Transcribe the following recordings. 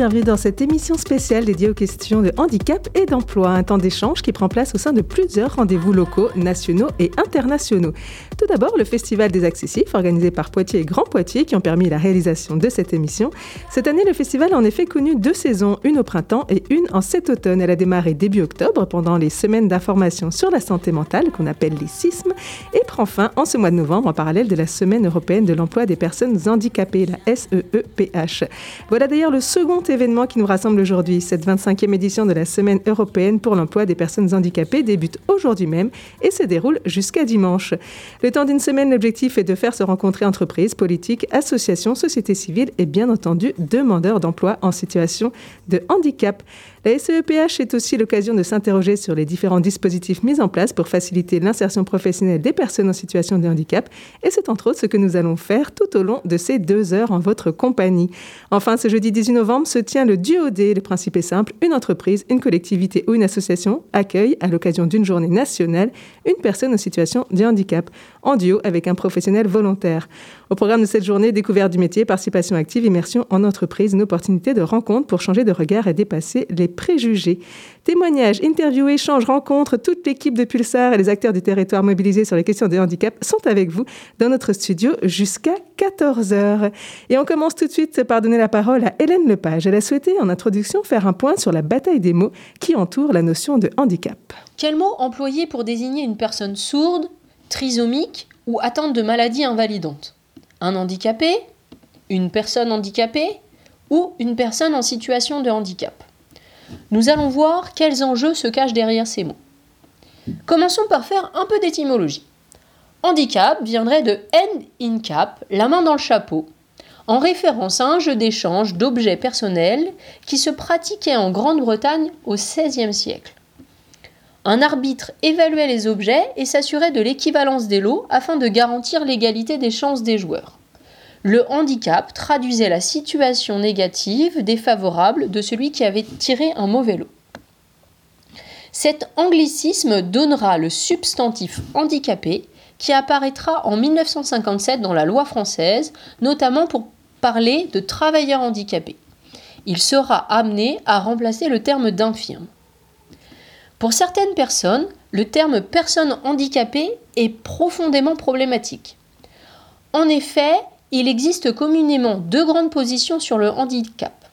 bienvenue dans cette émission spéciale dédiée aux questions de handicap et d'emploi, un temps d'échange qui prend place au sein de plusieurs rendez-vous locaux, nationaux et internationaux. Tout d'abord, le Festival des Accessifs, organisé par Poitiers et Grand Poitiers, qui ont permis la réalisation de cette émission. Cette année, le festival a en effet connu deux saisons, une au printemps et une en cet automne. Elle a démarré début octobre pendant les semaines d'information sur la santé mentale, qu'on appelle les SISM, et prend fin en ce mois de novembre en parallèle de la Semaine européenne de l'emploi des personnes handicapées, la SEEPH. Voilà d'ailleurs le second événement qui nous rassemble aujourd'hui. Cette 25e édition de la Semaine européenne pour l'emploi des personnes handicapées débute aujourd'hui même et se déroule jusqu'à dimanche. Le temps d'une semaine, l'objectif est de faire se rencontrer entreprises, politiques, associations, sociétés civiles et bien entendu demandeurs d'emploi en situation de handicap. La SEPH est aussi l'occasion de s'interroger sur les différents dispositifs mis en place pour faciliter l'insertion professionnelle des personnes en situation de handicap. Et c'est entre autres ce que nous allons faire tout au long de ces deux heures en votre compagnie. Enfin, ce jeudi 18 novembre se tient le DUOD. Le principe est simple. Une entreprise, une collectivité ou une association accueille, à l'occasion d'une journée nationale, une personne en situation de handicap, en duo avec un professionnel volontaire. Au programme de cette journée, découverte du métier, participation active, immersion en entreprise, une opportunité de rencontre pour changer de regard et dépasser les préjugés. Témoignages, interviews, échanges, rencontres, toute l'équipe de Pulsar et les acteurs du territoire mobilisés sur les questions de handicap sont avec vous dans notre studio jusqu'à 14h. Et on commence tout de suite par donner la parole à Hélène Lepage. Elle a souhaité en introduction faire un point sur la bataille des mots qui entoure la notion de handicap. Quel mot employer pour désigner une personne sourde, trisomique ou atteinte de maladie invalidante un handicapé, une personne handicapée ou une personne en situation de handicap. Nous allons voir quels enjeux se cachent derrière ces mots. Commençons par faire un peu d'étymologie. Handicap viendrait de hand in cap, la main dans le chapeau, en référence à un jeu d'échange d'objets personnels qui se pratiquait en Grande-Bretagne au XVIe siècle. Un arbitre évaluait les objets et s'assurait de l'équivalence des lots afin de garantir l'égalité des chances des joueurs. Le handicap traduisait la situation négative défavorable de celui qui avait tiré un mauvais lot. Cet anglicisme donnera le substantif handicapé qui apparaîtra en 1957 dans la loi française, notamment pour parler de travailleurs handicapés. Il sera amené à remplacer le terme d'infirme. Pour certaines personnes, le terme personne handicapée est profondément problématique. En effet, il existe communément deux grandes positions sur le handicap.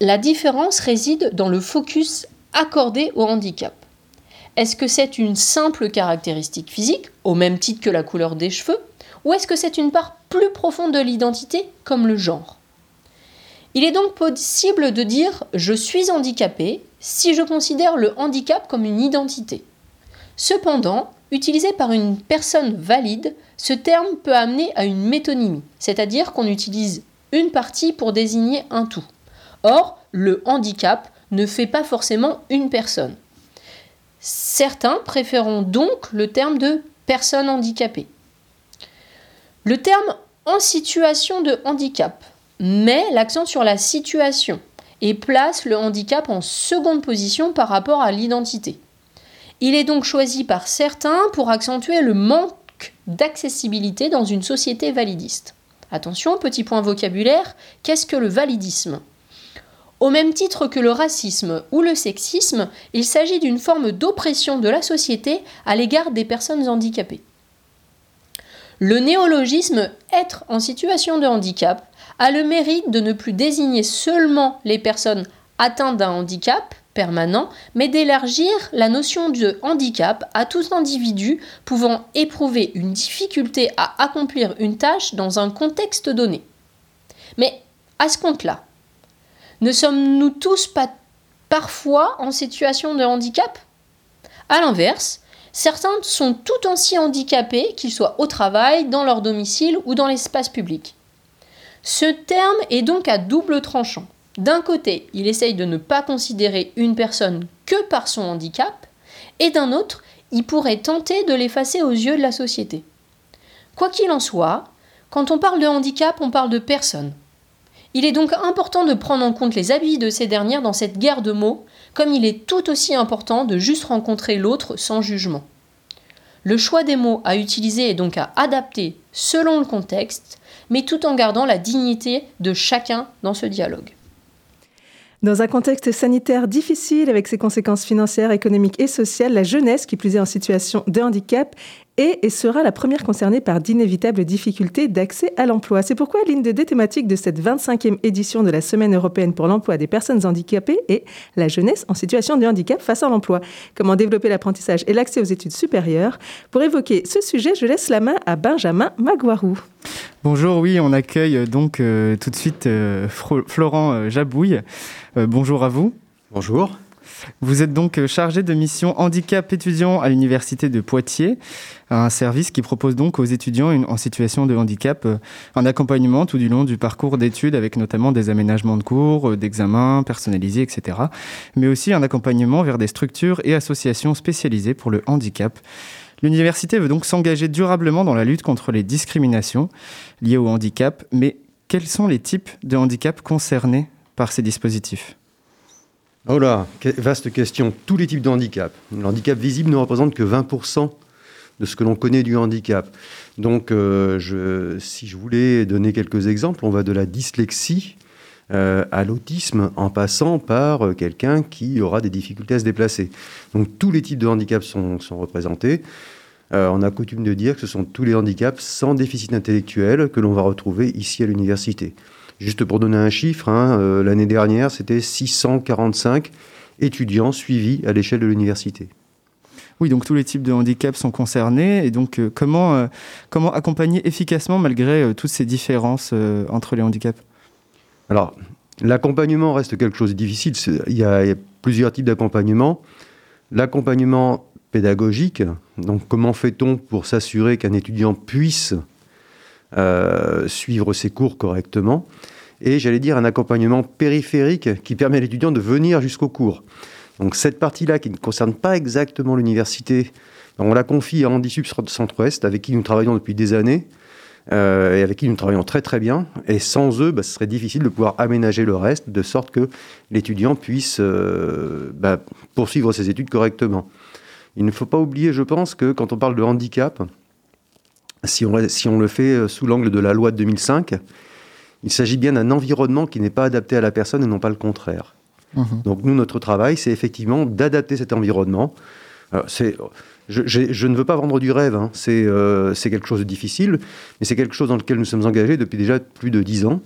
La différence réside dans le focus accordé au handicap. Est-ce que c'est une simple caractéristique physique, au même titre que la couleur des cheveux, ou est-ce que c'est une part plus profonde de l'identité, comme le genre? Il est donc possible de dire je suis handicapé si je considère le handicap comme une identité. Cependant, utilisé par une personne valide, ce terme peut amener à une métonymie, c'est-à-dire qu'on utilise une partie pour désigner un tout. Or, le handicap ne fait pas forcément une personne. Certains préféreront donc le terme de personne handicapée. Le terme en situation de handicap met l'accent sur la situation et place le handicap en seconde position par rapport à l'identité. Il est donc choisi par certains pour accentuer le manque d'accessibilité dans une société validiste. Attention, petit point vocabulaire, qu'est-ce que le validisme? Au même titre que le racisme ou le sexisme, il s'agit d'une forme d'oppression de la société à l'égard des personnes handicapées. Le néologisme être en situation de handicap a le mérite de ne plus désigner seulement les personnes atteintes d'un handicap permanent, mais d'élargir la notion de handicap à tout individu pouvant éprouver une difficulté à accomplir une tâche dans un contexte donné. Mais à ce compte-là, ne sommes-nous tous pas parfois en situation de handicap? A l'inverse, certains sont tout aussi handicapés, qu'ils soient au travail, dans leur domicile ou dans l'espace public. Ce terme est donc à double tranchant. D'un côté, il essaye de ne pas considérer une personne que par son handicap, et d'un autre, il pourrait tenter de l'effacer aux yeux de la société. Quoi qu'il en soit, quand on parle de handicap, on parle de personne. Il est donc important de prendre en compte les habits de ces dernières dans cette guerre de mots, comme il est tout aussi important de juste rencontrer l'autre sans jugement. Le choix des mots à utiliser est donc à adapter selon le contexte, mais tout en gardant la dignité de chacun dans ce dialogue. Dans un contexte sanitaire difficile avec ses conséquences financières, économiques et sociales, la jeunesse, qui plus est en situation de handicap, est et sera la première concernée par d'inévitables difficultés d'accès à l'emploi. C'est pourquoi l'une des thématiques de cette 25e édition de la Semaine européenne pour l'emploi des personnes handicapées est la jeunesse en situation de handicap face à l'emploi. Comment développer l'apprentissage et l'accès aux études supérieures? Pour évoquer ce sujet, je laisse la main à Benjamin Maguarou. Bonjour, oui, on accueille euh, donc euh, tout de suite euh, Florent Jabouille. bonjour à vous. Bonjour. Vous êtes donc chargé de mission handicap étudiant à l'université de Poitiers, un service qui propose donc aux étudiants en situation de handicap un accompagnement tout du long du parcours d'études avec notamment des aménagements de cours, d'examens personnalisés, etc. Mais aussi un accompagnement vers des structures et associations spécialisées pour le handicap. L'université veut donc s'engager durablement dans la lutte contre les discriminations liées au handicap, mais quels sont les types de handicaps concernés par ces dispositifs? Oh là, vaste question. Tous les types de handicap. Le handicap visible ne représente que 20% de ce que l'on connaît du handicap. Donc, euh, si je voulais donner quelques exemples, on va de la dyslexie euh, à l'autisme en passant par euh, quelqu'un qui aura des difficultés à se déplacer. Donc tous les types de handicaps sont, représentés. On a coutume de dire que ce sont tous les handicaps sans déficit intellectuel que l'on va retrouver ici à l'université. Juste pour donner un chiffre, hein, l'année dernière, c'était 645 étudiants suivis à l'échelle de l'université. Oui, donc tous les types de handicaps sont concernés. Et donc, comment, comment accompagner efficacement malgré toutes ces différences entre les handicaps? Alors, l'accompagnement reste quelque chose de difficile. Il y a, plusieurs types d'accompagnement. L'accompagnement pédagogique, donc comment fait-on pour s'assurer qu'un étudiant puisse euh, suivre ses cours correctement et j'allais dire un accompagnement périphérique qui permet à l'étudiant de venir jusqu'au cours. Donc cette partie-là qui ne concerne pas exactement l'université, on la confie à Handisup Centre-Ouest avec qui nous travaillons depuis des années euh, et avec qui nous travaillons très très bien. Et sans eux, bah, ce serait difficile de pouvoir aménager le reste de sorte que l'étudiant puisse euh, bah, poursuivre ses études correctement. Il ne faut pas oublier, je pense, que quand on parle de handicap, si on, si on le fait euh, sous l'angle de la loi de 2005, il s'agit bien d'un environnement qui n'est pas adapté à la personne et non pas le contraire. Mmh. Donc nous, notre travail, c'est effectivement d'adapter cet environnement. Je, ne veux pas vendre du rêve, hein. euh, c'est quelque chose de difficile, mais c'est quelque chose dans lequel nous sommes engagés depuis déjà plus de dix ans.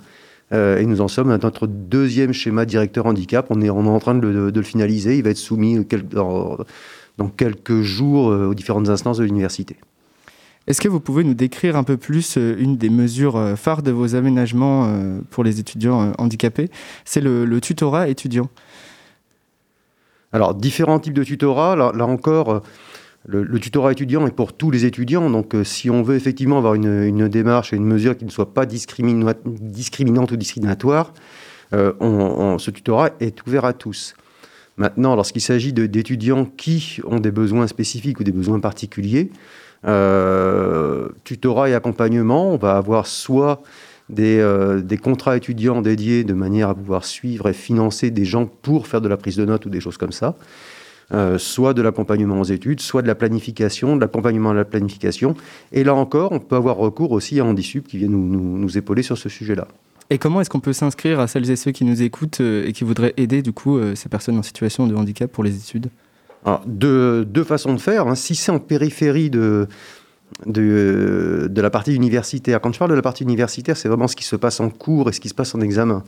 Euh, et nous en sommes à notre deuxième schéma directeur handicap. On est, en train de, le finaliser. Il va être soumis dans, quelques jours aux différentes instances de l'université. Est-ce que vous pouvez nous décrire un peu plus une des mesures phares de vos aménagements pour les étudiants handicapés? C'est le, tutorat étudiant. Alors, différents types de tutorat. là encore, le, tutorat étudiant est pour tous les étudiants, donc euh, si on veut effectivement avoir une, démarche et une mesure qui ne soit pas discriminante ou discriminatoire, euh, ce tutorat est ouvert à tous. Maintenant, lorsqu'il s'agit d'étudiants qui ont des besoins spécifiques ou des besoins particuliers, euh, tutorat et accompagnement, on va avoir soit des, des, contrats étudiants dédiés de manière à pouvoir suivre et financer des gens pour faire de la prise de notes ou des choses comme ça. Euh, soit de l'accompagnement aux études, soit de la planification, de l'accompagnement à la planification. Et là encore, on peut avoir recours aussi à Handisup qui vient nous, épauler sur ce sujet-là. Et comment est-ce qu'on peut s'inscrire à celles et ceux qui nous écoutent euh, et qui voudraient aider du coup euh, ces personnes en situation de handicap pour les études? Alors, deux, façons de faire. Hein. Si c'est en périphérie de, de, la partie universitaire, quand je parle de la partie universitaire, c'est vraiment ce qui se passe en cours et ce qui se passe en examen.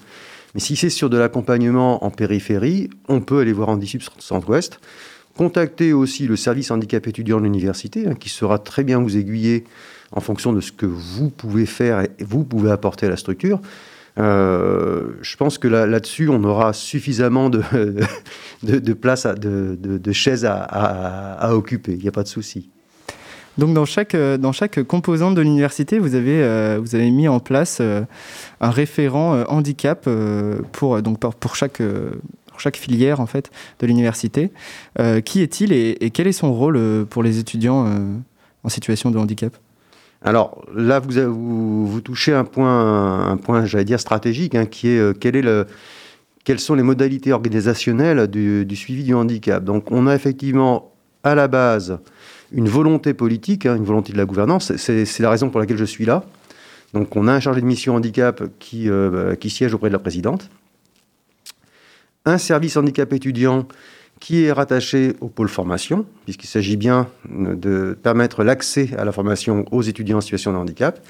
Mais si c'est sur de l'accompagnement en périphérie, on peut aller voir Handisup Centre-Ouest. Contacter aussi le service handicap étudiant de l'université, hein, qui sera très bien vous aiguiller en fonction de ce que vous pouvez faire et vous pouvez apporter à la structure. Euh, je pense que là-dessus, on aura suffisamment de, de, de, chaises à, occuper. Il n'y a pas de souci. Donc dans chaque, euh, dans chaque composante de l'université, vous, avez, euh, vous avez mis en place un référent handicap pour, donc pour, chaque, chaque filière en fait, de l'université. qui est-il et, quel est son rôle pour les étudiants en situation de handicap? Alors là, vous, touchez un point, un point j'allais dire stratégique, hein, qui est, le, quelles sont les modalités organisationnelles du, suivi du handicap. Donc on a effectivement à la base une volonté politique, hein, une volonté de la gouvernance. C'est la raison pour laquelle je suis là. Donc on a un chargé de mission handicap qui, euh, qui siège auprès de la présidente. un service handicap étudiant qui est rattaché au pôle formation, puisqu'il s'agit bien de permettre l'accès à la formation aux étudiants en situation de handicap.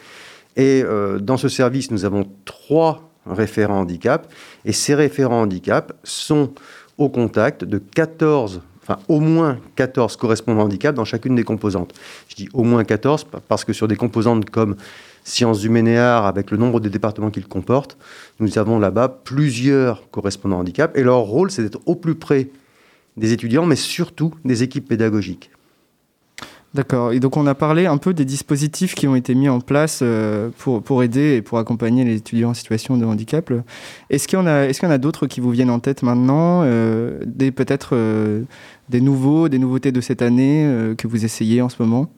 Et euh, dans ce service, nous avons trois référents handicap, et ces référents handicap sont au contact de 14 enfin au moins 14 correspondants handicap dans chacune des composantes. Je dis au moins 14 parce que sur des composantes comme sciences humaines et arts, avec le nombre de départements qu'ils comportent, nous avons là-bas plusieurs correspondants handicap et leur rôle c'est d'être au plus près des étudiants, mais surtout des équipes pédagogiques. D'accord. Et donc on a parlé un peu des dispositifs qui ont été mis en place euh, pour, pour aider et pour accompagner les étudiants en situation de handicap. Est-ce qu'il y en a, est-ce qu'il y en a d'autres qui vous viennent en tête maintenant euh, Des peut-être euh, des nouveaux, des nouveautés de cette année que vous essayez en ce moment?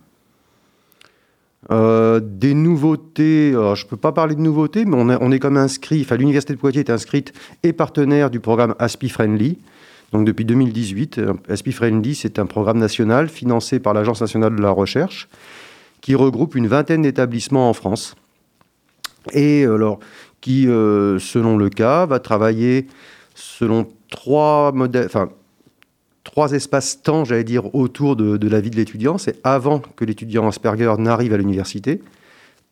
Des nouveautés, je ne peux pas parler de nouveautés, mais on, on est comme inscrit, enfin l'Université de Poitiers est inscrite et partenaire du programme ASPI Friendly, donc depuis 2018, SP Friendly, c'est un programme national financé par l'Agence nationale de la recherche qui regroupe une vingtaine d'établissements en France et alors qui, euh, selon le cas, va travailler selon trois modèles, enfin trois espaces-temps, j'allais dire, autour de la vie de l'étudiant. C'est avant que l'étudiant Asperger n'arrive à l'université,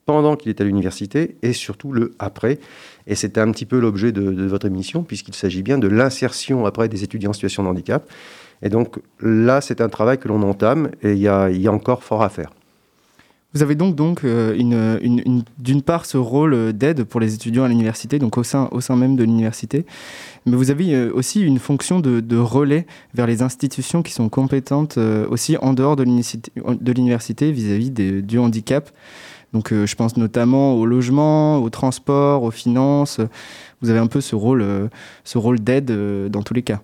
pendant qu'il est à l'université et surtout le après. Et c'était un petit peu l'objet de, votre émission, puisqu'il s'agit bien de l'insertion après des étudiants en situation de handicap. Et donc là, c'est un travail que l'on entame et il y, a, encore fort à faire. Vous avez donc, donc euh, une, d'une part ce rôle d'aide pour les étudiants à l'université, donc au sein, au sein même de l'université, mais vous avez euh, aussi une fonction de, relais vers les institutions qui sont compétentes euh, aussi en dehors de l'université vis-à-vis du handicap. Donc euh, je pense notamment au logement, au transport, aux finances. Vous avez un peu ce rôle, euh, rôle d'aide euh, dans tous les cas.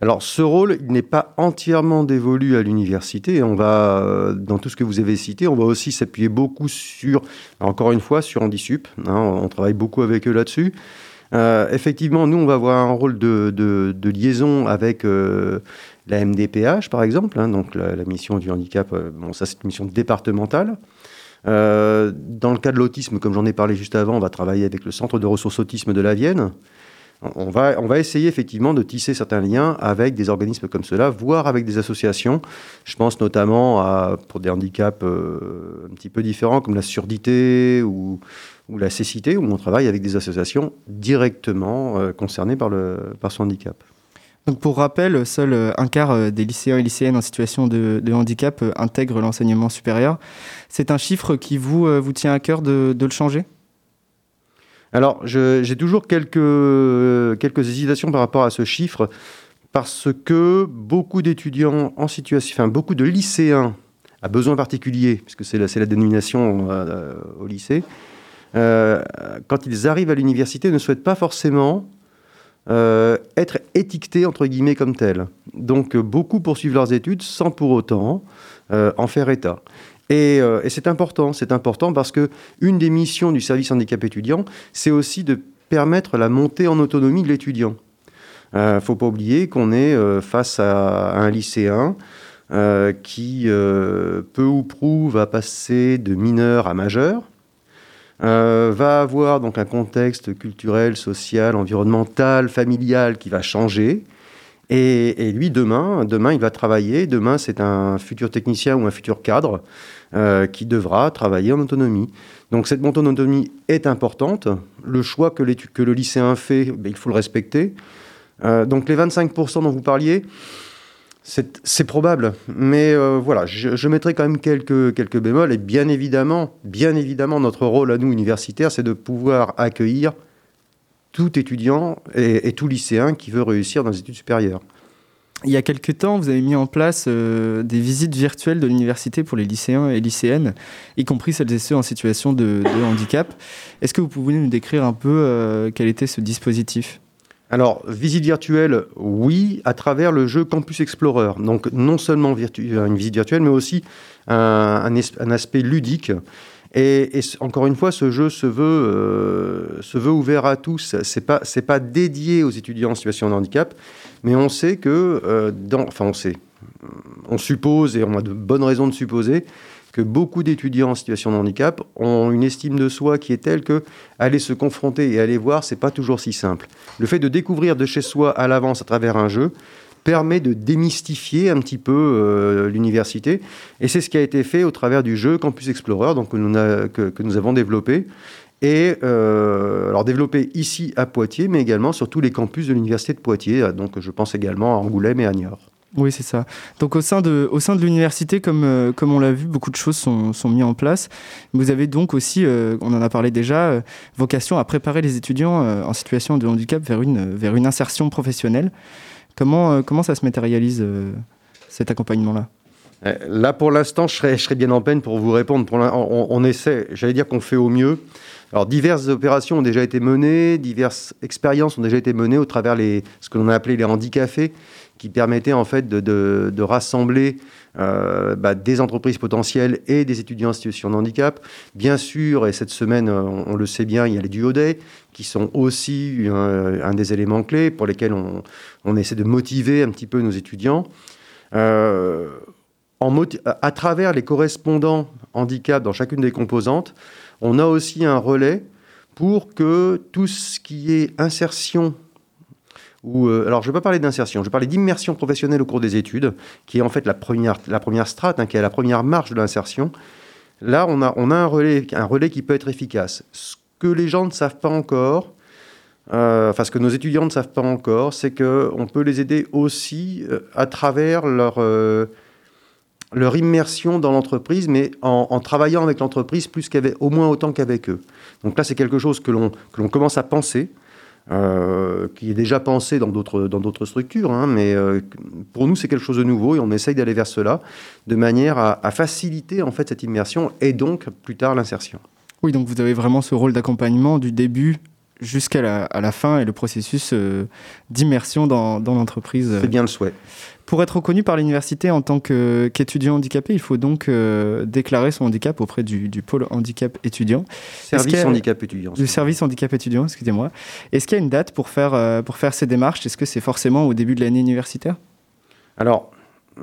Alors ce rôle, n'est pas entièrement dévolu à l'université. On va, dans tout ce que vous avez cité, on va aussi s'appuyer beaucoup sur, encore une fois, sur Handisup. Hein, on travaille beaucoup avec eux là-dessus. effectivement, nous, on va avoir un rôle de, liaison avec la MDPH, par exemple, hein, donc la, la, mission du handicap. bon, ça, c'est une mission départementale. Euh, dans le cas de l'autisme, comme j'en ai parlé juste avant, on va travailler avec le Centre de ressources autisme de la Vienne. On va, on va essayer effectivement de tisser certains liens avec des organismes comme cela, voire avec des associations. Je pense notamment à, pour des handicaps euh, un petit peu différents comme la surdité ou, la cécité, où on travaille avec des associations directement euh, concernées par, le, par son handicap. Pour rappel, seul euh, un quart euh, des lycéens et lycéennes en situation de, handicap euh, intègrent l'enseignement supérieur. C'est un chiffre qui vous, tient à cœur de, le changer? Alors j'ai toujours quelques, hésitations par rapport à ce chiffre parce que beaucoup d'étudiants en situation, enfin beaucoup de lycéens à besoins particuliers, puisque c'est la, la, dénomination au lycée, quand ils arrivent à l'université, ne souhaitent pas forcément euh, être étiquetés entre guillemets comme tels. Donc euh, beaucoup poursuivent leurs études sans pour autant euh, en faire état. Et, c'est important, c'est important parce que une des missions du service handicap étudiant, c'est aussi de permettre la montée en autonomie de l'étudiant. Il ne faut pas oublier qu'on est face à, un lycéen qui peu ou prou va passer de mineur à majeur, euh, va avoir donc un contexte culturel, social, environnemental, familial qui va changer. Et, lui, demain, demain, il va travailler. Demain, c'est un futur technicien ou un futur cadre euh, qui devra travailler en autonomie. Donc cette montée en autonomie est importante. Le choix que, le lycéen fait, ben, il faut le respecter. Euh, donc les 25% dont vous parliez, c'est probable, mais euh, voilà, je, mettrai quand même quelques, quelques bémols. Et bien évidemment, bien évidemment, notre rôle à nous, universitaires, c'est de pouvoir accueillir tout étudiant et, tout lycéen qui veut réussir dans les études supérieures. Il y a quelques temps, vous avez mis en place euh, des visites virtuelles de l'université pour les lycéens et lycéennes, y compris celles et ceux en situation de, handicap. Est-ce que vous pouvez nous décrire un peu euh, quel était ce dispositif? Alors, visite virtuelle, oui, à travers le jeu Campus Explorer. Donc, non seulement une visite virtuelle, mais aussi un, aspect ludique. Et, encore une fois, ce jeu se veut, euh, ouvert à tous. C'est pas, pas dédié aux étudiants en situation de handicap, mais on sait que, euh, dans, enfin, on sait, on suppose et on a de bonnes raisons de supposer que beaucoup d'étudiants en situation de handicap ont une estime de soi qui est telle que aller se confronter et aller voir, c'est pas toujours si simple. Le fait de découvrir de chez soi à l'avance à travers un jeu permet de démystifier un petit peu euh, l'université. Et c'est ce qui a été fait au travers du jeu Campus Explorer, donc, que, nous avons développé. Et euh, alors développé ici à Poitiers, mais également sur tous les campus de l'université de Poitiers. Donc je pense également à Angoulême et à Niort. Oui, c'est ça. Donc au sein de, au sein de l'université, comme, euh, comme on l'a vu, beaucoup de choses sont, sont mises en place. Vous avez donc aussi, euh, on en a parlé déjà, euh, vocation à préparer les étudiants en situation de handicap vers une, vers une insertion professionnelle. Comment, comment ça se matérialise, cet accompagnement-là? Là, pour l'instant, je serais, bien en peine pour vous répondre. On, essaie, j'allais dire qu'on fait au mieux. Alors, diverses opérations ont déjà été menées, diverses expériences ont déjà été menées au travers les, ce que l'on a appelé les handicafés, qui permettaient en fait de, rassembler euh, bah, des entreprises potentielles et des étudiants en situation de handicap. Bien sûr, et cette semaine, on, le sait bien, il y a les duo qui sont aussi un, des éléments clés pour lesquels on, essaie de motiver un petit peu nos étudiants. Euh, à travers les correspondants handicap dans chacune des composantes, on a aussi un relais pour que tout ce qui est insertion euh, alors je ne vais pas parler d'insertion, je vais parler d'immersion professionnelle au cours des études, qui est en fait la première, la première strate, hein, qui est la première marche de l'insertion. Là, on a, un, relais, qui peut être efficace. Ce que les gens ne savent pas encore, euh, enfin ce que nos étudiants ne savent pas encore, c'est qu'on peut les aider aussi euh, à travers leur, immersion dans l'entreprise, mais en, travaillant avec l'entreprise plus qu'avec, au moins autant qu'avec eux. Donc là, c'est quelque chose que l'on commence à penser. Euh, qui est déjà pensé dans d'autres, dans d'autres structures, hein, mais euh, pour nous c'est quelque chose de nouveau et on essaye d'aller vers cela de manière à, faciliter en fait cette immersion et donc plus tard l'insertion. Oui, donc vous avez vraiment ce rôle d'accompagnement du début jusqu'à la, à la fin et le processus euh, d'immersion dans, dans l'entreprise. C'est bien le souhait. Pour être reconnu par l'université en tant qu'étudiant handicapé, il faut donc euh, déclarer son handicap auprès du, pôle handicap étudiant. Service handicap étudiant. Du service handicap étudiant, excusez-moi. Est-ce qu'il y a une date pour faire, euh, pour faire ces démarches? Est-ce que c'est forcément au début de l'année universitaire? Alors,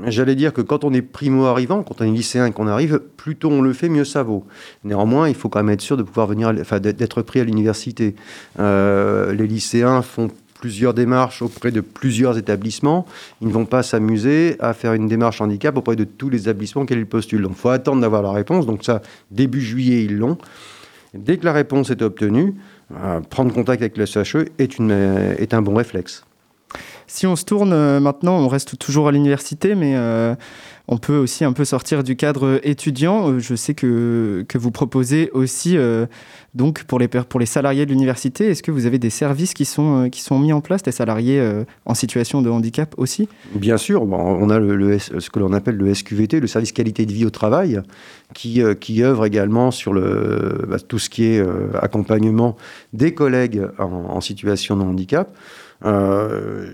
J'allais dire que quand on est primo-arrivant, quand on est lycéen et qu'on arrive, plus tôt on le fait, mieux ça vaut. Néanmoins, il faut quand même être sûr de pouvoir venir, enfin, d'être pris à l'université. Euh, les lycéens font plusieurs démarches auprès de plusieurs établissements. Ils ne vont pas s'amuser à faire une démarche handicap auprès de tous les établissements qu'ils postulent. Donc il faut attendre d'avoir la réponse. Donc ça, début juillet, ils l'ont. Dès que la réponse est obtenue, euh, prendre contact avec le SHE est, une, est un bon réflexe. Si on se tourne euh, maintenant, on reste toujours à l'université, mais euh, on peut aussi un peu sortir du cadre étudiant. Euh, je sais que, vous proposez aussi, donc pour les, salariés de l'université, est-ce que vous avez des services qui sont, sont mis en place, des salariés en situation de handicap aussi? Bien sûr, on a ce que l'on appelle le SQVT, le service qualité de vie au travail, qui, œuvre également sur bah, tout ce qui est accompagnement des collègues en, situation de handicap. Euh,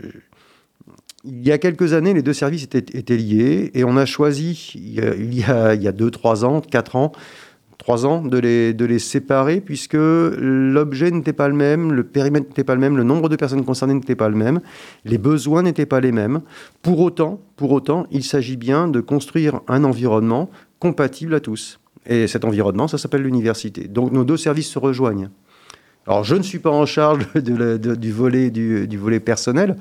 il y a quelques années, les deux services étaient, liés et on a choisi, il y a, il y a, deux, trois ans, quatre ans, trois ans, de les, de les séparer puisque l'objet n'était pas le même, le périmètre n'était pas le même, le nombre de personnes concernées n'était pas le même, les besoins n'étaient pas les mêmes. Pour autant, pour autant, il s'agit bien de construire un environnement compatible à tous. Et cet environnement, ça s'appelle l'université. Donc nos deux services se rejoignent. Alors, je ne suis pas en charge du, volet, personnel,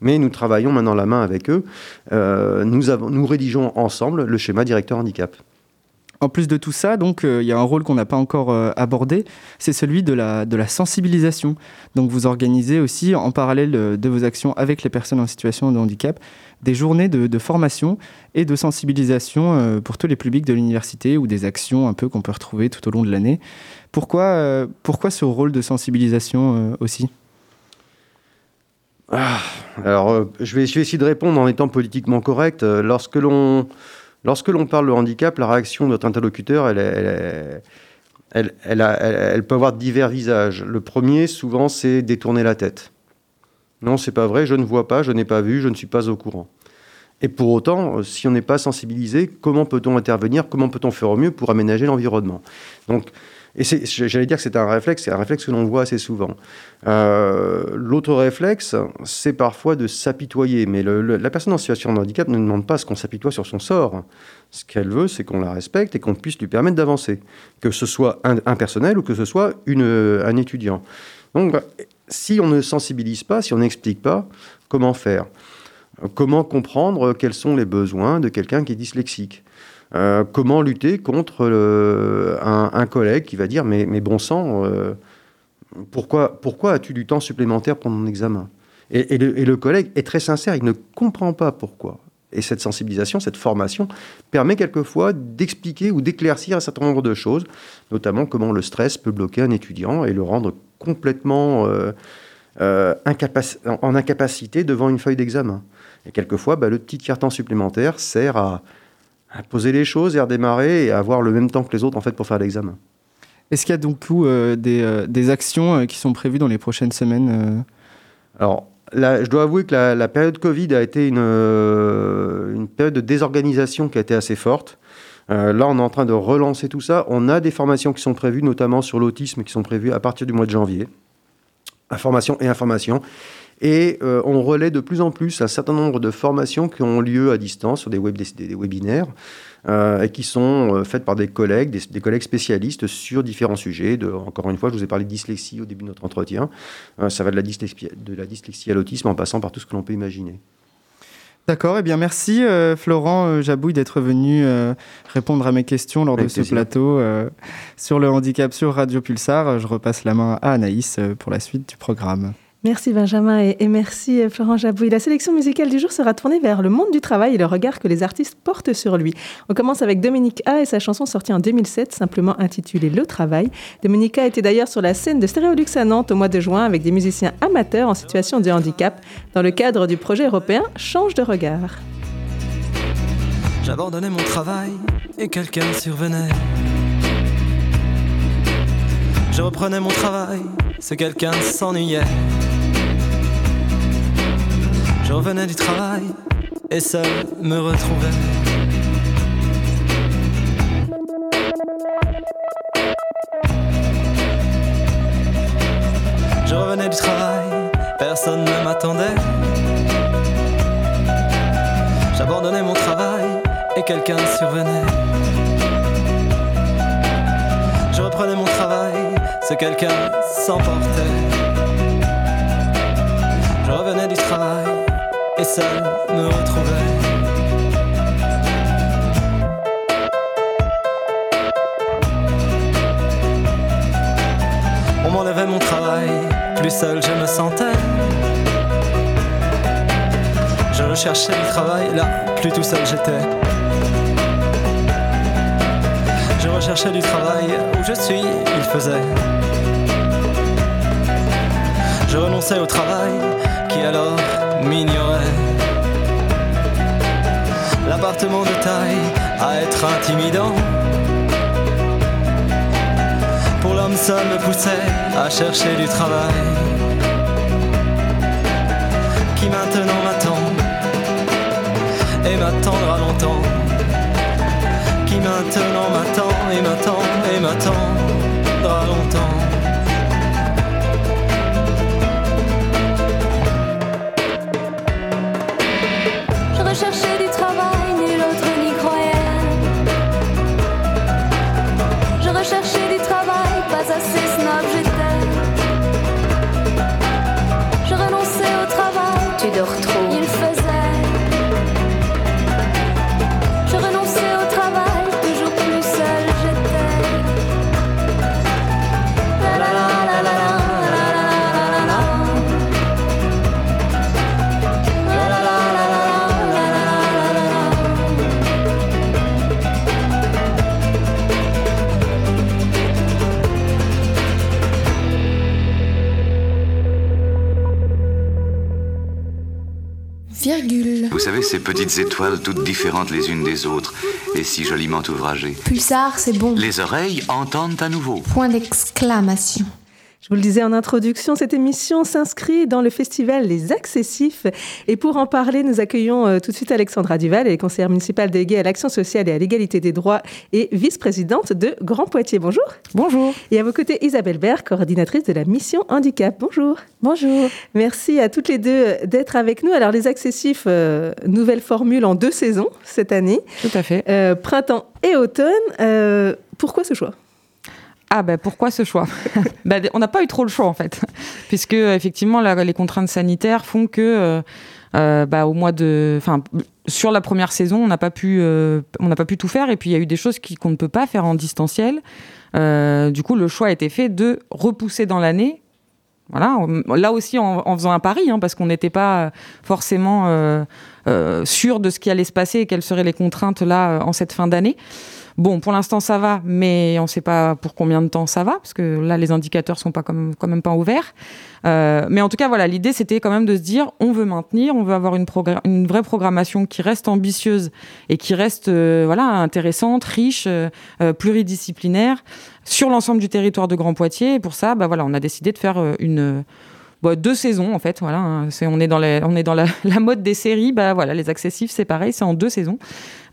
mais nous travaillons maintenant la main avec eux. Euh, nous, rédigeons ensemble le schéma directeur handicap. En plus de tout ça, donc, euh, il y a un rôle qu'on n'a pas encore euh, abordé, c'est celui de la sensibilisation. Donc, vous organisez aussi, en parallèle de vos actions avec les personnes en situation de handicap, des journées de, formation et de sensibilisation pour tous les publics de l'université ou des actions un peu qu'on peut retrouver tout au long de l'année. Pourquoi, euh, pourquoi ce rôle de sensibilisation euh, aussi? Ah, Alors, euh, je, vais, essayer de répondre en étant politiquement correct. Lorsque l'on, lorsque l'on parle de handicap, la réaction de notre interlocuteur, elle, elle, elle, peut avoir divers visages. Le premier, souvent, c'est détourner la tête. Non, c'est pas vrai, je ne vois pas, je n'ai pas vu, je ne suis pas au courant. Et pour autant, si on n'est pas sensibilisé, comment peut-on intervenir Comment peut-on faire au mieux pour aménager l'environnement? Donc, Et j'allais dire que c'est un réflexe, c'est un réflexe que l'on voit assez souvent. Euh, l'autre réflexe, c'est parfois de s'apitoyer. Mais la personne en situation de handicap ne demande pas ce qu'on s'apitoie sur son sort. Ce qu'elle veut, c'est qu'on la respecte et qu'on puisse lui permettre d'avancer. Que ce soit un, personnel ou que ce soit un étudiant. Donc, si on ne sensibilise pas, si on n'explique pas, comment faire? Comment comprendre quels sont les besoins de quelqu'un qui est dyslexique? Euh, comment lutter contre un, collègue qui va dire mais, bon sang, euh, pourquoi, pourquoi as-tu du temps supplémentaire pour mon examen? Et, le, collègue est très sincère, il ne comprend pas pourquoi. Et cette sensibilisation, cette formation permet quelquefois d'expliquer ou d'éclaircir un certain nombre de choses, notamment comment le stress peut bloquer un étudiant et le rendre complètement euh, en incapacité devant une feuille d'examen. Et quelquefois, bah, le petit tiers-temps supplémentaire sert à, à poser les choses et à redémarrer et à avoir le même temps que les autres en fait pour faire l'examen. Est-ce qu'il y a donc euh, des, euh, des, actions euh, qui sont prévues dans les prochaines semaines Alors, là, je dois avouer que la, période Covid a été une, une, période de désorganisation qui a été assez forte. là, on est en train de relancer tout ça. On a des formations qui sont prévues, notamment sur l'autisme, qui sont prévues à partir du mois de janvier. Information et information. Et euh, on relaie de plus en plus un certain nombre de formations qui ont lieu à distance sur des, web, des, webinaires euh, et qui sont euh, faites par des collègues, des, collègues spécialistes sur différents sujets. De, encore une fois, je vous ai parlé de dyslexie au début de notre entretien. ça va de la dyslexie, de la dyslexie à l'autisme en passant par tout ce que l'on peut imaginer. D'accord, eh bien merci Florent Jabouille d'être venu répondre à mes questions lors de ce plateau sur le handicap sur Radio Pulsar. Je repasse la main à Anaïs pour la suite du programme. Merci Benjamin et, merci euh, Florent Jabouille. La sélection musicale du jour sera tournée vers le monde du travail et le regard que les artistes portent sur lui. On commence avec Dominique A et sa chanson sortie en 2007, simplement intitulée Le Travail. Dominique A était d'ailleurs sur la scène de Stéréolux à Nantes au mois de juin avec des musiciens amateurs en situation de handicap dans le cadre du projet européen Change de regard. J'abandonnais mon travail et quelqu'un survenait. Je reprenais mon travail, ce quelqu'un s'ennuyait. Je revenais du travail et seul me retrouvais. Je revenais du travail, personne ne m'attendait. J'abandonnais mon travail et quelqu'un survenait. Je reprenais mon travail, ce quelqu'un s'emportait. Je revenais du travail et seul me retrouvais. On m'enlevait mon travail, plus seul je me sentais. Je recherchais du travail, là, plus tout seul j'étais. Je recherchais du travail, où je suis, il faisait. Je renonçais au travail, alors m'ignorait. L'appartement de taille à être intimidant. Pour l'homme seul me poussait à chercher du travail. Qui maintenant m'attend et m'attendra longtemps. Qui maintenant m'attend et m'attend et m'attendra longtemps. Ces petites étoiles toutes différentes les unes des autres et si joliment ouvragées. Pulsar, c'est bon. Les oreilles entendent à nouveau. Point d'exclamation. Je vous le disais en introduction, cette émission s'inscrit dans le festival Les Accessifs. Et pour en parler, nous accueillons euh, tout de suite Alexandra Duval, elle est conseillère municipale déléguée à l'action sociale et à l'égalité des droits et vice-présidente de Grand Poitiers. Bonjour. Bonjour. Et à vos côtés, Isabelle Berg, coordinatrice de la mission handicap. Bonjour. Bonjour. Merci à toutes les deux d'être avec nous. Alors, Les Accessifs, euh, nouvelle formule en deux saisons cette année. Tout à fait. Euh, printemps et automne. pourquoi ce choix? Ah ben pourquoi ce choix? Ben, On n'a pas eu trop le choix en fait, puisque effectivement les contraintes sanitaires font que euh, euh, bah, au mois de, enfin sur la première saison on n'a pas pu, euh, on n'a pas pu tout faire et puis il y a eu des choses qu'on ne peut pas faire en distanciel. du coup le choix a été fait de repousser dans l'année. Voilà, là aussi en, faisant un pari, hein, parce qu'on n'était pas forcément sûr de ce qui allait se passer et quelles seraient les contraintes là en cette fin d'année. Bon, pour l'instant, ça va, mais on ne sait pas pour combien de temps ça va, parce que là, les indicateurs sont pas comme, quand même pas ouverts. Euh, mais en tout cas, voilà, l'idée, c'était quand même de se dire, on veut maintenir, on veut avoir une, une vraie programmation qui reste ambitieuse et qui reste euh, voilà intéressante, riche, euh, pluridisciplinaire sur l'ensemble du territoire de Grand Poitiers. Et pour ça, bah voilà, on a décidé de faire une Deux saisons en fait. Voilà, hein. on est dans, la, mode des séries. Bah voilà, les accessifs c'est pareil, c'est en deux saisons.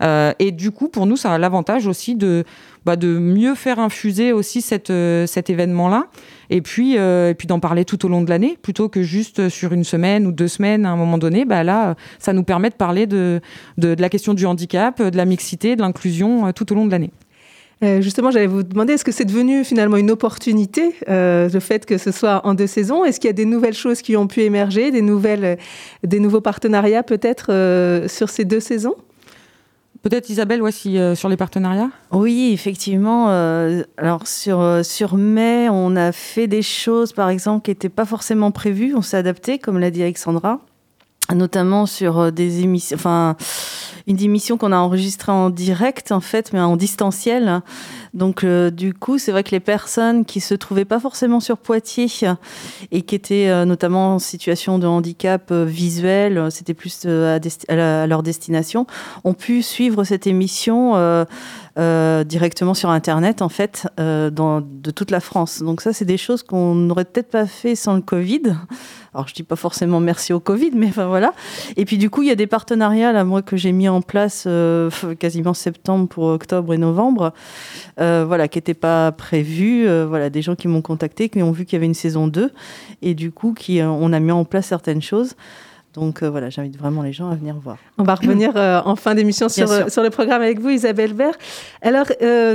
Euh, et du coup, pour nous, ça a l'avantage aussi de, bah, mieux faire infuser aussi euh, cet événement-là. Et puis, euh, et puis d'en parler tout au long de l'année, plutôt que juste sur une semaine ou deux semaines à un moment donné. Bah là, ça nous permet de parler de la question du handicap, de la mixité, de l'inclusion tout au long de l'année. Euh, justement, j'allais vous demander, est-ce que c'est devenu finalement une opportunité, euh, le fait que ce soit en deux saisons? Est-ce qu'il y a des nouvelles choses qui ont pu émerger, des, nouvelles, euh, des nouveaux partenariats peut-être sur ces deux saisons? Peut-être Isabelle, voici sur les partenariats? Oui, effectivement. alors sur, sur mai, on a fait des choses, par exemple, qui n'étaient pas forcément prévues. On s'est adapté, comme l'a dit Alexandra, notamment sur des émissions... Enfin, une émission qu'on a enregistrée en direct, en fait, mais en distanciel. Donc, euh, du coup, c'est vrai que les personnes qui se trouvaient pas forcément sur Poitiers et qui étaient euh, notamment en situation de handicap euh, visuel, c'était plus à, leur destination, ont pu suivre cette émission directement sur Internet, en fait, de toute la France. Donc, ça, c'est des choses qu'on n'aurait peut-être pas fait sans le Covid. Alors, je dis pas forcément merci au Covid, mais enfin voilà. Et puis, du coup, il y a des partenariats, là, moi, que j'ai mis en place quasiment septembre pour octobre et novembre, euh, voilà, qui n'étaient pas prévus. Euh, voilà, des gens qui m'ont contacté, qui ont vu qu'il y avait une saison 2, et du coup, qui, on a mis en place certaines choses. Donc euh, voilà, j'invite vraiment les gens à venir voir. On va revenir euh, en fin d'émission sur, euh, sur le programme avec vous, Isabelle Vert. Alors,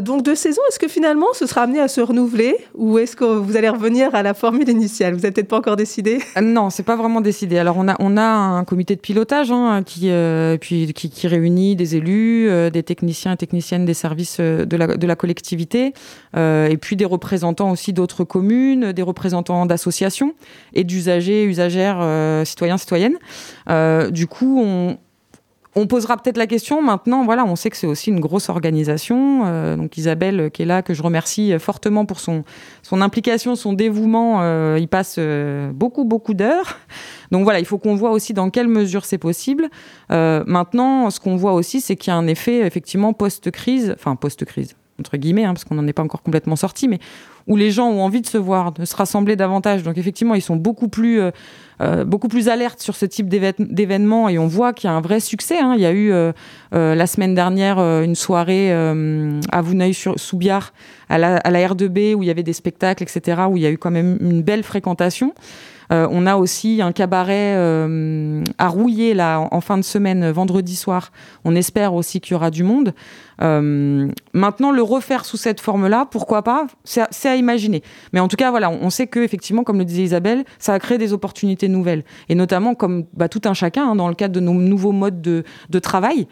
donc deux saisons, est-ce que finalement ce sera amené à se renouveler ou est-ce que vous allez revenir à la formule initiale? Vous n'êtes peut-être pas encore décidé? Non, c'est pas vraiment décidé. Alors on a, on a un comité de pilotage hein, qui, puis, qui, qui, réunit des élus, des techniciens et techniciennes des services de la, de la collectivité et puis des représentants aussi d'autres communes, des représentants d'associations et d'usagers, usagères, citoyens, citoyennes. Euh, du coup, on, posera peut-être la question maintenant. Voilà, on sait que c'est aussi une grosse organisation. Euh, donc Isabelle, euh, qui est là, que je remercie fortement pour son, implication, son dévouement. il passe beaucoup, beaucoup d'heures. Donc voilà, il faut qu'on voit aussi dans quelle mesure c'est possible. maintenant, ce qu'on voit aussi, c'est qu'il y a un effet effectivement post-crise, enfin post-crise entre guillemets, hein, parce qu'on n'en est pas encore complètement sorti, mais où les gens ont envie de se voir, de se rassembler davantage. Donc effectivement, ils sont beaucoup plus, euh, euh, beaucoup plus alertes sur ce type d'événements et on voit qu'il y a un vrai succès. Hein. Il y a eu euh, la semaine dernière une soirée à Vouneuil-sous-Biard à la, à la R2B où il y avait des spectacles, etc., où il y a eu quand même une belle fréquentation. Euh, on a aussi un cabaret euh, à rouiller là en, fin de semaine, vendredi soir. On espère aussi qu'il y aura du monde. Euh, maintenant, le refaire sous cette forme-là, pourquoi pas? C'est à imaginer. Mais en tout cas, voilà, on sait que effectivement, comme le disait Isabelle, ça a créé des opportunités nouvelles, et notamment comme bah, tout un chacun hein, dans le cadre de nos nouveaux modes de, travail.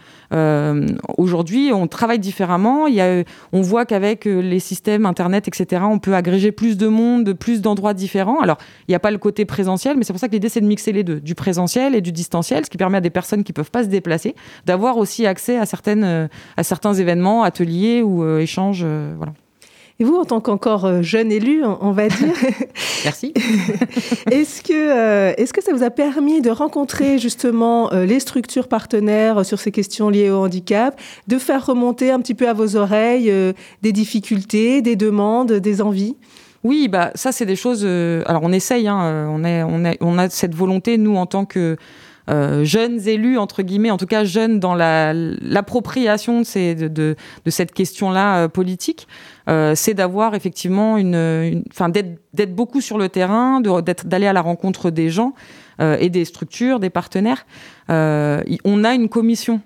Aujourd'hui, on travaille différemment. On voit qu'avec les systèmes Internet, etc., on peut agréger plus de monde, plus d'endroits différents. Alors, il n'y a pas le côté présentiel, mais c'est pour ça que l'idée, c'est de mixer les deux, du présentiel et du distanciel, ce qui permet à des personnes qui ne peuvent pas se déplacer d'avoir aussi accès à, certaines, euh, à certains événements, ateliers ou euh, échanges. Euh, voilà. Et vous, en tant qu'encore jeune élu, on va dire. Merci. est-ce que, est-ce que ça vous a permis de rencontrer justement les structures partenaires sur ces questions liées au handicap, de faire remonter un petit peu à vos oreilles des difficultés, des demandes, des envies? Oui, bah ça c'est des choses. alors on essaye, hein, on, est, on, a cette volonté nous en tant que euh, jeunes élus, entre guillemets, en tout cas jeunes dans l'appropriation de, de, de, cette question-là euh, politique, euh, c'est d'avoir effectivement une, enfin d'être beaucoup sur le terrain, d'aller à la rencontre des gens et des structures, des partenaires. on a une commission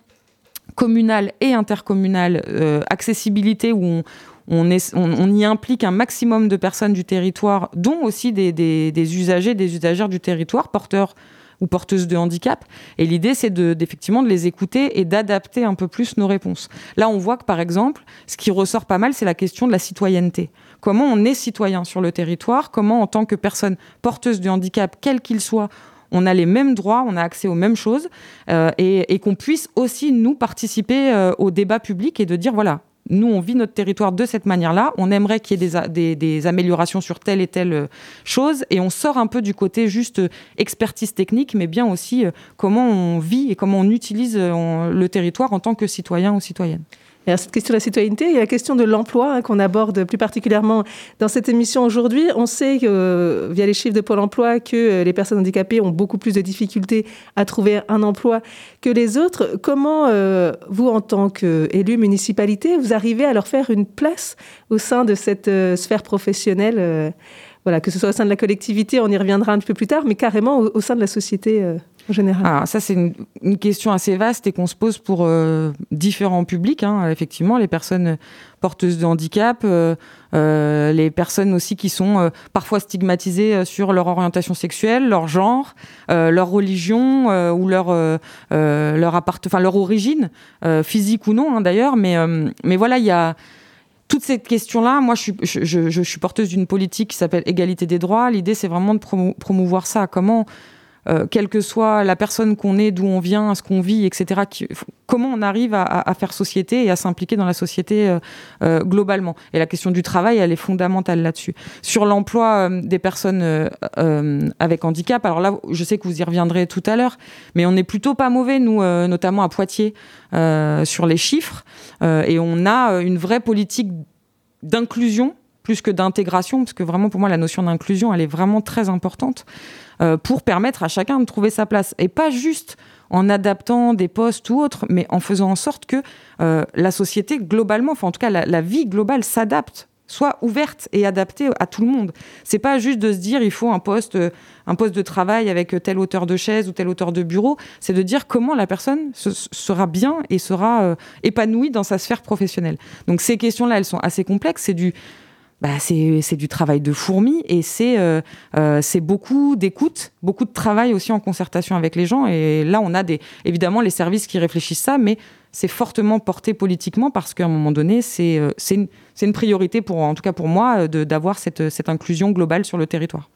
communale et intercommunale accessibilité où on, on, y implique un maximum de personnes du territoire, dont aussi des usagers, des usagères du territoire, porteurs ou porteuses de handicap. Et l'idée, c'est de, d'effectivement de les écouter et d'adapter un peu plus nos réponses. Là, on voit que, par exemple, ce qui ressort pas mal, c'est la question de la citoyenneté. Comment on est citoyen sur le territoire? Comment, en tant que personne porteuse de handicap, quel qu'il soit, on a les mêmes droits, on a accès aux mêmes choses, euh, et, qu'on puisse aussi, nous, participer euh, au débat public et de dire, voilà, nous, on vit notre territoire de cette manière-là. On aimerait qu'il y ait des, améliorations sur telle et telle euh, chose. Et on sort un peu du côté juste euh, expertise technique, mais bien aussi euh, comment on vit et comment on utilise le territoire en tant que citoyen ou citoyenne. Il y a cette question de la citoyenneté, a la question de l'emploi hein, qu'on aborde plus particulièrement dans cette émission aujourd'hui. On sait que, via les chiffres de Pôle emploi que euh, les personnes handicapées ont beaucoup plus de difficultés à trouver un emploi que les autres. Comment, euh, vous, en tant qu'élu municipalité, vous arrivez à leur faire une place au sein de cette euh, sphère professionnelle voilà, que ce soit au sein de la collectivité, on y reviendra un peu plus tard, mais carrément au, sein de la société ah, Ça, c'est une, question assez vaste et qu'on se pose pour euh, différents publics. Hein. Effectivement, les personnes porteuses de handicap, euh, euh, les personnes aussi qui sont parfois stigmatisées sur leur orientation sexuelle, leur genre, leur religion ou leur, leur, enfin, leur origine, physique ou non hein, d'ailleurs. Mais, mais voilà, il y a toutes ces questions-là, moi, je suis porteuse d'une politique qui s'appelle égalité des droits. L'idée, c'est vraiment de promouvoir ça. Comment euh, quelle que soit la personne qu'on est, d'où on vient, ce qu'on vit, etc. comment on arrive à, faire société et à s'impliquer dans la société euh, euh, globalement. Et la question du travail, elle est fondamentale là-dessus. Sur l'emploi des personnes avec handicap, alors là, je sais que vous y reviendrez tout à l'heure, mais on n'est plutôt pas mauvais, nous, notamment à Poitiers, sur les chiffres. et on a une vraie politique d'inclusion plus que d'intégration, parce que vraiment pour moi la notion d'inclusion, elle est vraiment très importante. Euh, pour permettre à chacun de trouver sa place. Et pas juste en adaptant des postes ou autres, mais en faisant en sorte que euh, la société globalement, enfin en tout cas la, vie globale s'adapte soit ouverte et adaptée à tout le monde. C'est pas juste de se dire il faut un poste, un poste de travail avec telle hauteur de chaise ou telle hauteur de bureau. C'est de dire comment la personne sera bien et sera euh, épanouie dans sa sphère professionnelle. Donc ces questions-là, elles sont assez complexes. C'est du bah, c'est du travail de fourmi et c'est euh, euh, beaucoup d'écoute, beaucoup de travail aussi en concertation avec les gens. Et là, on a évidemment les services qui réfléchissent ça, mais c'est fortement porté politiquement parce qu'à un moment donné, c'est euh, une, priorité, pour, en tout cas pour moi, d'avoir cette inclusion globale sur le territoire.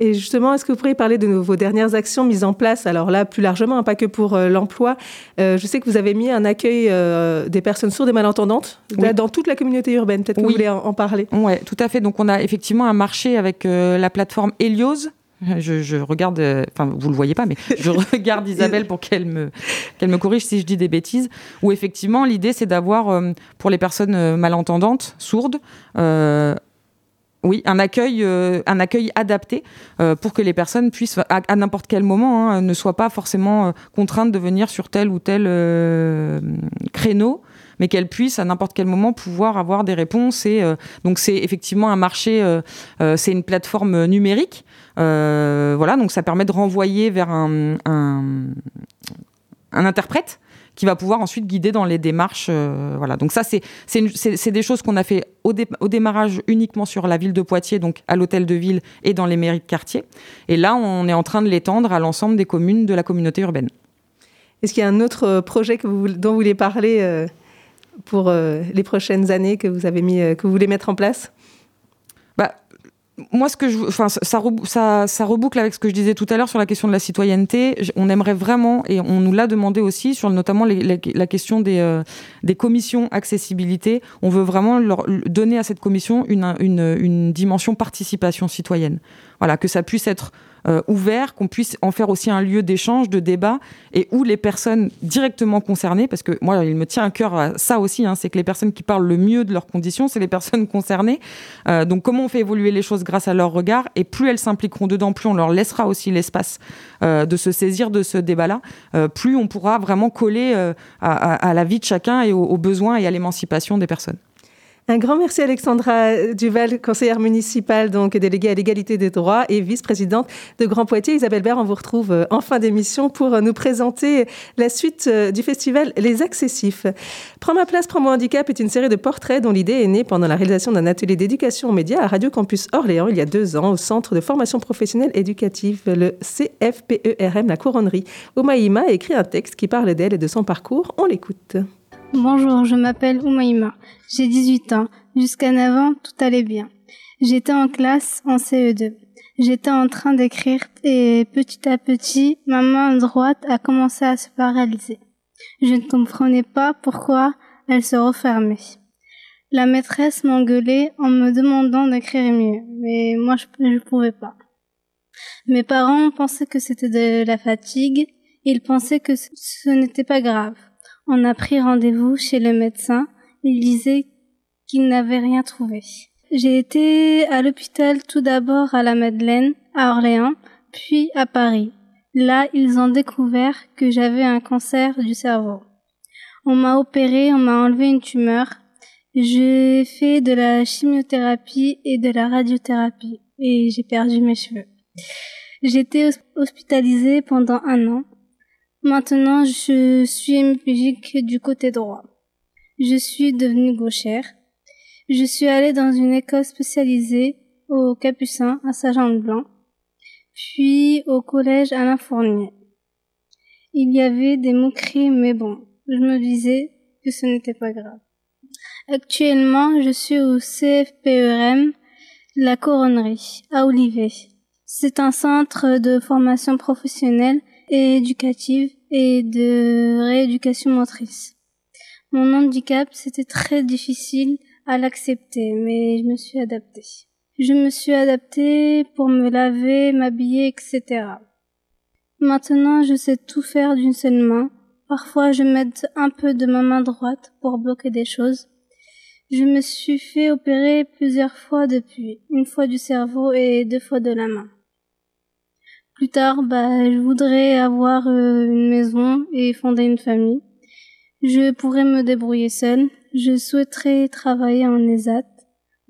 Et justement, est-ce que vous pourriez parler de vos dernières actions mises en place? Alors là, plus largement, hein, pas que pour euh, l'emploi. Euh, je sais que vous avez mis un accueil euh, des personnes sourdes et malentendantes dans toute la communauté urbaine. Peut-être que vous voulez en, parler. Oui, tout à fait. Donc on a effectivement un marché avec la plateforme Helios. Je, regarde, enfin vous le voyez pas, mais je regarde Isabelle pour qu'elle me, qu'elle me corrige si je dis des bêtises. Où effectivement l'idée c'est d'avoir pour les personnes malentendantes, sourdes, oui, un accueil, euh, adapté euh, pour que les personnes puissent, à, n'importe quel moment, hein, ne soient pas forcément euh, contraintes de venir sur tel ou tel créneau, mais qu'elles puissent à n'importe quel moment pouvoir avoir des réponses. Et donc c'est effectivement un marché, c'est une plateforme numérique. voilà, donc ça permet de renvoyer vers un interprète qui va pouvoir ensuite guider dans les démarches. Euh, voilà. Donc ça, c'est des choses qu'on a fait au, au, démarrage uniquement sur la ville de Poitiers, donc à l'hôtel de ville et dans les mairies de quartier. Et là, on est en train de l'étendre à l'ensemble des communes de la communauté urbaine. Est-ce qu'il y a un autre euh, projet que vous, dont vous voulez parler euh, pour les prochaines années que vous avez mis, que vous voulez mettre en place? Moi, ce que je, enfin, ça, ça, ça, reboucle avec ce que je disais tout à l'heure sur la question de la citoyenneté. On aimerait vraiment, et on nous l'a demandé aussi, sur notamment la question des, euh, des commissions accessibilité. On veut vraiment leur donner à cette commission une, une, une dimension participation citoyenne. Voilà, que ça puisse être euh, ouvert, qu'on puisse en faire aussi un lieu d'échange, de débat, et où les personnes directement concernées, parce que moi, il me tient à cœur à ça aussi, hein, c'est que les personnes qui parlent le mieux de leurs conditions, c'est les personnes concernées. Euh, donc, comment on fait évoluer les choses grâce à leur regard, et plus elles s'impliqueront dedans, plus on leur laissera aussi l'espace euh, de se saisir de ce débat-là, plus on pourra vraiment coller à, la vie de chacun et aux besoins et à l'émancipation des personnes. Un grand merci Alexandra Duval, conseillère municipale, donc déléguée à l'égalité des droits et vice-présidente de Grand Poitiers. Isabelle Bert, on vous retrouve euh, en fin d'émission pour euh, nous présenter la suite euh, du festival Les Accessifs. Prends ma place, prends mon handicap est une série de portraits dont l'idée est née pendant la réalisation d'un atelier d'éducation aux médias à Radio Campus Orléans il y a deux ans au Centre de formation professionnelle éducative, le CFPERM La Couronnerie. Oumaïma a écrit un texte qui parle d'elle et de son parcours. On l'écoute. Bonjour, je m'appelle Oumaïma. J'ai 18 ans. Jusqu'à 9 ans, tout allait bien. J'étais en classe en CE2. J'étais en train d'écrire et petit à petit, ma main droite a commencé à se paralyser. Je ne comprenais pas pourquoi elle se refermait. La maîtresse m'engueulait en me demandant d'écrire mieux, mais moi je ne pouvais pas. Mes parents pensaient que c'était de la fatigue, ils pensaient que ce n'était pas grave. On a pris rendez-vous chez le médecin. Il disait qu'il n'avait rien trouvé. J'ai été à l'hôpital tout d'abord à la Madeleine, à Orléans, puis à Paris. Là, ils ont découvert que j'avais un cancer du cerveau. On m'a opéré, on m'a enlevé une tumeur. J'ai fait de la chimiothérapie et de la radiothérapie et j'ai perdu mes cheveux. J'étais hospitalisée pendant un an. Maintenant, je suis hémiplégique du côté droit. Je suis devenue gauchère. Je suis allée dans une école spécialisée au Capucin à Saint-Jean-de-Blanc, puis au collège Alain Fournier. Il y avait des moqueries, mais bon, je me disais que ce n'était pas grave. Actuellement, je suis au CFPERM, la Couronnerie, à Olivet. C'est un centre de formation professionnelle éducative et de rééducation motrice. Mon handicap, c'était très difficile à l'accepter, mais je me suis adaptée. Je me suis adaptée pour me laver, m'habiller, etc. Maintenant, je sais tout faire d'une seule main. Parfois, je m'aide un peu de ma main droite pour bloquer des choses. Je me suis fait opérer plusieurs fois depuis, une fois du cerveau et deux fois de la main. Plus tard, bah, je voudrais avoir euh, une maison et fonder une famille. Je pourrais me débrouiller seule. Je souhaiterais travailler en ESAT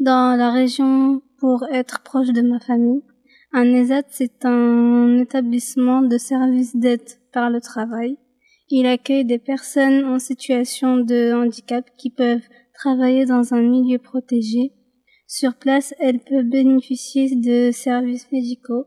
dans la région pour être proche de ma famille. Un ESAT, c'est un établissement de service d'aide par le travail. Il accueille des personnes en situation de handicap qui peuvent travailler dans un milieu protégé. Sur place, elles peuvent bénéficier de services médicaux,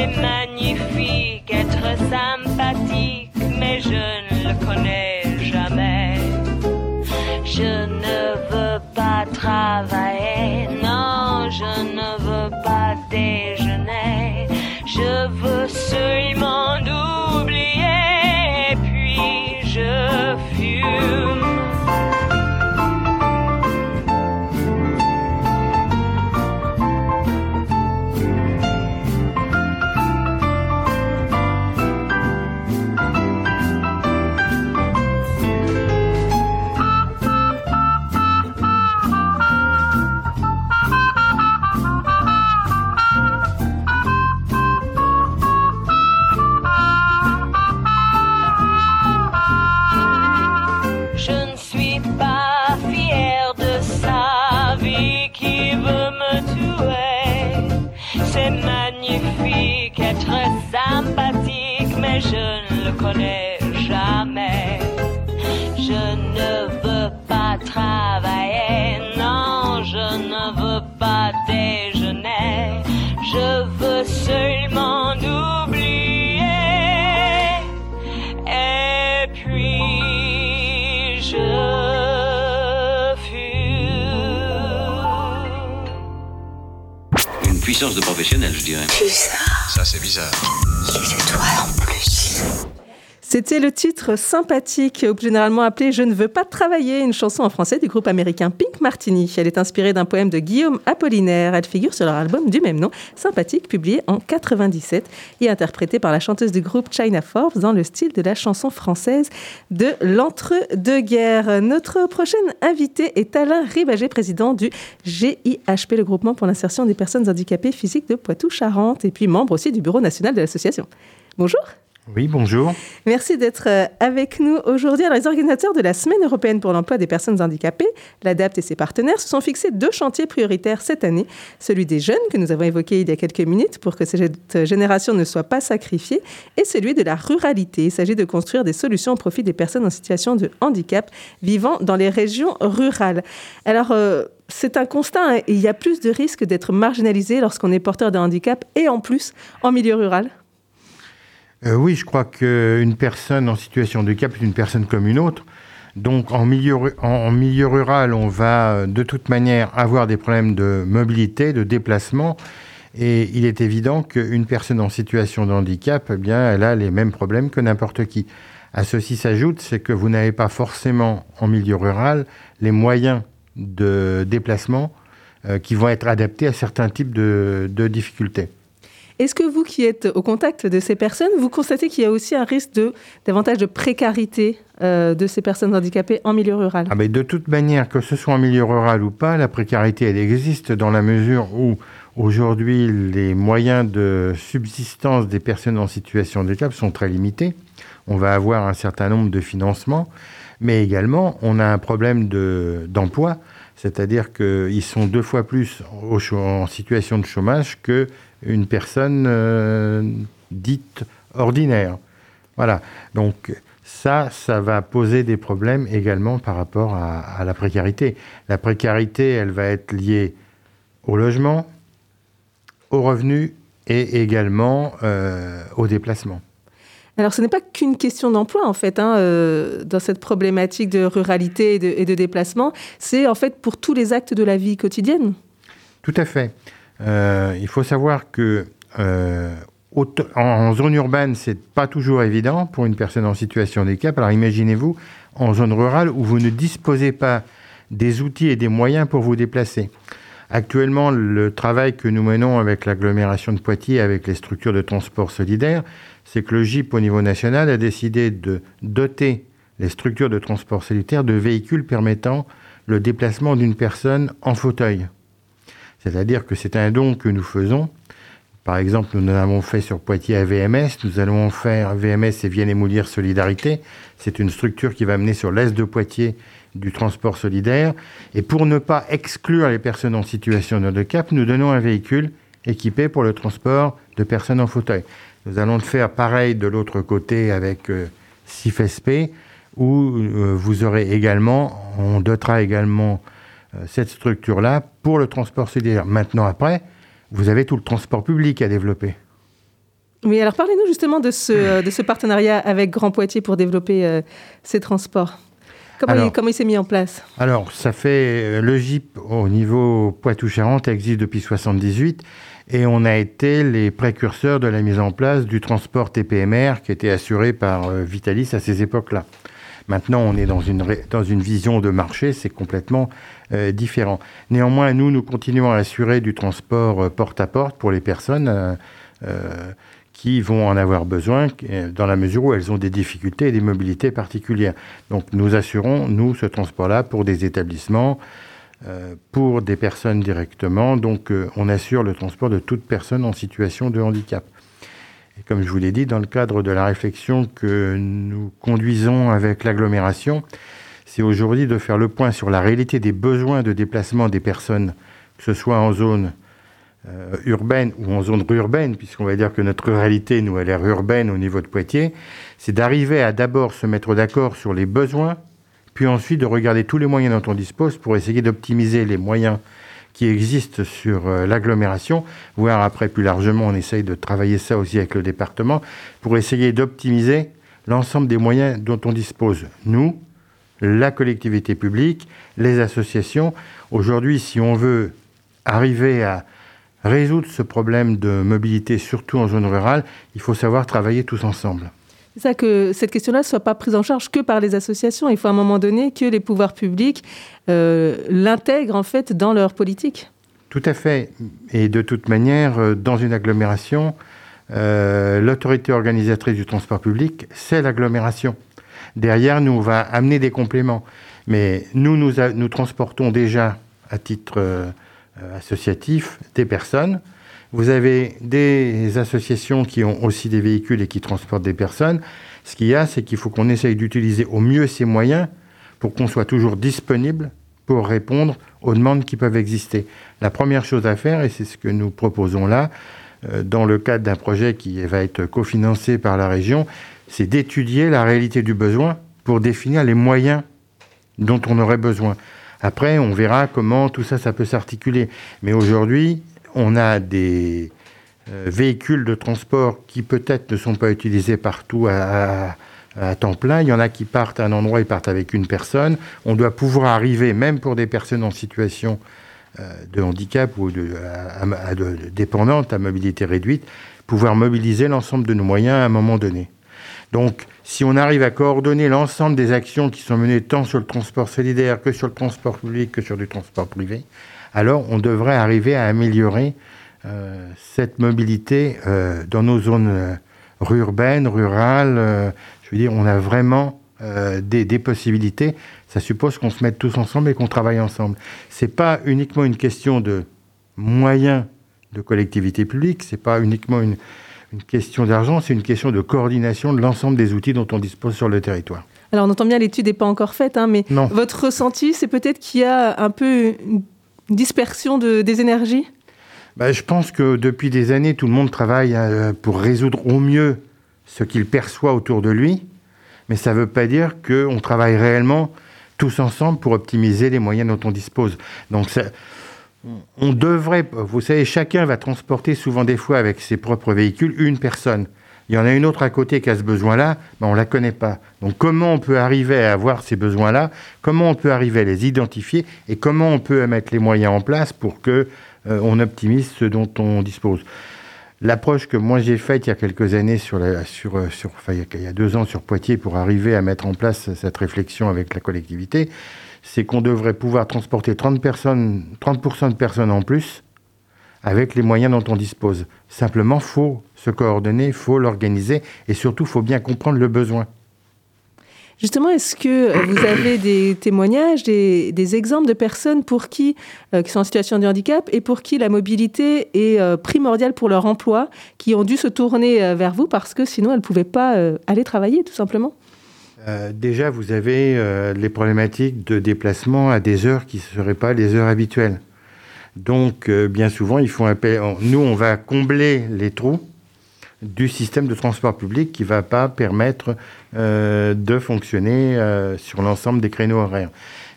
C'est magnifique être sympathique, mais je ne le connais jamais. Je ne veux pas travailler, sympathique, mais je ne le connais jamais. Je ne veux pas travailler, non, je ne veux pas déjeuner. Je veux seulement oublier. Et puis je fume. Une puissance de professionnel, je dirais. Ça, c'est bizarre. C'était le titre sympathique, généralement appelé Je ne veux pas travailler, une chanson en français du groupe américain Pink Martini. Elle est inspirée d'un poème de Guillaume Apollinaire. Elle figure sur leur album du même nom, Sympathique, publié en 97 et interprétée par la chanteuse du groupe China Forbes dans le style de la chanson française de l'entre-deux-guerres. Notre prochaine invité est Alain Ribagé, président du GIHP, le groupement pour l'insertion des personnes handicapées physiques de Poitou-Charentes, et puis membre aussi du bureau national de l'association. Bonjour. Oui, bonjour. Merci d'être euh, avec nous aujourd'hui. Les organisateurs de la Semaine européenne pour l'emploi des personnes handicapées, l'ADAPT et ses partenaires, se sont fixés deux chantiers prioritaires cette année. Celui des jeunes, que nous avons évoqué il y a quelques minutes, pour que cette génération ne soit pas sacrifiée, et celui de la ruralité. Il s'agit de construire des solutions au profit des personnes en situation de handicap vivant dans les régions rurales. Alors, euh, c'est un constat, hein, il y a plus de risques d'être marginalisé lorsqu'on est porteur d'un handicap et en plus en milieu rural. Euh, oui, je crois qu'une personne en situation de handicap est une personne comme une autre. Donc en milieu, en, milieu rural, on va euh, de toute manière avoir des problèmes de mobilité, de déplacement. Et il est évident qu'une personne en situation de handicap, eh bien, elle a les mêmes problèmes que n'importe qui. À ceci s'ajoute, c'est que vous n'avez pas forcément en milieu rural les moyens de déplacement euh, qui vont être adaptés à certains types de difficultés. Est-ce que vous qui êtes au contact de ces personnes, vous constatez qu'il y a aussi un risque davantage de précarité euh, de ces personnes handicapées en milieu rural? Ah ben De toute manière, que ce soit en milieu rural ou pas, la précarité, elle existe dans la mesure où aujourd'hui les moyens de subsistance des personnes en situation de handicap sont très limités. On va avoir un certain nombre de financements, mais également on a un problème d'emploi. c'est-à-dire qu'ils sont deux fois plus en situation de chômage que une personne euh, dite ordinaire. Voilà. Donc ça, ça va poser des problèmes également par rapport à, la précarité. La précarité, elle va être liée au logement, au revenu et également euh, au déplacement. Alors, ce n'est pas qu'une question d'emploi, en fait, hein, euh, dans cette problématique de ruralité et de, et de déplacement. C'est, en fait, pour tous les actes de la vie quotidienne. Tout à fait. Euh, il faut savoir que euh, en zone urbaine, c'est pas toujours évident pour une personne en situation de handicap. Alors imaginez-vous en zone rurale où vous ne disposez pas des outils et des moyens pour vous déplacer. Actuellement, le travail que nous menons avec l'agglomération de Poitiers, avec les structures de transport solidaire, c'est que le GIP au niveau national a décidé de doter les structures de transport solitaire de véhicules permettant le déplacement d'une personne en fauteuil. C'est-à-dire que c'est un don que nous faisons. Par exemple, nous en avons fait sur Poitiers à VMS. Nous allons faire VMS et Vienne et Moulière Solidarité. C'est une structure qui va mener sur l'est de Poitiers du transport solidaire. Et pour ne pas exclure les personnes en situation de handicap, nous donnons un véhicule équipé pour le transport de personnes en fauteuil. Nous allons le faire pareil de l'autre côté avec euh, SIFSP, où euh, vous aurez également, on dotera également cette structure-là pour le transport solidaire. Maintenant, après, vous avez tout le transport public à développer. Oui, alors parlez-nous justement de ce, euh, de ce partenariat avec Grand Poitiers pour développer euh, ces transports. Comment, il, comment il s'est mis en place? Alors, ça fait le GIP au niveau Poitou-Charentes existe depuis 78 et on a été les précurseurs de la mise en place du transport TPMR qui était assuré par Vitalis à ces époques-là. Maintenant, on est dans une, vision de marché, c'est complètement euh, différent. Néanmoins, nous, nous continuons à assurer du transport euh, porte-à-porte pour les personnes euh, qui vont en avoir besoin dans la mesure où elles ont des difficultés et des mobilités particulières. Donc, nous assurons, nous, ce transport-là pour des établissements, pour des personnes directement. Donc, on assure le transport de toute personne en situation de handicap. Comme je vous l'ai dit, dans le cadre de la réflexion que nous conduisons avec l'agglomération, c'est aujourd'hui de faire le point sur la réalité des besoins de déplacement des personnes, que ce soit en zone euh, urbaine ou en zone urbaine, puisqu'on va dire que notre ruralité, nous, elle est urbaine au niveau de Poitiers, c'est d'arriver à d'abord se mettre d'accord sur les besoins, puis ensuite de regarder tous les moyens dont on dispose pour essayer d'optimiser les moyens qui existent sur euh, l'agglomération, voire après plus largement, on essaye de travailler ça aussi avec le département, pour essayer d'optimiser l'ensemble des moyens dont on dispose. Nous, la collectivité publique, les associations. Aujourd'hui, si on veut arriver à résoudre ce problème de mobilité, surtout en zone rurale, il faut savoir travailler tous ensemble. C'est ça que cette question-là ne soit pas prise en charge que par les associations. Il faut à un moment donné que les pouvoirs publics euh, l'intègrent en fait dans leur politique. Tout à fait. Et de toute manière, euh, dans une agglomération, euh, l'autorité organisatrice du transport public, c'est l'agglomération. Derrière, nous, on va amener des compléments. Mais nous, nous, transportons déjà, à titre associatifs des personnes. Vous avez des associations qui ont aussi des véhicules et qui transportent des personnes. Ce qu'il y a, c'est qu'il faut qu'on essaye d'utiliser au mieux ces moyens pour qu'on soit toujours disponible pour répondre aux demandes qui peuvent exister. La première chose à faire, et c'est ce que nous proposons là, euh, dans le cadre d'un projet qui va être cofinancé par la région, c'est d'étudier la réalité du besoin pour définir les moyens dont on aurait besoin. Après, on verra comment tout ça, ça peut s'articuler. Mais aujourd'hui, on a des euh, véhicules de transport qui peut-être ne sont pas utilisés partout à, temps plein. Il y en a qui partent à un endroit, ils partent avec une personne. On doit pouvoir arriver, même pour des personnes en situation euh, de handicap ou de, de, dépendante à mobilité réduite, pouvoir mobiliser l'ensemble de nos moyens à un moment donné. Donc, si on arrive à coordonner l'ensemble des actions qui sont menées tant sur le transport solidaire que sur le transport public que sur du transport privé, alors on devrait arriver à améliorer euh, cette mobilité euh, dans nos zones euh, urbaines, rurales. je veux dire, on a vraiment des, des, possibilités. Ça suppose qu'on se mette tous ensemble et qu'on travaille ensemble. C'est pas uniquement une question de moyens de collectivité publique, c'est pas uniquement une, une question d'argent, c'est une question de coordination de l'ensemble des outils dont on dispose sur le territoire. Alors on entend bien l'étude n'est pas encore faite, hein, mais votre ressenti, c'est peut-être qu'il y a un peu une dispersion de, des énergies? Bah, Je pense que depuis des années, tout le monde travaille euh, pour résoudre au mieux ce qu'il perçoit autour de lui, mais ça ne veut pas dire qu'on travaille réellement tous ensemble pour optimiser les moyens dont on dispose. Donc on devrait, vous savez, chacun va transporter souvent des fois avec ses propres véhicules une personne. Il y en a une autre à côté qui a ce besoin-là, mais on ne la connaît pas. Donc comment on peut arriver à avoir ces besoins-là? Comment on peut arriver à les identifier? Et comment on peut mettre les moyens en place pour que euh, on optimise ce dont on dispose? L'approche que moi j'ai faite il y a quelques années, sur, la, sur, euh, enfin, il y a deux ans sur Poitiers, pour arriver à mettre en place cette réflexion avec la collectivité, c'est qu'on devrait pouvoir transporter 30%, personnes, 30 de personnes en plus avec les moyens dont on dispose. Simplement, il faut se coordonner, il faut l'organiser et surtout, il faut bien comprendre le besoin. Justement, est-ce que vous avez des témoignages, des, exemples de personnes pour qui, euh, qui sont en situation de handicap et pour qui la mobilité est euh, primordiale pour leur emploi, qui ont dû se tourner euh, vers vous parce que sinon elles ne pouvaient pas aller travailler, tout simplement? Euh, déjà, vous avez euh, les problématiques de déplacement à des heures qui ne seraient pas les heures habituelles. Donc, euh, bien souvent, il faut appel... nous, on va combler les trous du système de transport public qui ne va pas permettre de fonctionner sur l'ensemble des créneaux horaires.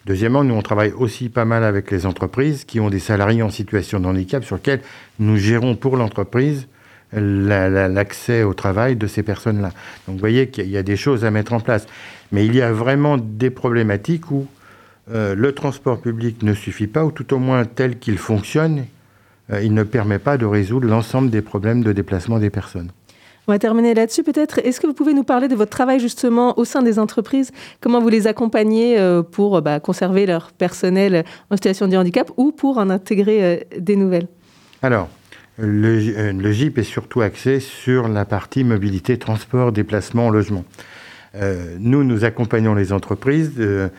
Deuxièmement, nous, on travaille aussi pas mal avec les entreprises qui ont des salariés en situation de handicap sur lesquels nous gérons pour l'entreprise l'accès au travail de ces personnes-là. Donc vous voyez qu'il y a des choses à mettre en place. Mais il y a vraiment des problématiques où euh, le transport public ne suffit pas, ou tout au moins tel qu'il fonctionne, euh, il ne permet pas de résoudre l'ensemble des problèmes de déplacement des personnes. On va terminer là-dessus peut-être. Est-ce que vous pouvez nous parler de votre travail justement au sein des entreprises? Comment vous les accompagnez euh, pour bah, conserver leur personnel en situation de handicap ou pour en intégrer des nouvelles? Alors, le, le, GIP est surtout axé sur la partie mobilité, transport, déplacement, logement. Euh, nous, nous accompagnons les entreprises euh,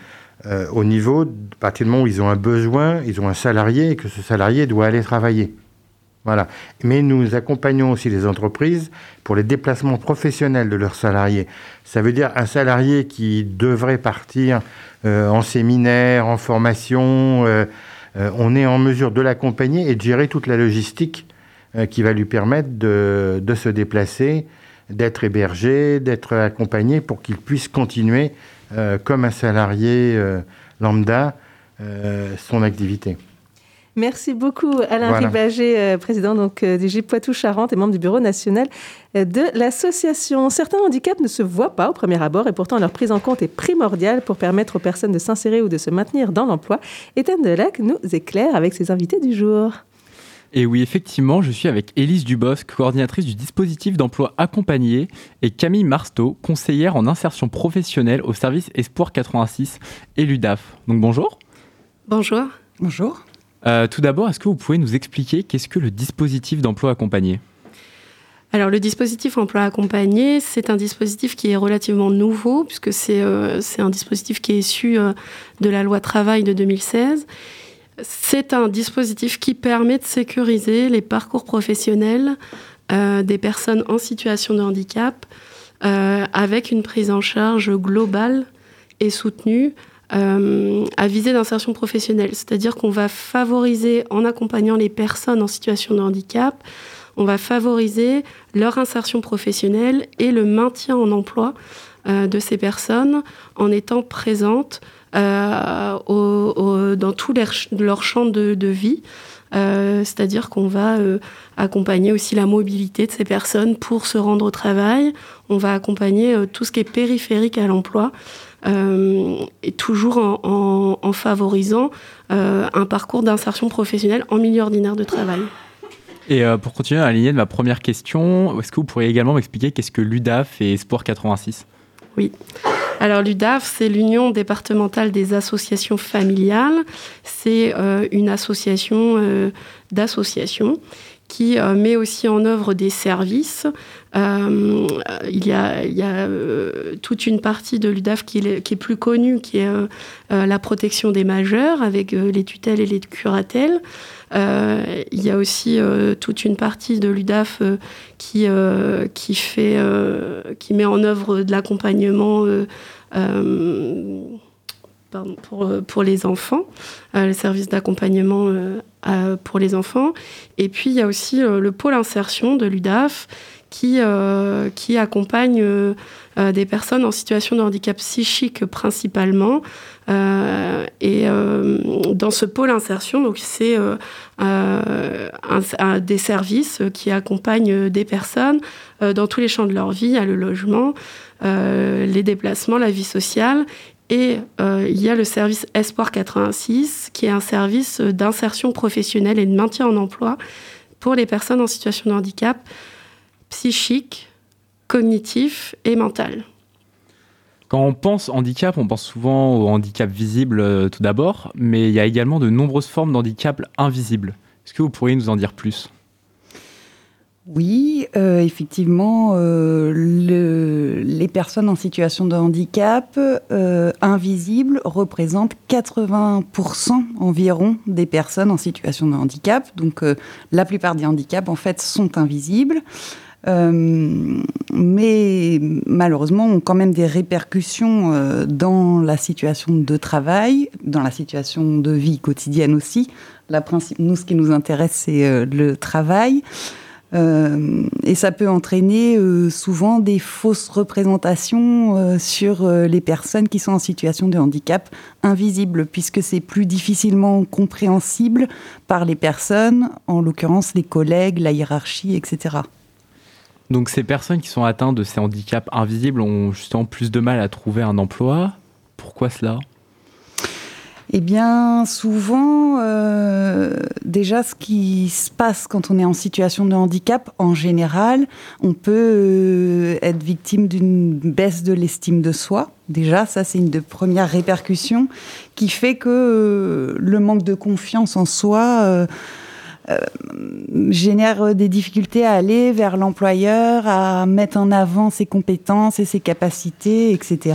euh, au niveau, à partir du moment où ils ont un besoin, ils ont un salarié et que ce salarié doit aller travailler. Voilà. Mais nous accompagnons aussi les entreprises pour les déplacements professionnels de leurs salariés. Ça veut dire un salarié qui devrait partir en séminaire, en formation, on est en mesure de l'accompagner et de gérer toute la logistique qui va lui permettre de se déplacer, d'être hébergé, d'être accompagné pour qu'il puisse continuer comme un salarié lambda son activité. Merci beaucoup Alain Ribager, euh, président donc, euh, du GIP Poitou-Charentes et membre du bureau national euh, de l'association. Certains handicaps ne se voient pas au premier abord et pourtant leur prise en compte est primordiale pour permettre aux personnes de s'insérer ou de se maintenir dans l'emploi. Étienne Delac nous éclaire avec ses invités du jour. Et oui, effectivement, je suis avec Élise Dubosc, coordinatrice du dispositif d'emploi accompagné, et Camille Marsteau, conseillère en insertion professionnelle au service Espoir 86 et l'UDAF. Donc bonjour. Bonjour. Bonjour. Euh, tout d'abord, est-ce que vous pouvez nous expliquer qu'est-ce que le dispositif d'emploi accompagné? Alors le dispositif emploi accompagné, c'est un dispositif qui est relativement nouveau puisque c'est euh, un dispositif qui est issu euh, de la loi travail de 2016. C'est un dispositif qui permet de sécuriser les parcours professionnels des personnes en situation de handicap avec une prise en charge globale et soutenue euh, à visée d'insertion professionnelle. C'est-à-dire qu'on va favoriser, en accompagnant les personnes en situation de handicap, on va favoriser leur insertion professionnelle et le maintien en emploi euh, de ces personnes en étant présentes euh, dans tous leurs champs de, de vie. C'est-à-dire qu'on va accompagner aussi la mobilité de ces personnes pour se rendre au travail. On va accompagner tout ce qui est périphérique à l'emploi. Euh, et toujours en, favorisant euh, un parcours d'insertion professionnelle en milieu ordinaire de travail. Et euh, pour continuer à la lignée de ma première question, est-ce que vous pourriez également m'expliquer qu'est-ce que l'UDAF et Sport 86 Oui. Alors l'UDAF, c'est l'Union départementale des associations familiales. C'est une association d'associations qui euh, met aussi en œuvre des services. Euh, il y a, euh, toute une partie de l'UDAF qui, est plus connue, qui est la protection des majeurs avec les tutelles et les curatelles. Il y a aussi toute une partie de l'UDAF qui, qui, fait, qui met en œuvre de l'accompagnement pour, pour les enfants, le service d'accompagnement pour les enfants. Et puis il y a aussi euh, le pôle insertion de l'UDAF qui, euh, qui accompagne euh, des personnes en situation de handicap psychique principalement. et dans ce pôle insertion, donc c'est des services qui accompagnent des personnes dans tous les champs de leur vie, a le logement, les déplacements, la vie sociale, et euh, il y a le service Espoir 86, qui est un service d'insertion professionnelle et de maintien en emploi pour les personnes en situation de handicap psychique, cognitif et mental. Quand on pense handicap, on pense souvent au handicap visible euh, tout d'abord, mais il y a également de nombreuses formes d'handicap invisibles. Est-ce que vous pourriez nous en dire plus? Oui, euh, effectivement, euh, les personnes en situation de handicap euh, invisibles représentent 80% environ des personnes en situation de handicap. Donc la plupart des handicaps, en fait, sont invisibles. Mais malheureusement ont quand même des répercussions dans la situation de travail, dans la situation de vie quotidienne aussi. Nous, ce qui nous intéresse, c'est le travail. Euh, et ça peut entraîner euh, souvent des fausses représentations euh, sur les personnes qui sont en situation de handicap invisibles, puisque c'est plus difficilement compréhensible par les personnes, en l'occurrence les collègues, la hiérarchie, etc. Donc ces personnes qui sont atteintes de ces handicaps invisibles ont justement plus de mal à trouver un emploi. Pourquoi cela? Eh bien, souvent, euh, déjà, ce qui se passe quand on est en situation de handicap, en général, on peut euh, être victime d'une baisse de l'estime de soi. Déjà, ça, c'est une de premières répercussions qui fait que euh, le manque de confiance en soi génère des difficultés à aller vers l'employeur, à mettre en avant ses compétences et ses capacités, etc.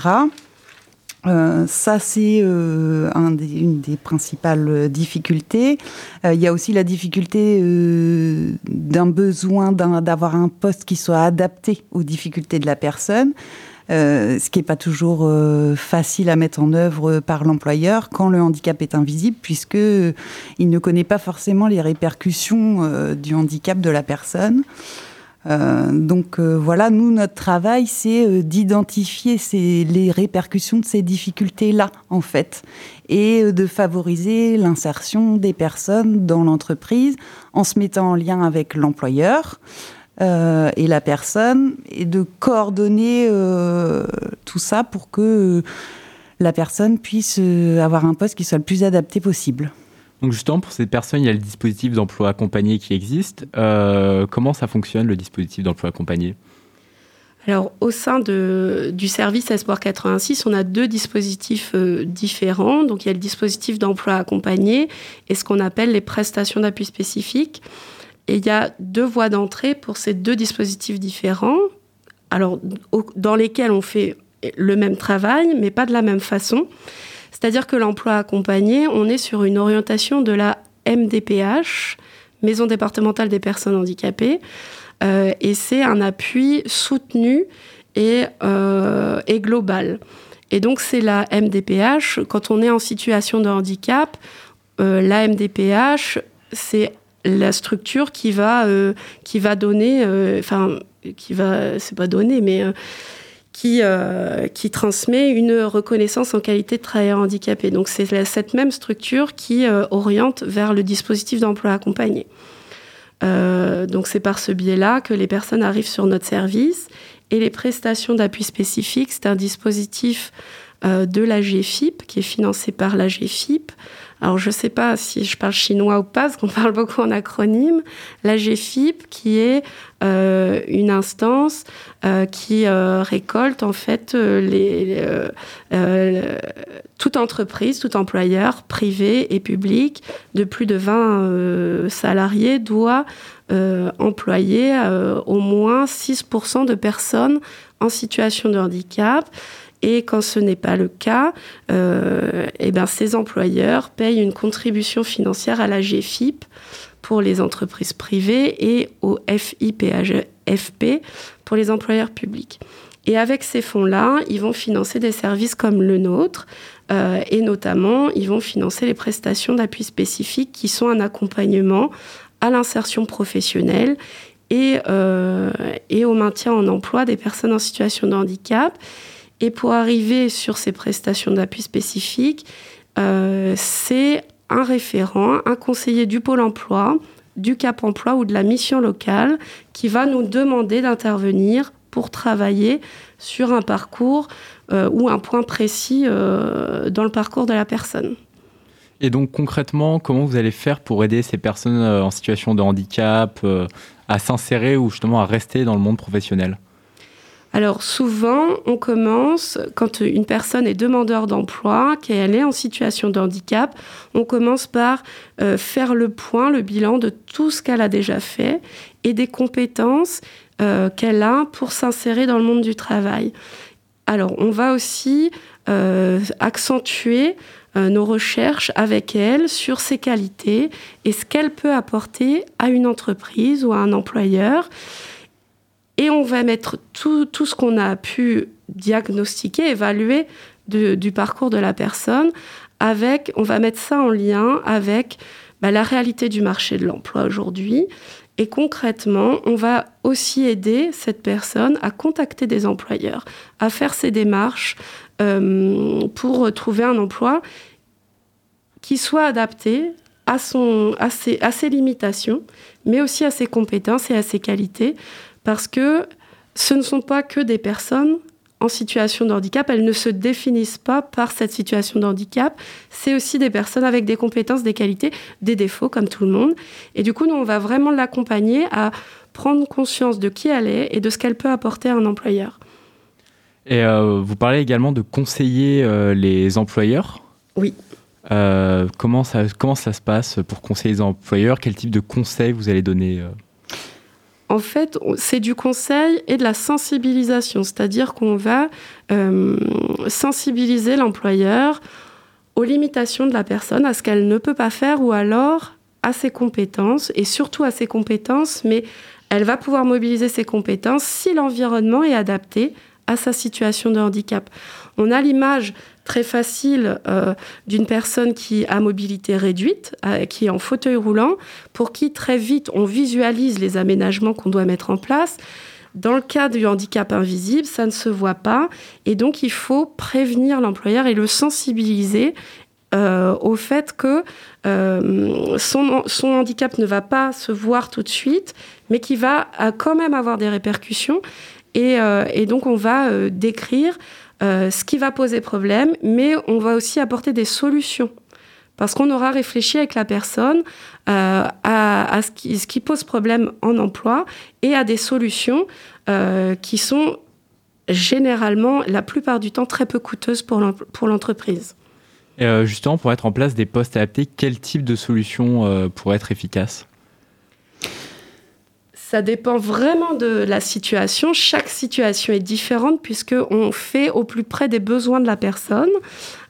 Euh, ça, c'est euh, une des principales difficultés. Euh, il y a aussi la difficulté d'un besoin d'avoir un poste qui soit adapté aux difficultés de la personne. Ce qui n'est pas toujours facile à mettre en œuvre par l'employeur quand le handicap est invisible, puisque il ne connaît pas forcément les répercussions du handicap de la personne. Euh, donc euh, voilà, nous, notre travail, c'est euh, d'identifier les répercussions de ces difficultés-là, en fait, et de favoriser l'insertion des personnes dans l'entreprise en se mettant en lien avec l'employeur. Et la personne, et de coordonner tout ça pour que la personne puisse avoir un poste qui soit le plus adapté possible. Donc justement, pour ces personnes, il y a le dispositif d'emploi accompagné qui existe. Euh, comment ça fonctionne, le dispositif d'emploi accompagné? Alors, au sein de, du service Espoir 86, on a deux dispositifs euh, différents. Donc, il y a le dispositif d'emploi accompagné et ce qu'on appelle les prestations d'appui spécifiques. Et il y a deux voies d'entrée pour ces deux dispositifs différents. Alors, dans lesquels on fait le même travail, mais pas de la même façon. C'est-à-dire que l'emploi accompagné, on est sur une orientation de la MDPH, Maison départementale des personnes handicapées, euh, et c'est un appui soutenu et, euh, global. Et donc c'est la MDPH, quand on est en situation de handicap, euh, la MDPH, c'est la structure qui va, qui va donner, enfin, qui va, c'est pas donner, mais qui, euh, qui transmet une reconnaissance en qualité de travailleur handicapé. Donc c'est cette même structure qui euh, oriente vers le dispositif d'emploi accompagné. Euh, donc c'est par ce biais-là que les personnes arrivent sur notre service. Et les prestations d'appui spécifique, c'est un dispositif de la GFIP qui est financé par la GFIP. Alors, je ne sais pas si je parle chinois ou pas, parce qu'on parle beaucoup en acronyme. La GFIP, qui est euh, une instance euh, qui euh, récolte en fait les, toute entreprise, tout employeur privé et public de plus de 20 salariés doit employer au moins 6% de personnes en situation de handicap. Et quand ce n'est pas le cas, euh, eh ben, ces employeurs payent une contribution financière à la GFIP pour les entreprises privées et au FIPHFP pour les employeurs publics. Et avec ces fonds-là, ils vont financer des services comme le nôtre, euh, et notamment, ils vont financer les prestations d'appui spécifiques qui sont un accompagnement à l'insertion professionnelle euh, et au maintien en emploi des personnes en situation de handicap. Et pour arriver sur ces prestations d'appui spécifiques, euh, c'est un référent, un conseiller du pôle emploi, du Cap emploi ou de la mission locale qui va nous demander d'intervenir pour travailler sur un parcours euh, ou un point précis euh, dans le parcours de la personne. Et donc concrètement, comment vous allez faire pour aider ces personnes en situation de handicap à s'insérer ou justement à rester dans le monde professionnel? Alors souvent, on commence, quand une personne est demandeur d'emploi, qu'elle est en situation de handicap, on commence par euh, faire le point, le bilan de tout ce qu'elle a déjà fait et des compétences euh, qu'elle a pour s'insérer dans le monde du travail. Alors on va aussi euh, accentuer nos recherches avec elle sur ses qualités et ce qu'elle peut apporter à une entreprise ou à un employeur. Et on va mettre tout, tout ce qu'on a pu diagnostiquer, évaluer du parcours de la personne, avec, on va mettre ça en lien avec bah, la réalité du marché de l'emploi aujourd'hui. Et concrètement, on va aussi aider cette personne à contacter des employeurs, à faire ses démarches euh, pour trouver un emploi qui soit adapté à, son, à, ses, à ses limitations, mais aussi à ses compétences et à ses qualités, parce que ce ne sont pas que des personnes en situation de handicap, elles ne se définissent pas par cette situation de handicap. C'est aussi des personnes avec des compétences, des qualités, des défauts, comme tout le monde. Et du coup, nous, on va vraiment l'accompagner à prendre conscience de qui elle est et de ce qu'elle peut apporter à un employeur. Et euh, vous parlez également de conseiller euh, les employeurs. Oui. Euh, comment, ça, comment ça se passe pour conseiller les employeurs? Quel type de conseils vous allez donner en fait, c'est du conseil et de la sensibilisation, c'est-à-dire qu'on va euh, sensibiliser l'employeur aux limitations de la personne, à ce qu'elle ne peut pas faire ou alors à ses compétences, et surtout à ses compétences, mais elle va pouvoir mobiliser ses compétences si l'environnement est adapté à sa situation de handicap. On a l'image très facile euh, d'une personne qui a mobilité réduite, euh, qui est en fauteuil roulant, pour qui très vite on visualise les aménagements qu'on doit mettre en place. Dans le cas du handicap invisible, ça ne se voit pas et donc il faut prévenir l'employeur et le sensibiliser euh, au fait que son, handicap ne va pas se voir tout de suite, mais qu'il va quand même avoir des répercussions. Et, et donc on va décrire euh, ce qui va poser problème, mais on va aussi apporter des solutions. Parce qu'on aura réfléchi avec la personne euh, à, ce, qui, pose problème en emploi et à des solutions euh, qui sont généralement, la plupart du temps, très peu coûteuses pour l'entreprise. justement, pour être en place des postes adaptés, quel type de solution pourrait être efficace ça dépend vraiment de la situation. Chaque situation est différente puisqu'on fait au plus près des besoins de la personne.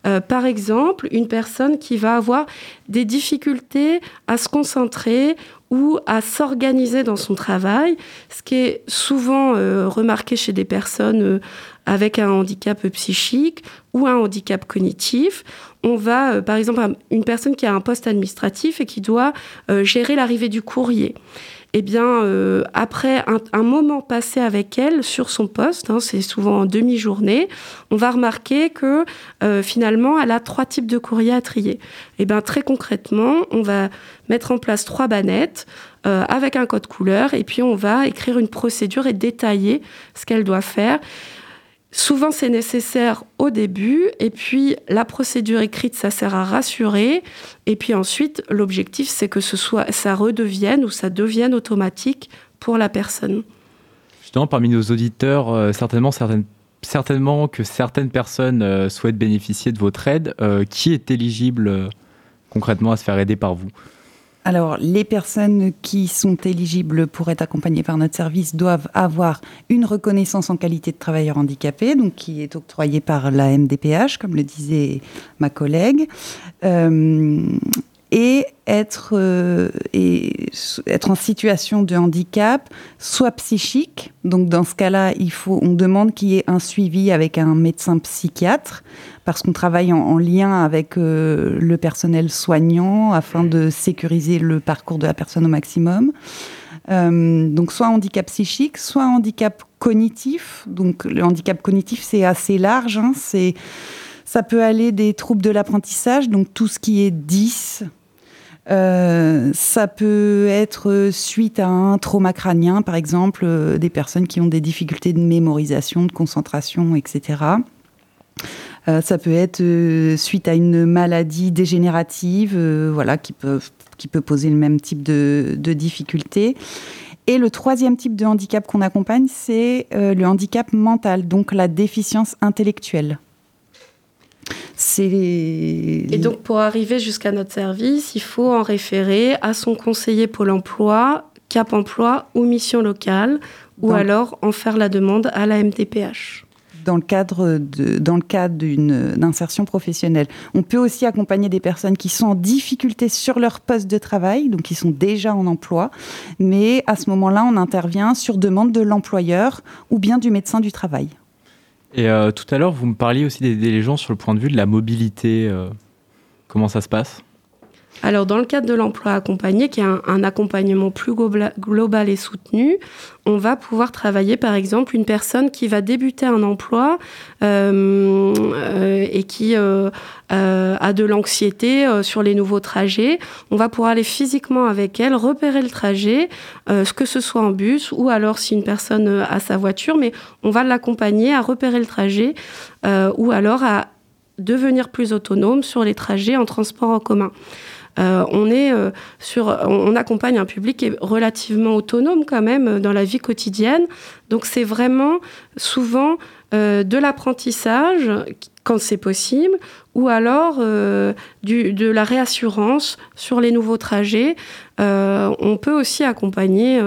Euh, par exemple, une personne qui va avoir des difficultés à se concentrer ou à s'organiser dans son travail, ce qui est souvent euh, remarqué chez des personnes euh, avec un handicap psychique ou un handicap cognitif. On va, par exemple, une personne qui a un poste administratif et qui doit gérer l'arrivée du courrier eh bien, euh, après un, moment passé avec elle sur son poste, hein, c'est souvent en demi-journée, on va remarquer que euh, finalement, elle a trois types de courriers à trier. Eh bien, très concrètement, on va mettre en place trois bannettes euh, avec un code couleur et puis on va écrire une procédure et détailler ce qu'elle doit faire. Souvent, c'est nécessaire au début, et puis la procédure écrite, ça sert à rassurer, et puis ensuite, l'objectif, c'est que ce soit, ça redevienne ou ça devienne automatique pour la personne. Justement, parmi nos auditeurs, euh, certainement, certaines, certainement que certaines personnes euh, souhaitent bénéficier de votre aide. Euh, qui est éligible concrètement à se faire aider par vous? Alors, les personnes qui sont éligibles pour être accompagnées par notre service doivent avoir une reconnaissance en qualité de travailleur handicapé, donc qui est octroyée par la MDPH, comme le disait ma collègue. Euh, et être, euh, et être en situation de handicap, soit psychique. Donc dans ce cas-là, il faut, on demande qu'il y ait un suivi avec un médecin psychiatre, parce qu'on travaille en, lien avec euh, le personnel soignant afin de sécuriser le parcours de la personne au maximum. Euh, donc soit handicap psychique, soit handicap cognitif. Donc le handicap cognitif, c'est assez large. Hein. c'est ça peut aller des troubles de l'apprentissage, donc tout ce qui est 10, euh, ça peut être suite à un trauma crânien, par exemple, euh, des personnes qui ont des difficultés de mémorisation, de concentration, etc. Euh, ça peut être suite à une maladie dégénérative, voilà, qui peut, poser le même type de difficultés. Et le troisième type de handicap qu'on accompagne, c'est le handicap mental, donc la déficience intellectuelle. Et donc, pour arriver jusqu'à notre service, il faut en référer à son conseiller Pôle emploi, Cap emploi ou mission locale, ou alors en faire la demande à la MDPH dans le cadre de, dans le cadre d'une insertion professionnelle. On peut aussi accompagner des personnes qui sont en difficulté sur leur poste de travail, donc qui sont déjà en emploi, mais à ce moment-là, on intervient sur demande de l'employeur ou bien du médecin du travail. Et euh, tout à l'heure, vous me parliez aussi les gens sur le point de vue de la mobilité. Euh, comment ça se passe? Alors, dans le cadre de l'emploi accompagné, qui est un, accompagnement plus global et soutenu, on va pouvoir travailler, par exemple, une personne qui va débuter un emploi euh, euh, et qui euh, a de l'anxiété sur les nouveaux trajets. On va pouvoir aller physiquement avec elle, repérer le trajet, que ce soit en bus ou alors si une personne a sa voiture, mais on va l'accompagner à repérer le trajet ou alors à devenir plus autonome sur les trajets en transport en commun. Euh, on est euh, sur, on accompagne un public qui est relativement autonome quand même euh, dans la vie quotidienne. Donc c'est vraiment souvent de l'apprentissage quand c'est possible, ou alors de la réassurance sur les nouveaux trajets. on peut aussi accompagner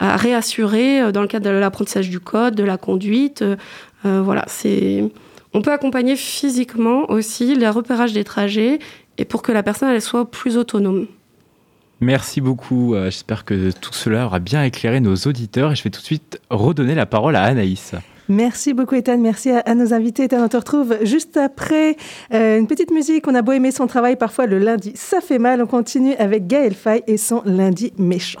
à réassurer dans le cadre de l'apprentissage du code, de la conduite. voilà, c'est. On peut accompagner physiquement aussi le repérage des trajets et pour que la personne elle soit plus autonome. Merci beaucoup. J'espère que tout cela aura bien éclairé nos auditeurs et je vais tout de suite redonner la parole à Anaïs. Merci beaucoup Ethan, merci à, nos invités. Ethan, on te retrouve juste après euh, une petite musique. On a beau aimer son travail, parfois le lundi, ça fait mal. On continue avec Gaël Fay et son lundi méchant.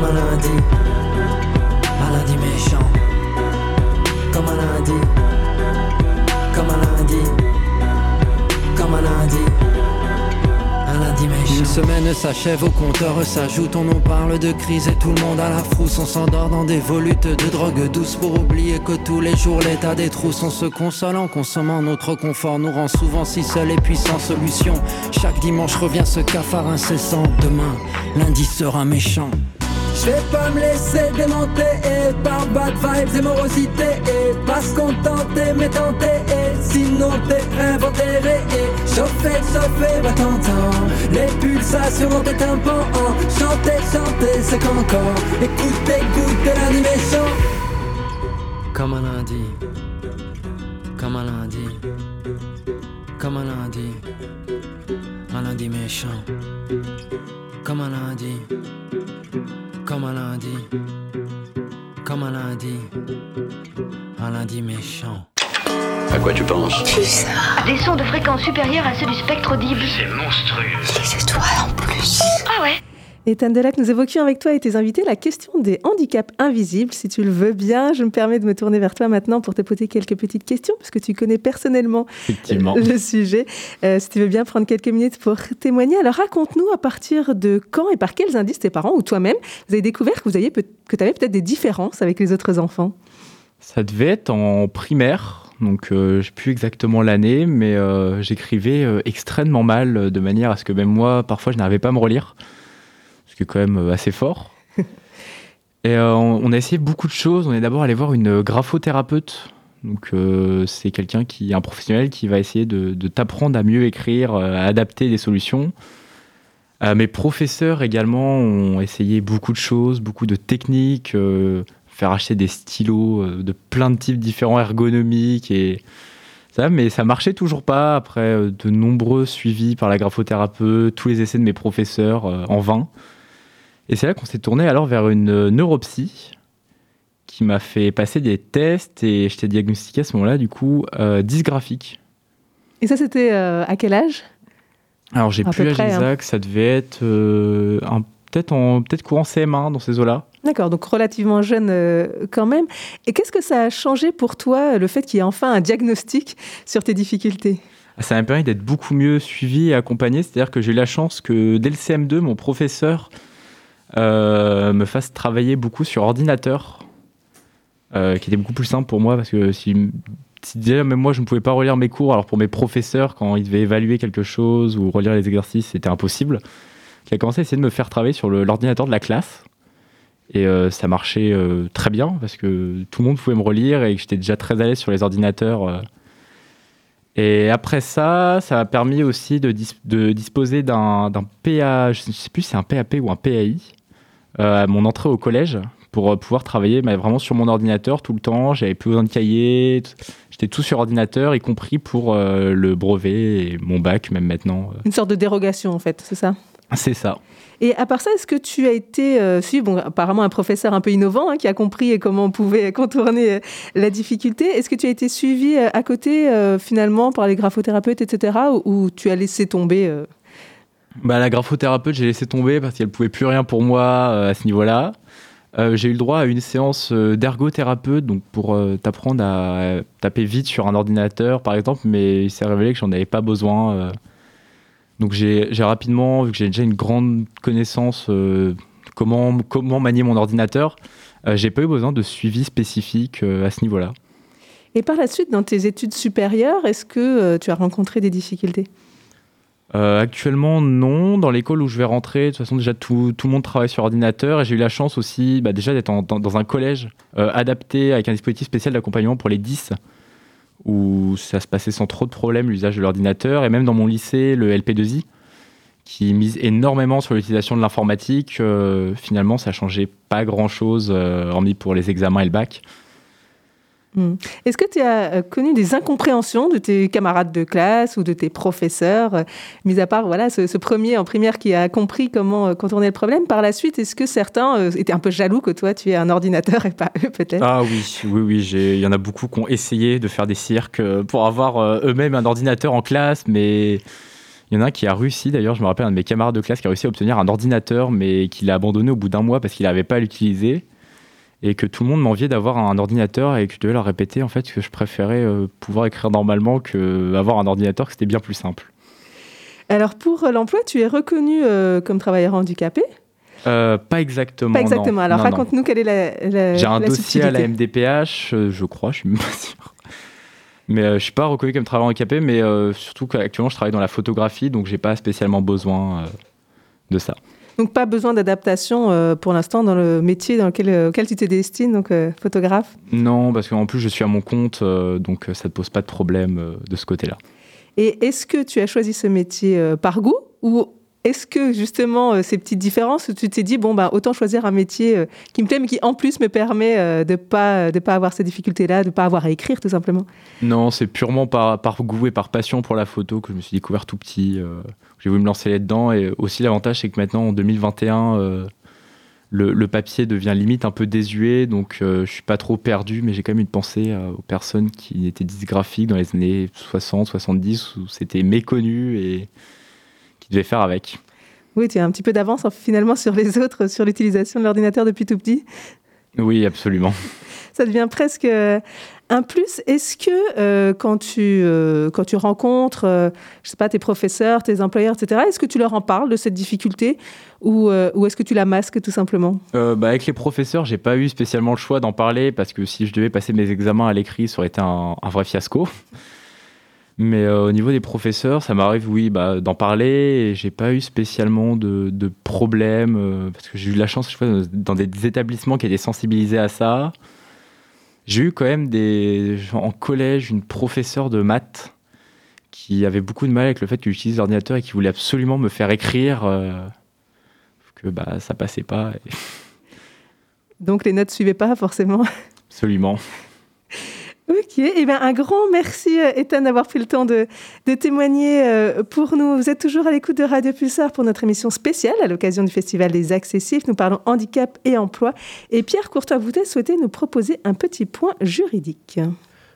comme un lundi lundi méchant. Comme un lundi, comme un lundi, comme un lundi. Un lundi. Une semaine s'achève, au compteur s'ajoute. On nous parle de crise et tout le monde à la frousse. On s'endort dans des volutes de drogue douce pour oublier que tous les jours l'état des trousses. On se console en consommant notre confort, nous rend souvent si seuls et puis sans solution. Chaque dimanche revient ce cafard incessant. Demain, lundi sera méchant. Je vais pas me laisser démonter et par bad vibes et morosité et pas se contenter mais tenter et sinon t'es inventé et chauffer, chauffer, va t'entendre. Les pulsations dans tes tympans chanter, chanter c'est qu'encore. Écoutez, écoutez l'animation comme un lundi. Comme un lundi. Comme un lundi. Un lundi méchant comme un lundi comme un lundi, comme un lundi, un lundi méchant. À quoi tu penses Des sons de fréquence supérieure à ceux du spectre audible. C'est monstrueux. Les étoiles en plus. Ah ouais Ethan Delac, nous évoquions avec toi et tes invités la question des handicaps invisibles. Si tu le veux bien, je me permets de me tourner vers toi maintenant pour te poser quelques petites questions, parce que tu connais personnellement le sujet. Euh, si tu veux bien prendre quelques minutes pour témoigner, alors raconte-nous à partir de quand et par quels indices tes parents ou toi-même, vous avez découvert que vous aviez que tu avais peut-être des différences avec les autres enfants? Ça devait être en primaire. Donc, euh, je sais plus exactement l'année, mais euh, j'écrivais extrêmement mal, de manière à ce que même moi, parfois, je n'arrivais pas à me relire qui est quand même euh, assez fort. Et euh, on a essayé beaucoup de choses. On est d'abord allé voir une graphothérapeute. Donc euh, c'est quelqu'un qui est un professionnel qui va essayer de, t'apprendre à mieux écrire, à adapter des solutions. mes professeurs également ont essayé beaucoup de choses, beaucoup de techniques, faire acheter des stylos de plein de types différents ergonomiques et ça, mais ça marchait toujours pas après de nombreux suivis par la graphothérapeute, tous les essais de mes professeurs en vain. Et c'est là qu'on s'est tourné alors vers une euh, neuropsy qui m'a fait passer des tests et je t'ai diagnostiqué à ce moment-là, du coup, euh, dysgraphique. Et ça, c'était euh, à quel âge? Alors, j'ai plus l'âge hein. exact, ça devait être euh, peut-être en peut courant CM1 dans ces eaux-là. D'accord, donc relativement jeune quand même. Et qu'est-ce que ça a changé pour toi, le fait qu'il y ait enfin un diagnostic sur tes difficultés? Ça m'a permis d'être beaucoup mieux suivi et accompagné. C'est-à-dire que j'ai eu la chance que dès le CM2, mon professeur euh, me fasse travailler beaucoup sur ordinateur, euh, qui était beaucoup plus simple pour moi parce que si, déjà même moi je ne pouvais pas relire mes cours, alors pour mes professeurs quand ils devaient évaluer quelque chose ou relire les exercices c'était impossible, qui a commencé à essayer de me faire travailler sur l'ordinateur de la classe. Et euh, ça marchait très bien parce que tout le monde pouvait me relire et que j'étais déjà très à l'aise sur les ordinateurs. Et après ça, ça m'a permis aussi de, de disposer d'un PA, je ne sais plus si c'est un PAP ou un PAI, euh, à mon entrée au collège pour euh, pouvoir travailler mais vraiment sur mon ordinateur tout le temps. J'avais plus besoin de cahier. J'étais tout sur ordinateur, y compris pour euh, le brevet et mon bac, même maintenant. Une sorte de dérogation, en fait, c'est ça? C'est ça. Et à part ça, est-ce que tu as été euh, suivi, bon, apparemment un professeur un peu innovant hein, qui a compris comment on pouvait contourner euh, la difficulté. Est-ce que tu as été suivi euh, à côté euh, finalement par les graphothérapeutes, etc., ou, ou tu as laissé tomber euh? Bah, la graphothérapeute, j'ai laissé tomber parce qu'elle pouvait plus rien pour moi euh, à ce niveau-là. Euh, j'ai eu le droit à une séance euh, d'ergothérapeute, donc pour euh, t'apprendre à taper vite sur un ordinateur, par exemple, mais il s'est révélé que j'en avais pas besoin. donc j'ai rapidement, vu que j'ai déjà une grande connaissance comment comment manier mon ordinateur, j'ai pas eu besoin de suivi spécifique à ce niveau-là. Et par la suite, dans tes études supérieures, est-ce que tu as rencontré des difficultés? Euh, actuellement, non. Dans l'école où je vais rentrer, de toute façon, déjà tout, tout le monde travaille sur ordinateur. Et j'ai eu la chance aussi bah, déjà d'être dans, un collège euh, adapté avec un dispositif spécial d'accompagnement pour les 10, où ça se passait sans trop de problèmes l'usage de l'ordinateur. Et même dans mon lycée, le LP2I, qui mise énormément sur l'utilisation de l'informatique, euh, finalement, ça changeait pas grand-chose, hormis pour les examens et le bac. Hmm. Est-ce que tu as euh, connu des incompréhensions de tes camarades de classe ou de tes professeurs, euh, mis à part voilà, ce, premier en primaire qui a compris comment euh, contourner le problème? Par la suite, est-ce que certains étaient un peu jaloux que toi, tu aies un ordinateur et pas eux, peut-être? Ah oui, oui, oui. Il y en a beaucoup qui ont essayé de faire des cirques pour avoir eux-mêmes un ordinateur en classe, mais il y en a un qui a réussi. D'ailleurs, je me rappelle un de mes camarades de classe qui a réussi à obtenir un ordinateur, mais qu'il a abandonné au bout d'un mois parce qu'il n'avait pas à l'utiliser. Et que tout le monde m'enviait d'avoir un ordinateur et que je devais leur répéter en fait que je préférais euh, pouvoir écrire normalement que avoir un ordinateur, que c'était bien plus simple. Alors, pour euh, l'emploi, tu es reconnu euh, comme travailleur handicapé? Euh, pas exactement. Pas exactement. non. Alors, raconte-nous quelle est la, la J'ai un la dossier à la. MDPH, je crois, je suis même pas sûr. Mais euh, je suis pas reconnu comme travailleur handicapé, mais euh, surtout qu'actuellement je travaille dans la photographie, donc j'ai pas spécialement besoin euh, de ça. Donc, pas besoin d'adaptation euh, pour l'instant dans le métier dans lequel, euh, auquel tu te destines, donc euh, photographe? Non, parce qu'en plus je suis à mon compte, donc ça ne pose pas de problème de ce côté-là. Et est-ce que tu as choisi ce métier par goût ou est-ce que justement euh, ces petites différences, tu t'es dit bon bah autant choisir un métier euh, qui me plaît mais qui en plus me permet euh, de pas de pas avoir ces difficultés-là, de pas avoir à écrire tout simplement? Non, c'est purement par, goût et par passion pour la photo que je me suis découvert tout petit. j'ai voulu me lancer là-dedans. Et aussi, l'avantage, c'est que maintenant, en 2021, euh, le, le papier devient limite un peu désuet. Donc, euh, je suis pas trop perdu, mais j'ai quand même une pensée euh, aux personnes qui étaient dysgraphiques dans les années 60, 70, où c'était méconnu et qui devaient faire avec. Oui, tu as un petit peu d'avance en- finalement sur les autres sur l'utilisation de l'ordinateur depuis tout petit. Oui, absolument. Ça devient presque euh, un plus. Est-ce que euh, quand, tu, euh, quand tu rencontres, euh, je sais pas, tes professeurs, tes employeurs, etc., est-ce que tu leur en parles de cette difficulté ou, ou est-ce que tu la masques tout simplement? Bah, avec les professeurs, j'ai pas eu spécialement le choix d'en parler parce que si je devais passer mes examens à l'écrit, ça aurait été un, un vrai fiasco. Mais euh, au niveau des professeurs, ça m'arrive, oui, bah, d'en parler et j'ai pas eu spécialement de, de problème euh, parce que j'ai eu de la chance, je sais pas, dans des établissements qui étaient sensibilisés à ça. J'ai eu quand même des, en collège une professeure de maths qui avait beaucoup de mal avec le fait que j'utilise l'ordinateur et qui voulait absolument me faire écrire euh, que bah, ça passait pas. et- Donc les notes suivaient pas forcément. Absolument. Ok, eh bien, un grand merci euh, Ethan d'avoir pris le temps de, témoigner euh, pour nous. Vous êtes toujours à l'écoute de Radio Pulsar pour notre émission spéciale à l'occasion du Festival des Accessifs. Nous parlons handicap et emploi. Et Pierre Courtois, vous avez souhaité nous proposer un petit point juridique.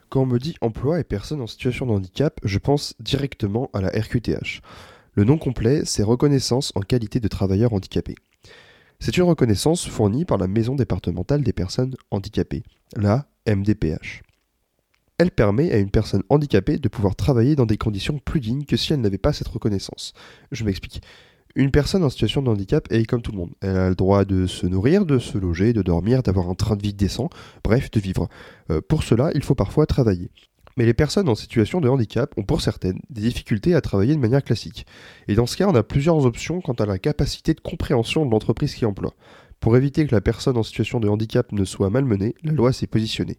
Quand on me dit emploi et personnes en situation de handicap, je pense directement à la RQTH. Le nom complet, c'est reconnaissance en qualité de travailleur handicapé. C'est une reconnaissance fournie par la Maison départementale des personnes handicapées, la MDPH. Elle permet à une personne handicapée de pouvoir travailler dans des conditions plus dignes que si elle n'avait pas cette reconnaissance. Je m'explique. Une personne en situation de handicap est comme tout le monde. Elle a le droit de se nourrir, de se loger, de dormir, d'avoir un train de vie décent, bref, de vivre. Euh, pour cela, il faut parfois travailler. Mais les personnes en situation de handicap ont pour certaines des difficultés à travailler de manière classique. Et dans ce cas, on a plusieurs options quant à la capacité de compréhension de l'entreprise qui emploie. Pour éviter que la personne en situation de handicap ne soit malmenée, la loi s'est positionnée.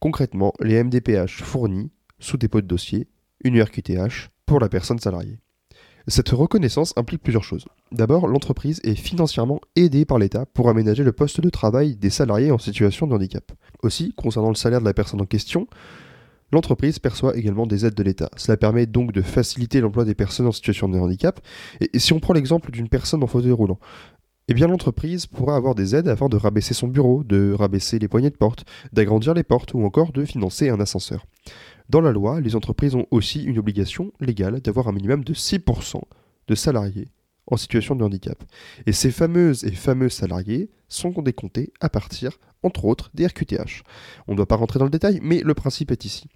Concrètement, les MDPH fournissent, sous dépôt de dossier, une URQTH pour la personne salariée. Cette reconnaissance implique plusieurs choses. D'abord, l'entreprise est financièrement aidée par l'État pour aménager le poste de travail des salariés en situation de handicap. Aussi, concernant le salaire de la personne en question, L'entreprise perçoit également des aides de l'État. Cela permet donc de faciliter l'emploi des personnes en situation de handicap. Et, et si on prend l'exemple d'une personne en fauteuil roulant, eh bien l'entreprise pourra avoir des aides afin de rabaisser son bureau, de rabaisser les poignées de porte, d'agrandir les portes ou encore de financer un ascenseur. Dans la loi, les entreprises ont aussi une obligation légale d'avoir un minimum de 6% de salariés en situation de handicap. Et ces fameuses et fameux salariés sont décomptés à partir, entre autres, des RQTH. On ne doit pas rentrer dans le détail, mais le principe est ici.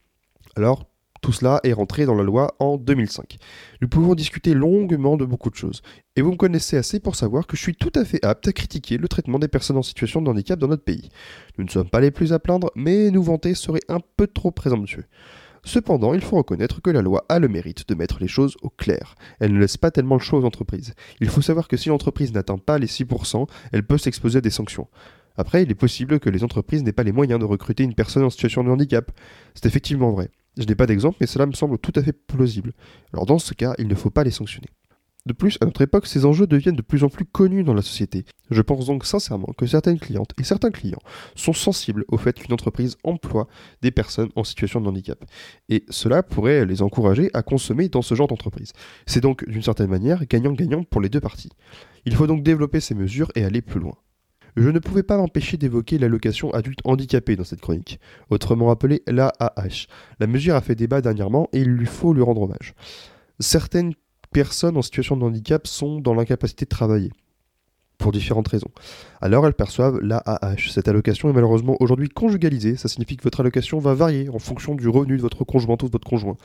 Alors, tout cela est rentré dans la loi en 2005. Nous pouvons discuter longuement de beaucoup de choses. Et vous me connaissez assez pour savoir que je suis tout à fait apte à critiquer le traitement des personnes en situation de handicap dans notre pays. Nous ne sommes pas les plus à plaindre, mais nous vanter serait un peu trop présomptueux. Cependant, il faut reconnaître que la loi a le mérite de mettre les choses au clair. Elle ne laisse pas tellement le choix aux entreprises. Il faut savoir que si l'entreprise n'atteint pas les 6%, elle peut s'exposer à des sanctions. Après, il est possible que les entreprises n'aient pas les moyens de recruter une personne en situation de handicap. C'est effectivement vrai. Je n'ai pas d'exemple, mais cela me semble tout à fait plausible. Alors dans ce cas, il ne faut pas les sanctionner. De plus, à notre époque, ces enjeux deviennent de plus en plus connus dans la société. Je pense donc sincèrement que certaines clientes et certains clients sont sensibles au fait qu'une entreprise emploie des personnes en situation de handicap. Et cela pourrait les encourager à consommer dans ce genre d'entreprise. C'est donc d'une certaine manière gagnant-gagnant pour les deux parties. Il faut donc développer ces mesures et aller plus loin. Je ne pouvais pas m'empêcher d'évoquer l'allocation adulte handicapé dans cette chronique, autrement appelée l'AAH. La mesure a fait débat dernièrement et il lui faut lui rendre hommage. Certaines personnes en situation de handicap sont dans l'incapacité de travailler pour différentes raisons. Alors elles perçoivent l'AAH. Cette allocation est malheureusement aujourd'hui conjugalisée. Ça signifie que votre allocation va varier en fonction du revenu de votre conjoint ou de votre conjoint.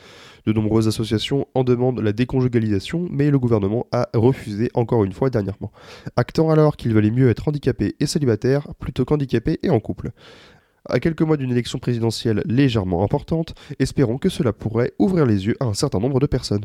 De nombreuses associations en demandent la déconjugalisation, mais le gouvernement a refusé encore une fois dernièrement. Actant alors qu'il valait mieux être handicapé et célibataire plutôt qu'handicapé et en couple. À quelques mois d'une élection présidentielle légèrement importante, espérons que cela pourrait ouvrir les yeux à un certain nombre de personnes.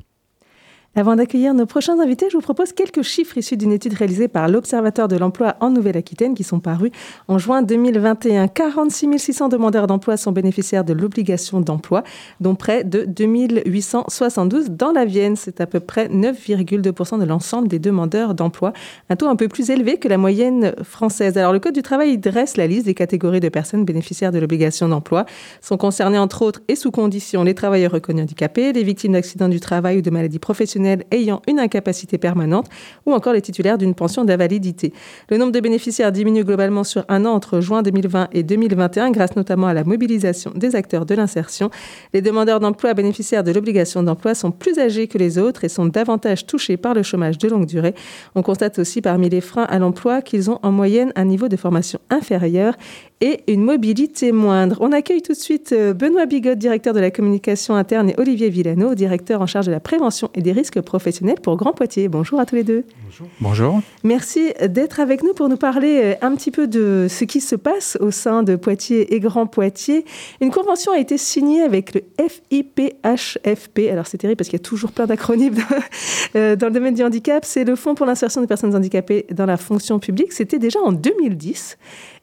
Avant d'accueillir nos prochains invités, je vous propose quelques chiffres issus d'une étude réalisée par l'Observatoire de l'emploi en Nouvelle-Aquitaine qui sont parus en juin 2021. 46 600 demandeurs d'emploi sont bénéficiaires de l'obligation d'emploi, dont près de 2872 dans la Vienne. C'est à peu près 9,2% de l'ensemble des demandeurs d'emploi, un taux un peu plus élevé que la moyenne française. Alors le Code du travail dresse la liste des catégories de personnes bénéficiaires de l'obligation d'emploi. Sont concernés entre autres et sous condition les travailleurs reconnus handicapés, les victimes d'accidents du travail ou de maladies professionnelles ayant une incapacité permanente ou encore les titulaires d'une pension d'invalidité. Le nombre de bénéficiaires diminue globalement sur un an entre juin 2020 et 2021 grâce notamment à la mobilisation des acteurs de l'insertion. Les demandeurs d'emploi bénéficiaires de l'obligation d'emploi sont plus âgés que les autres et sont davantage touchés par le chômage de longue durée. On constate aussi parmi les freins à l'emploi qu'ils ont en moyenne un niveau de formation inférieur et une mobilité moindre. On accueille tout de suite euh, Benoît Bigot, directeur de la communication interne, et Olivier Villano, directeur en charge de la prévention et des risques professionnels pour Grand Poitiers. Bonjour à tous les deux. Bonjour. Bonjour. Merci d'être avec nous pour nous parler euh, un petit peu de ce qui se passe au sein de Poitiers et Grand Poitiers. Une convention a été signée avec le FIPHFP. Alors c'est terrible parce qu'il y a toujours plein d'acronymes euh, dans le domaine du handicap. C'est le Fonds pour l'insertion des personnes handicapées dans la fonction publique. C'était déjà en 2010.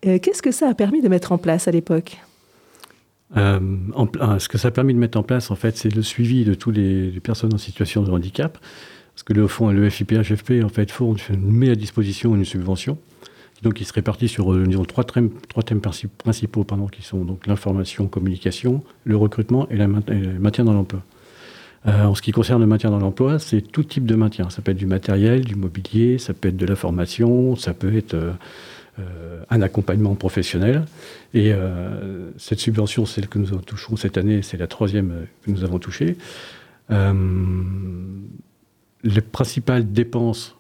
Euh, qu'est-ce que ça a permis de mettre en place à l'époque? Euh, ce que ça a permis de mettre en place, en fait, c'est le suivi de toutes les, personnes en situation de handicap. Parce que le fonds, le FIPHFP, en fait, met à disposition une subvention. Donc, il se répartit sur euh, trois, thèmes, principaux, pardon, qui sont donc l'information, communication, le recrutement et, le maintien dans l'emploi. en ce qui concerne le maintien dans l'emploi, c'est tout type de maintien. Ça peut être du matériel, du mobilier, ça peut être de la formation, ça peut être un accompagnement professionnel. Et euh, cette subvention, celle que nous touchons cette année, c'est la troisième que nous avons touchée. Euh, les principales dépenses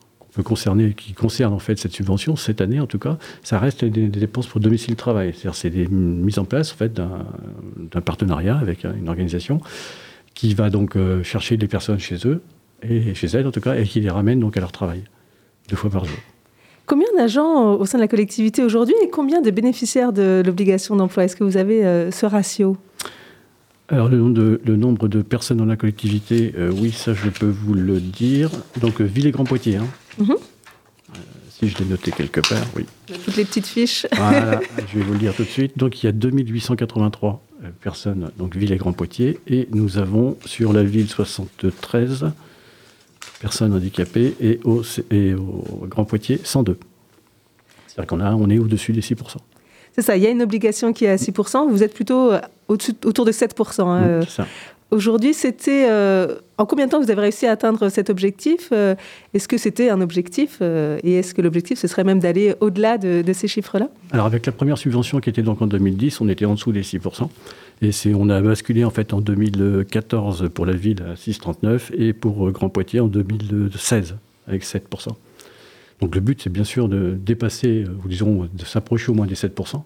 qui concernent en fait cette subvention, cette année en tout cas, ça reste des, dépenses pour domicile travail. C'est-à-dire c'est des mises en place en fait d'un partenariat avec une organisation qui va donc chercher des personnes chez eux, et chez elles en tout cas, et qui les ramène donc à leur travail, deux fois par jour. Combien d'agents au sein de la collectivité aujourd'hui et combien de bénéficiaires de l'obligation d'emploi? Est-ce que vous avez euh, ce ratio? Alors le nombre, de, le nombre de personnes dans la collectivité, euh, oui, ça je peux vous le dire. Donc euh, Ville et Grand Poitiers. Hein. Mhm. si je l'ai noté quelque part, oui. Toutes les petites fiches. voilà, je vais vous le dire tout de suite. Donc il y a 2883 personnes, donc Ville et Grand Poitiers, et nous avons sur la ville 73 personnes handicapées et au, et au Grand Poitiers 102. C'est-à-dire qu'on on est au-dessus des 6%. C'est ça, il y a une obligation qui est à 6%. Vous êtes plutôt euh, autour de 7%. Hein, Aujourd'hui, c'était en combien de temps vous avez réussi à atteindre cet objectif Est-ce que c'était un objectif et est-ce que l'objectif ce serait même d'aller au-delà de, de, ces chiffres-là? Alors avec la première subvention qui était donc en 2010, on était en dessous des 6%. Et c'est, on a basculé en fait en 2014 pour la ville à 6,39 et pour Grand Poitiers en 2016 avec 7%. Donc le but, c'est bien sûr de dépasser, ou disons, de s'approcher au moins des 7%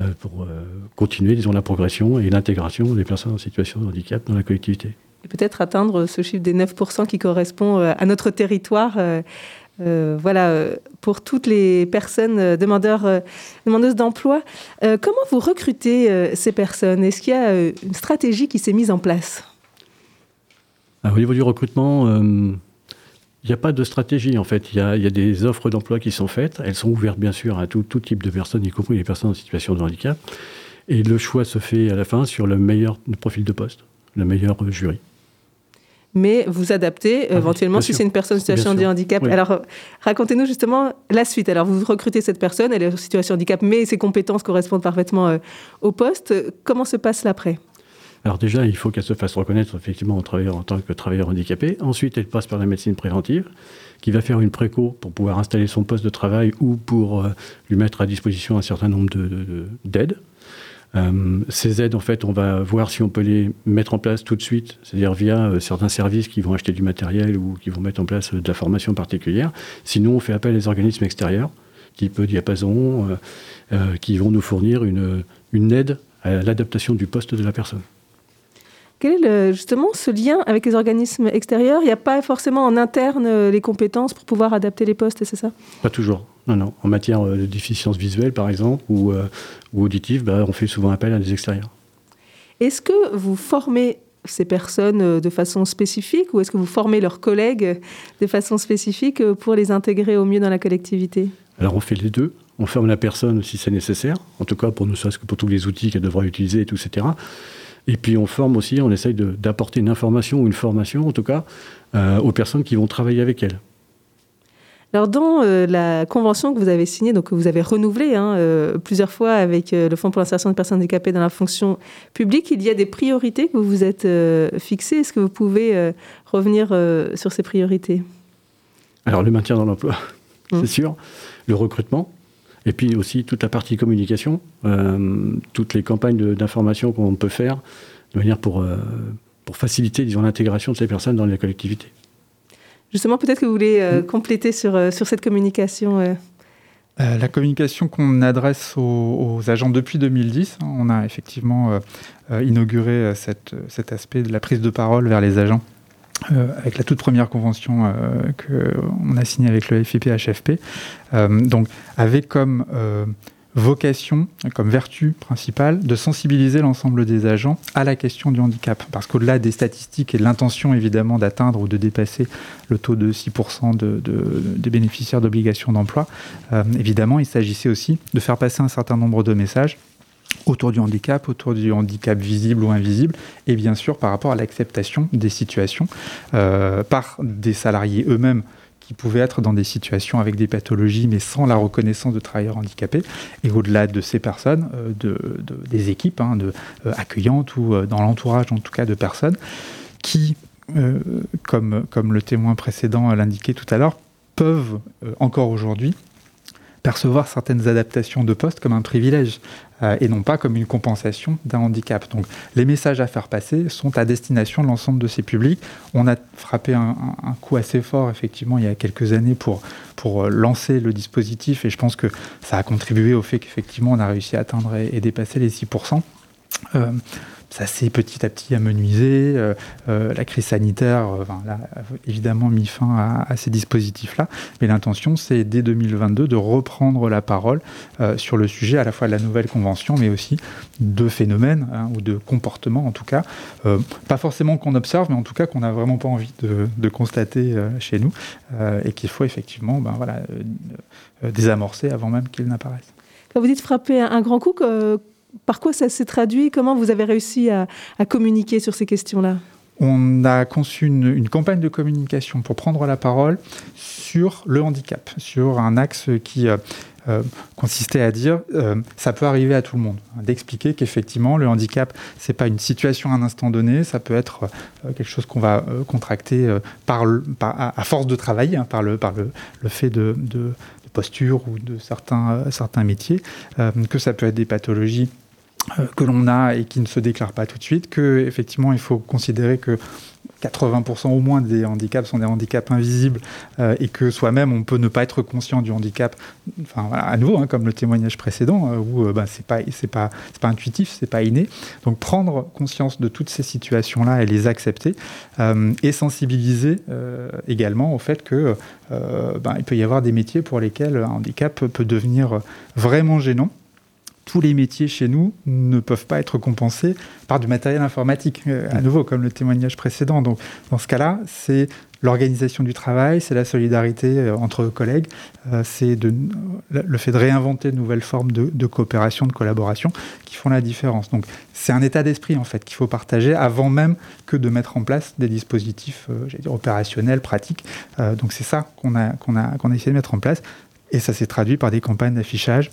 euh, pour euh, continuer, disons, la progression et l'intégration des personnes en situation de handicap dans la collectivité. Et peut-être atteindre ce chiffre des 9% qui correspond euh, à notre territoire. Voilà, pour toutes les personnes demandeurs, demandeuses d'emploi. comment vous recrutez ces personnes? Est-ce qu'il y a une stratégie qui s'est mise en place? Au niveau du recrutement, il n'y a pas de stratégie en fait. Il y, a, des offres d'emploi qui sont faites. Elles sont ouvertes bien sûr à tout, type de personnes, y compris les personnes en situation de handicap. Et le choix se fait à la fin sur le meilleur profil de poste, le meilleur jury. Mais vous adaptez ah éventuellement si c'est une personne en situation de handicap. Alors racontez-nous justement la suite. Alors vous recrutez cette personne, elle est en situation de handicap, mais ses compétences correspondent parfaitement euh, au poste. Comment se passe l'après? Alors déjà, il faut qu'elle se fasse reconnaître effectivement en, en tant que travailleur handicapé. Ensuite, elle passe par la médecine préventive, qui va faire une préco pour pouvoir installer son poste de travail ou pour euh, lui mettre à disposition un certain nombre d'aides. Euh, ces aides, en fait, on va voir si on peut les mettre en place tout de suite, c'est-à-dire via euh, certains services qui vont acheter du matériel ou qui vont mettre en place de la formation particulière. Sinon, on fait appel à des organismes extérieurs, type Diapason, qui vont nous fournir une, une aide à l'adaptation du poste de la personne. Quel est justement ce lien avec les organismes extérieurs? Il n'y a pas forcément en interne euh, les compétences pour pouvoir adapter les postes, c'est ça? Pas toujours. Non, non. En matière euh, de déficience visuelle, par exemple, ou, euh, ou auditive, bah, on fait souvent appel à des extérieurs. Est-ce que vous formez ces personnes de façon spécifique ou est-ce que vous formez leurs collègues de façon spécifique pour les intégrer au mieux dans la collectivité? Alors on fait les deux. On forme la personne si c'est nécessaire, en tout cas pour nous, que pour tous les outils qu'elle devra utiliser, etc. Et puis on forme aussi, on essaye d'apporter une information ou une formation, en tout cas, euh, aux personnes qui vont travailler avec elles. Alors dans euh, la convention que vous avez signée, donc que vous avez renouvelée hein, euh, plusieurs fois avec le Fonds pour l'insertion des personnes handicapées dans la fonction publique, il y a des priorités que vous vous êtes fixées. Est-ce que vous pouvez revenir sur ces priorités? Alors le maintien dans l'emploi, mmh. c'est sûr. Le recrutement, et puis aussi toute la partie communication, euh, toutes les campagnes d'information qu'on peut faire de manière pour, euh, pour faciliter l'intégration de ces personnes dans les collectivités. Justement, peut-être que vous voulez euh, compléter sur, sur cette communication. la communication qu'on adresse aux, agents depuis 2010, hein, on a effectivement inauguré cette, cet aspect de la prise de parole vers les agents euh, avec la toute première convention euh, qu'on a signée avec le FIP-HFP, euh, donc avec comme vocation, comme vertu principale, de sensibiliser l'ensemble des agents à la question du handicap. Parce qu'au-delà des statistiques et de l'intention évidemment d'atteindre ou de dépasser le taux de 6% de, des bénéficiaires d'obligations d'emploi, évidemment, il s'agissait aussi de faire passer un certain nombre de messages autour du handicap, autour du handicap visible ou invisible, et bien sûr par rapport à l'acceptation des situations euh, par des salariés eux-mêmes qui pouvaient être dans des situations avec des pathologies, mais sans la reconnaissance de travailleurs handicapés, et au-delà de ces personnes, euh, de, des équipes hein, euh, accueillantes ou dans l'entourage en tout cas de personnes qui, comme, comme le témoin précédent l'indiquait tout à l'heure, peuvent encore aujourd'hui percevoir certaines adaptations de poste comme un privilège euh, et non pas comme une compensation d'un handicap. Donc les messages à faire passer sont à destination de l'ensemble de ces publics. On a frappé un, coup assez fort effectivement il y a quelques années pour, pour euh, lancer le dispositif et je pense que ça a contribué au fait qu'effectivement on a réussi à atteindre et, dépasser les 6% ça s'est petit à petit amenuisé. Euh, euh, la crise sanitaire euh, a évidemment mis fin à, ces dispositifs-là. Mais l'intention, c'est dès 2022 de reprendre la parole sur le sujet à la fois de la nouvelle convention, mais aussi de phénomènes hein, ou de comportements, en tout cas. pas forcément qu'on observe, mais en tout cas qu'on n'a vraiment pas envie de, constater chez nous et qu'il faut effectivement ben, voilà, désamorcer avant même qu'ils n'apparaissent. Vous dites frapper un grand coup, par quoi ça s'est traduit? Comment vous avez réussi à, communiquer sur ces questions-là? On a conçu une, campagne de communication pour prendre la parole sur le handicap, sur un axe qui, euh, consistait à dire ça peut arriver à tout le monde, hein, d'expliquer qu'effectivement le handicap c'est pas une situation à un instant donné, ça peut être quelque chose qu'on va contracter par, à, force de travail, hein, par le par le, fait de, de posture ou de certains, certains métiers, que ça peut être des pathologies euh, que l'on a et qui ne se déclarent pas tout de suite, que effectivement il faut considérer que 80% au moins des handicaps sont des handicaps invisibles euh, et que soi-même on peut ne pas être conscient du handicap. Enfin voilà, à nouveau, hein, comme le témoignage précédent, euh, où bah, c'est pas c'est pas c'est pas intuitif, c'est pas inné. Donc prendre conscience de toutes ces situations-là et les accepter et sensibiliser également au fait que ben, il peut y avoir des métiers pour lesquels un handicap peut devenir vraiment gênant tous les métiers chez nous ne peuvent pas être compensés par du matériel informatique, euh, à nouveau, comme le témoignage précédent. Donc, dans ce cas-là, c'est l'organisation du travail, c'est la solidarité euh, entre collègues, euh, c'est le fait de réinventer de nouvelles formes de, coopération, de collaboration qui font la différence. Donc, c'est un état d'esprit, en fait, qu'il faut partager avant même que de mettre en place des dispositifs dire, opérationnels, pratiques. donc, c'est ça qu'on a, qu'on a, qu'on a essayé de mettre en place. Et ça s'est traduit par des campagnes d'affichage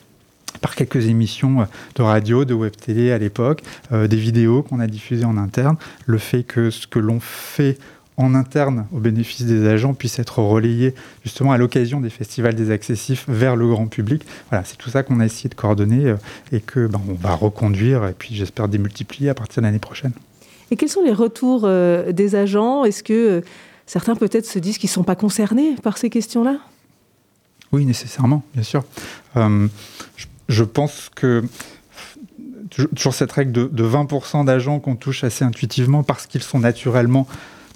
par quelques émissions euh, de radio, de web télé à l'époque, euh, des vidéos qu'on a diffusées en interne, le fait que ce que l'on fait en interne au bénéfice des agents puisse être relayé justement à l'occasion des festivals des accessifs vers le grand public. Voilà, c'est tout ça qu'on a essayé de coordonner euh, et que ben, on va reconduire et puis j'espère démultiplier à partir de l'année prochaine. Et quels sont les retours des agents? Est-ce que certains peut-être se disent qu'ils ne sont pas concernés par ces questions-là? Oui, nécessairement, bien sûr. je je pense que toujours cette règle de, 20% d'agents qu'on touche assez intuitivement parce qu'ils sont naturellement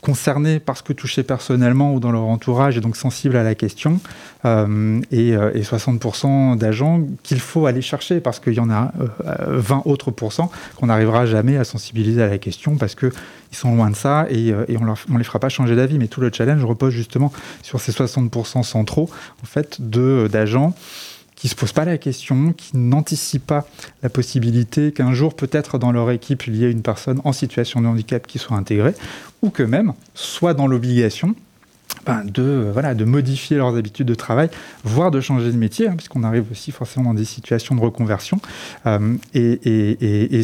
concernés par ce que touchés personnellement ou dans leur entourage et donc sensibles à la question, euh, et, 60% euh, d'agents qu'il faut aller chercher parce qu'il y en a 20 euh, autres pourcents qu'on n'arrivera jamais à sensibiliser à la question parce qu'ils sont loin de ça et, et on ne les fera pas changer d'avis. Mais tout le challenge repose justement sur ces 60% centraux en fait, d'agents qui ne se posent pas la question, qui n'anticipent pas la possibilité qu'un jour, peut-être dans leur équipe, il y ait une personne en situation de handicap qui soit intégrée, ou que même soit dans l'obligation ben, de, voilà, de modifier leurs habitudes de travail, voire de changer de métier, hein, puisqu'on arrive aussi forcément dans des situations de reconversion. Euh, et,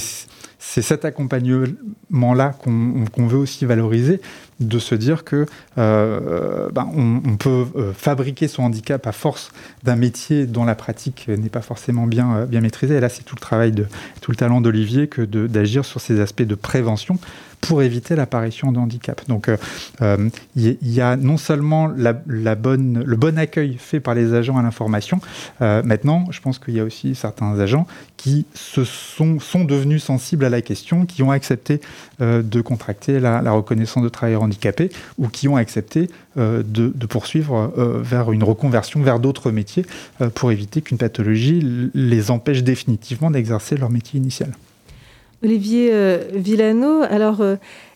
c'est cet accompagnement-là qu'on veut aussi valoriser, de se dire que euh, ben, on, peut euh, fabriquer son handicap à force d'un métier dont la pratique n'est pas forcément bien, euh, maîtrisée. Et là, c'est tout le travail, de, tout le talent d'Olivier que d'agir sur ces aspects de prévention pour éviter l'apparition de handicap. Donc il y, a non seulement le bon accueil fait par les agents à l'information, maintenant je pense qu'il y a aussi certains agents qui se sont, sont devenus sensibles à la question, qui ont accepté euh, de contracter la, reconnaissance de travailleurs handicapés ou qui ont accepté euh, de, poursuivre euh, vers une reconversion vers d'autres métiers pour éviter qu'une pathologie les empêche définitivement d'exercer leur métier initial. Olivier Villano, alors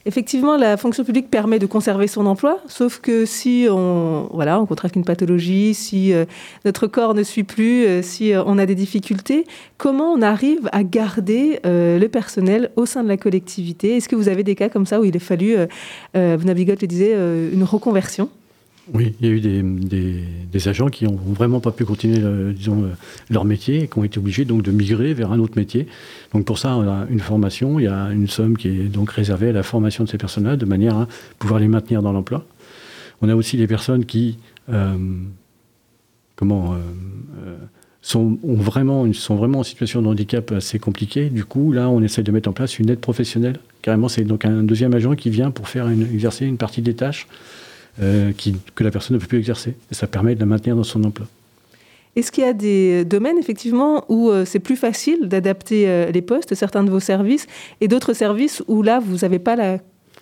Effectivement, la fonction publique permet de conserver son emploi, sauf que si on, voilà, on contracte une pathologie, si euh, notre corps ne suit plus, euh, si euh, on a des difficultés, comment on arrive à garder le personnel au sein de la collectivité? Est-ce que vous avez des cas comme ça où il a fallu, vous le disait, une reconversion? Oui, il y a eu des, agents qui n'ont vraiment pas pu continuer disons, leur métier et qui ont été obligés donc de migrer vers un autre métier. Donc pour ça, on a une formation, il y a une somme qui est donc réservée à la formation de ces personnes-là de manière à pouvoir les maintenir dans l'emploi. On a aussi des personnes qui euh, comment, euh, euh, sont, ont vraiment, sont vraiment en situation de handicap assez compliquée. Du coup, là, on essaie de mettre en place une aide professionnelle. Carrément, c'est donc un deuxième agent qui vient pour faire exercer une partie des tâches que la personne ne peut plus exercer. Et ça permet de la maintenir dans son emploi. Est-ce qu'il y a des domaines, effectivement, où euh, c'est plus facile d'adapter euh, les postes, certains de vos services, et d'autres services où là, vous n'avez pas la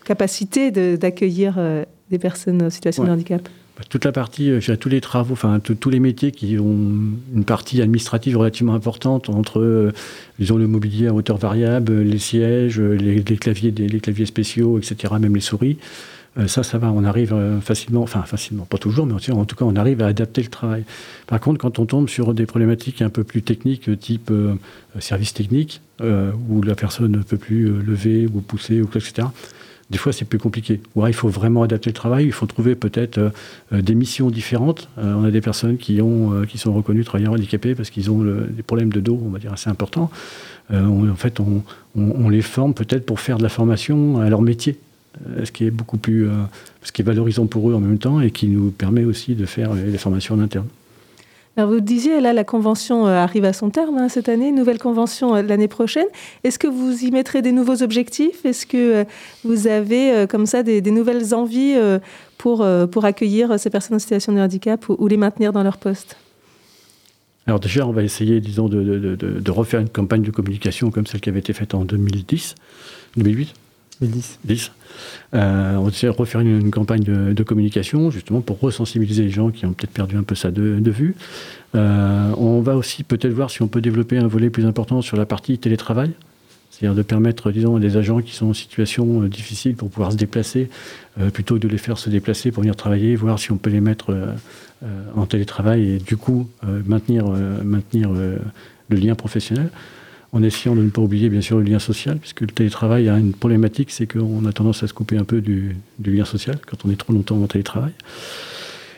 capacité d'accueillir euh, des personnes en situation de handicap? Bah, toute la partie, tous les travaux, enfin tous les métiers qui ont une partie administrative relativement importante entre, disons, le mobilier à hauteur variable, les sièges, les, claviers, les claviers spéciaux, etc., même les souris. Euh, ça, ça va, on arrive euh, facilement, enfin facilement, pas toujours, mais en tout cas, on arrive à adapter le travail. Par contre, quand on tombe sur des problématiques un peu plus techniques, type euh, service technique, où la personne ne peut plus lever ou pousser, ou etc., des fois c'est plus compliqué. Ou alors, il faut vraiment adapter le travail, il faut trouver peut-être des missions différentes. On a des personnes qui, ont, qui sont reconnues travailleurs handicapés parce qu'ils ont des problèmes de dos, on va dire, assez importants. En fait, on, les forme peut-être pour faire de la formation à leur métier, ce qui est beaucoup plus, euh, ce qui est valorisant pour eux en même temps et qui nous permet aussi de faire euh, des formations en interne. Alors vous disiez, là, la convention euh, arrive à son terme hein, cette année, nouvelle convention euh, l'année prochaine. Est-ce que vous y mettrez des nouveaux objectifs? Est-ce que euh, vous avez euh, comme ça des, des nouvelles envies euh, pour, euh, pour accueillir euh, ces personnes en situation de handicap ou, ou les maintenir dans leur poste? Alors déjà, on va essayer, disons, de, de- de- de refaire une campagne de communication comme celle qui avait été faite en 2010, 2008 2010. 10. Euh, on refaire une, campagne de, communication, justement, pour resensibiliser les gens qui ont peut-être perdu un peu ça de, vue. Euh, on va aussi peut-être voir si on peut développer un volet plus important sur la partie télétravail. C'est-à-dire de permettre, disons, à des agents qui sont en situation euh, difficile pour pouvoir se déplacer, euh, plutôt que de les faire se déplacer pour venir travailler, voir si on peut les mettre en télétravail et du coup maintenir, le lien professionnel, en essayant de ne pas oublier bien sûr le lien social, puisque le télétravail a une problématique, c'est qu'on a tendance à se couper un peu du, du lien social quand on est trop longtemps en télétravail.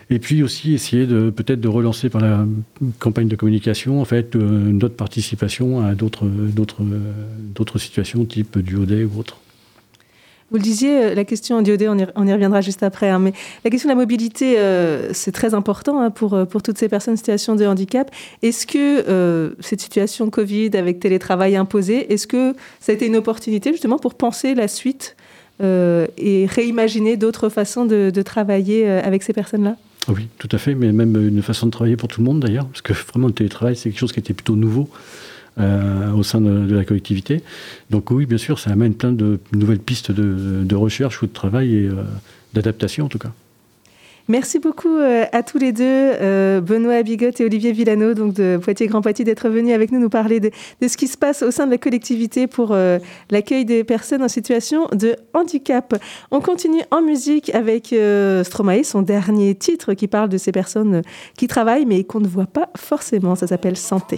Et puis aussi essayer de peut-être de relancer par la campagne de communication en fait euh, notre participation à d'autres d'autres d'autres situations type duodé ou autre. Vous le disiez, euh, la question DOD, on y, reviendra juste après, hein, mais la question de la mobilité, euh, c'est très important hein, pour, euh, pour toutes ces personnes en situation de handicap. Est-ce que cette situation Covid avec télétravail imposé, est-ce que ça a été une opportunité justement pour penser la suite et réimaginer d'autres façons de, travailler avec ces personnes-là? Ah Oui, tout à fait, mais même une façon de travailler pour tout le monde d'ailleurs, parce que vraiment le télétravail c'est quelque chose qui était plutôt nouveau euh, au sein de, la collectivité. Donc oui, bien sûr, ça amène plein de nouvelles pistes de, recherche ou de travail et euh, d'adaptation en tout cas. Merci beaucoup euh, à tous les deux, Benoît Bigotte et Olivier Villano, donc de Poitiers Grand Poitiers, d'être venus avec nous nous parler de, ce qui se passe au sein de la collectivité pour l'accueil des personnes en situation de handicap. On continue en musique avec Stromae, son dernier titre qui parle de ces personnes qui travaillent mais qu'on ne voit pas forcément. Ça s'appelle Santé.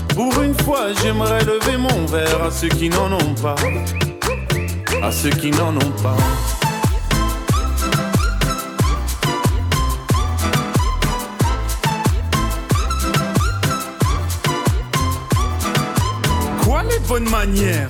Pour une fois, j'aimerais lever mon verre à ceux qui n'en ont pas. À ceux qui n'en ont pas. Quoi les bonnes manières?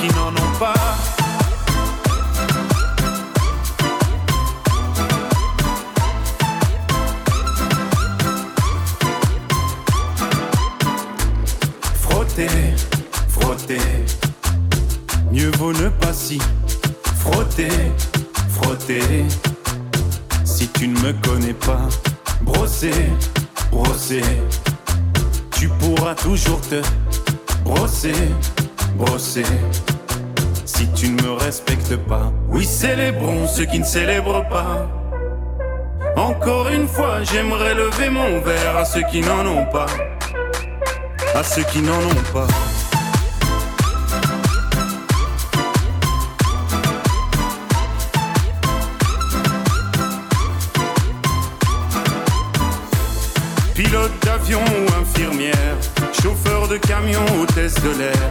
Qui n'en ont pas. Frotter, frotter. Mieux vaut ne pas si frotter, frotter. Si tu ne me connais pas, brosser, brosser. Tu pourras toujours te brosser, brosser. Si tu ne me respectes pas, oui, célébrons ceux qui ne célèbrent pas. Encore une fois, j'aimerais lever mon verre à ceux qui n'en ont pas. À ceux qui n'en ont pas. Pilote d'avion ou infirmière, chauffeur de camion, hôtesse de l'air,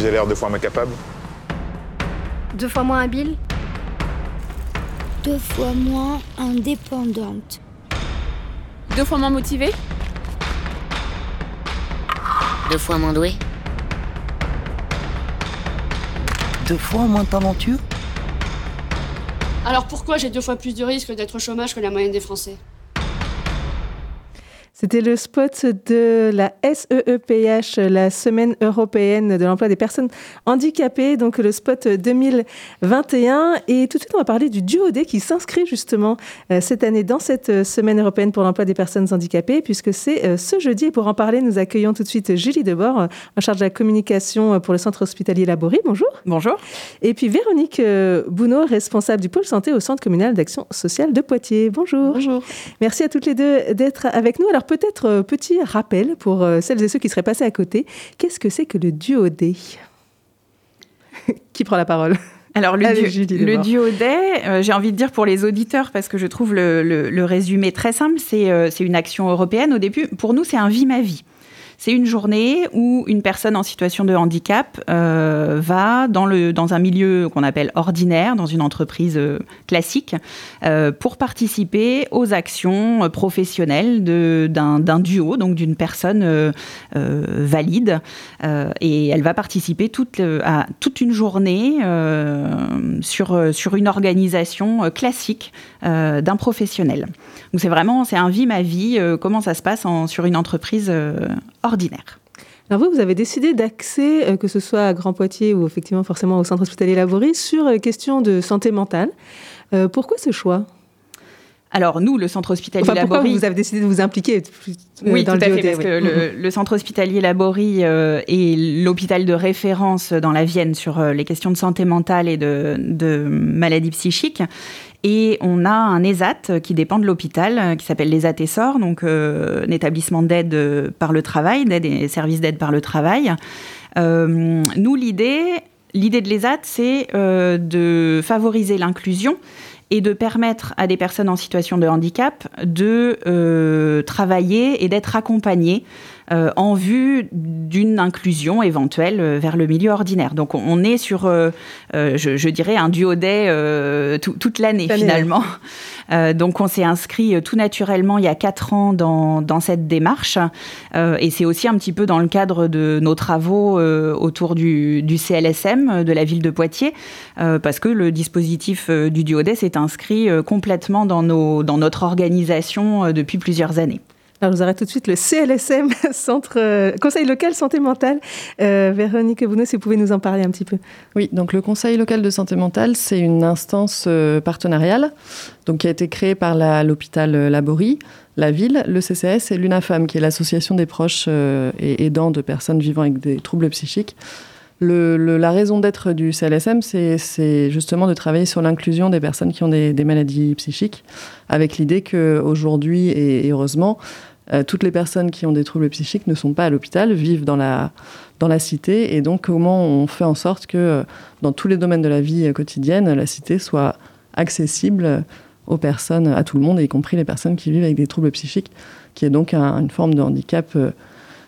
Que j'ai l'air deux fois moins capable. Deux fois moins habile. Deux fois moins indépendante. Deux fois moins motivée. Deux fois moins doué Deux fois moins talentueux. Alors pourquoi j'ai deux fois plus de risque d'être au chômage que la moyenne des Français? C'était le spot de la SEEPH, la Semaine européenne de l'emploi des personnes handicapées, donc le spot 2021. Et tout de suite, on va parler du duodé qui s'inscrit justement euh, cette année dans cette Semaine européenne pour l'emploi des personnes handicapées, puisque c'est euh, ce jeudi. Et pour en parler, nous accueillons tout de suite Julie Debord, en charge de la communication pour le centre hospitalier Laborie. Bonjour. Bonjour. Et puis Véronique euh, Bounot, responsable du pôle santé au centre communal d'action sociale de Poitiers. Bonjour. Bonjour. Merci à toutes les deux d'être avec nous. Alors peut-être euh, petit rappel pour euh, celles et ceux qui seraient passés à côté. Qu'est-ce que c'est que le duodé Qui prend la parole? Alors, le, Allez, du- le euh, j'ai envie de dire pour les auditeurs, parce que je trouve le, le- le résumé très simple, c'est euh, c'est une action européenne. Au début, pour nous, c'est un vie ma vie. C'est une journée où une personne en situation de handicap euh, va dans, le, dans un milieu qu'on appelle ordinaire, dans une entreprise euh, classique, euh, pour participer aux actions professionnelles d'un duo, donc d'une personne valide. Et elle va participer toute, à toute une journée sur, sur une organisation classique d'un professionnel. Donc c'est vraiment, c'est un vie ma vie, comment ça se passe sur une entreprise euh, ordinaire. Alors vous, vous avez décidé d'axer, euh, que ce soit à Grand Poitiers ou effectivement forcément au centre hospitalier Laborie, sur euh, question de santé mentale. Euh, pourquoi ce choix? Alors nous, le centre hospitalier Enfin, pourquoi Laborie- vous avez décidé de vous impliquer euh, Oui, dans tout le à fait, parce oui. que le, le centre hospitalier Laborie est l'hôpital de référence dans la Vienne sur les questions de santé mentale et de, de maladies psychiques. Et on a un ESAT qui dépend de l'hôpital, euh, qui s'appelle l'ESAT Essor, donc euh, un établissement d'aide euh, par le travail, d'aide et services d'aide par le travail. Euh, nous, l'idée, l'idée de l'ESAT, c'est euh, de favoriser l'inclusion et de permettre à des personnes en situation de handicap de euh, travailler et d'être accompagnées euh, en vue d'une inclusion éventuelle euh, vers le milieu ordinaire. Donc on- on est sur, euh, euh, je, je dirais, un duodé euh, tout- toute L'année, finalement. Euh, donc on s'est inscrit euh, tout naturellement il y a quatre ans dans, dans cette démarche Euh, et c'est aussi un petit peu dans le cadre de nos travaux euh, autour du, du CLSM euh, de la ville de Poitiers euh, parce que le dispositif du duodé s'est inscrit complètement dans, nos, dans notre organisation depuis plusieurs années. Alors, je vous tout de suite le CLSM, Centre euh, Conseil local santé mentale. Euh, Véronique Bounot, si vous pouvez nous en parler un petit peu. Oui, donc le Conseil local de santé mentale, c'est une instance euh, partenariale donc, qui a été créée par la- l'hôpital euh, Laborie, la ville, le CCS et l'UNAFAM, qui est l'association des proches et aidants de personnes vivant avec des troubles psychiques. La raison d'être du CLSM, c'est- justement de travailler sur l'inclusion des personnes qui ont des, des maladies psychiques, avec l'idée qu'aujourd'hui, et, et heureusement, euh, toutes les personnes qui ont des troubles psychiques ne sont pas à l'hôpital, vivent dans la, dans la cité. Et donc, comment on fait en sorte que euh, dans tous les domaines de la vie euh, quotidienne, la cité soit accessible aux personnes, à tout le monde, y compris les personnes qui vivent avec des troubles psychiques, qui est donc un- une forme de handicap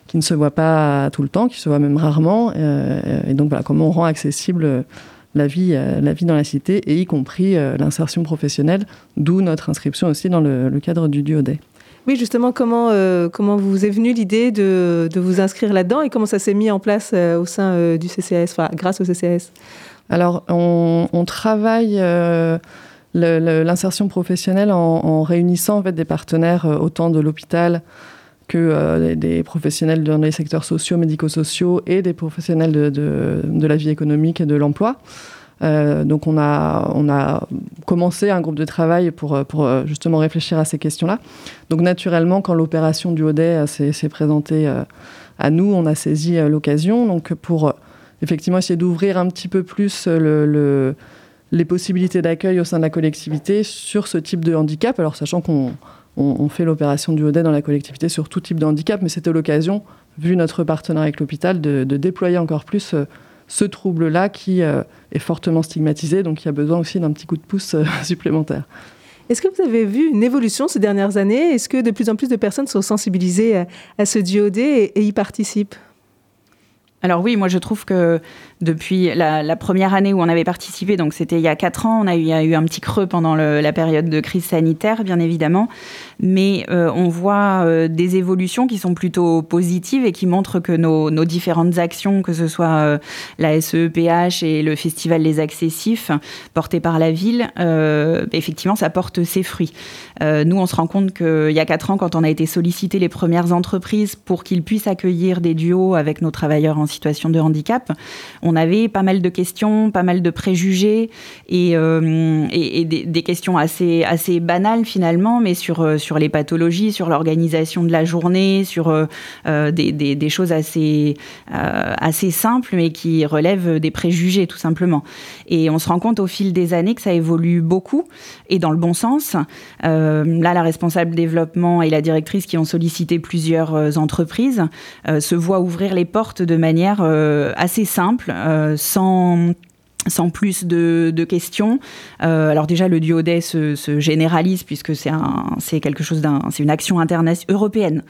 qui ne se voit pas tout le temps, qui se voit même rarement. et donc, voilà, comment on rend accessible la vie, la vie dans la cité, et y compris l'insertion professionnelle, d'où notre inscription aussi dans le, le cadre du duodé. Oui, justement, comment, euh, comment vous est venue l'idée de, vous inscrire là-dedans et comment ça s'est mis en place euh, au sein euh, du enfin, grâce au CCAS Alors, on, travaille le- le- l'insertion professionnelle en, réunissant des partenaires autant de l'hôpital que des, professionnels dans les secteurs sociaux, médico-sociaux et des professionnels de la vie économique et de l'emploi. Euh, donc on a, on a commencé un groupe de travail pour, euh, pour euh, justement réfléchir à ces questions-là. Donc naturellement, quand l'opération du euh, s'est présentée à nous, on a saisi l'occasion donc pour effectivement essayer d'ouvrir un petit peu plus le, les possibilités d'accueil au sein de la collectivité sur ce type de handicap. Alors sachant qu'on on, fait l'opération du ODE dans la collectivité sur tout type de handicap, mais c'était l'occasion, vu notre partenariat avec l'hôpital, de, déployer encore plus ce trouble-là qui euh, est fortement stigmatisé, donc il y a besoin aussi d'un petit coup de pouce euh, supplémentaire. Est-ce que vous avez vu une évolution ces dernières années? Est-ce que de plus en plus de personnes sont sensibilisées à, ce DOD et y participent? Alors oui, moi je trouve que depuis la, première année où on avait participé, donc c'était il y a quatre ans, on a eu, un petit creux pendant la période de crise sanitaire, bien évidemment, mais euh, on voit euh, des évolutions qui sont plutôt positives et qui montrent que nos, différentes actions, que ce soit euh, la SEPH et le Festival des Accessifs porté par la ville, effectivement, ça porte ses fruits. nous, on se rend compte qu'il y a quatre ans, quand on a été sollicité les premières entreprises pour qu'ils puissent accueillir des duos avec nos travailleurs en situation de handicap, on avait pas mal de questions, pas mal de préjugés et, des, questions assez, assez banales finalement, mais sur, sur les pathologies, sur l'organisation de la journée, sur euh, euh, des, choses assez, euh, assez simples, mais qui relèvent des préjugés, tout simplement. Et on se rend compte au fil des années que ça évolue beaucoup et dans le bon sens. là, la responsable développement et la directrice qui ont sollicité plusieurs entreprises se voient ouvrir les portes de manière assez simple, sans sans plus de, questions. Euh, alors déjà, le duodé se, se généralise puisque c'est un, c'est quelque chose d'un, c'est une action internationale européenne,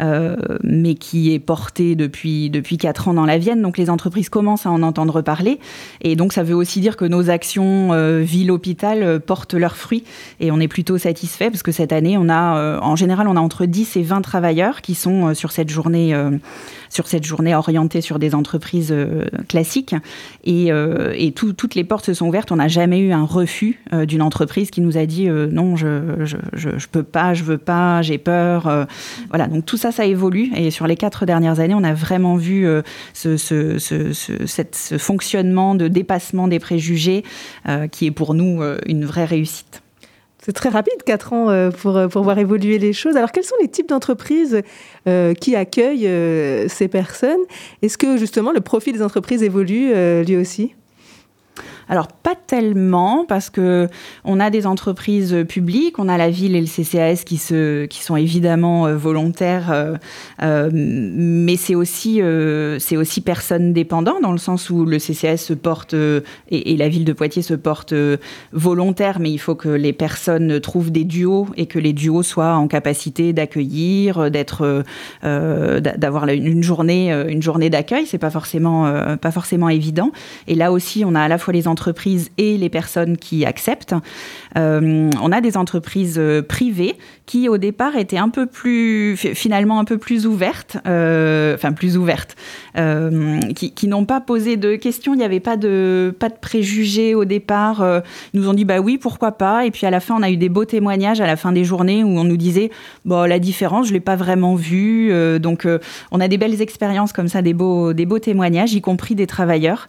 euh, mais qui est portée depuis depuis quatre ans dans la Vienne. Donc les entreprises commencent à en entendre parler, et donc ça veut aussi dire que nos actions euh, ville-hôpital portent leurs fruits, et on est plutôt satisfait parce que cette année, on a, en général, on a entre 10 et 20 travailleurs qui sont sur cette journée sur cette journée orientée sur des entreprises classiques, et, et toutes les portes se sont ouvertes. On n'a jamais eu un refus euh, d'une entreprise qui nous a dit euh, non, je, je, peux pas, je veux pas, j'ai peur. Euh. voilà, donc tout ça, ça évolue. Et sur les quatre dernières années, on a vraiment vu ce, ce, ce, fonctionnement de dépassement des préjugés qui est pour nous une vraie réussite. C'est très rapide, quatre ans, pour, pour voir évoluer les choses. Alors, quels sont les types d'entreprises qui accueillent ces personnes? Est-ce que justement le profil des entreprises évolue lui aussi? Alors pas tellement parce que on a des entreprises publiques, on a la ville et le CCAS qui se qui sont évidemment euh, volontaires, euh, euh, mais c'est aussi c'est aussi personne dépendant dans le sens où le CCAS se porte et, la ville de Poitiers se porte volontaire, mais il faut que les personnes trouvent des duos et que les duos soient en capacité d'accueillir, d'être d'avoir une journée une journée d'accueil. C'est pas forcément pas forcément évident. Et là aussi, on a à la fois les entreprises et les personnes qui acceptent. Euh, on a des entreprises euh, privées qui au départ étaient un peu plus finalement un peu plus ouvertes, euh, enfin plus ouvertes, qui, n'ont pas posé de questions. Il n'y avait pas de pas de préjugés au départ. ils nous ont dit bah oui pourquoi pas. Et puis à la fin on a eu des beaux témoignages à la fin des journées où on nous disait bon la différence je l'ai pas vraiment vue. donc on a des belles expériences comme ça, des beaux des beaux témoignages, y compris des travailleurs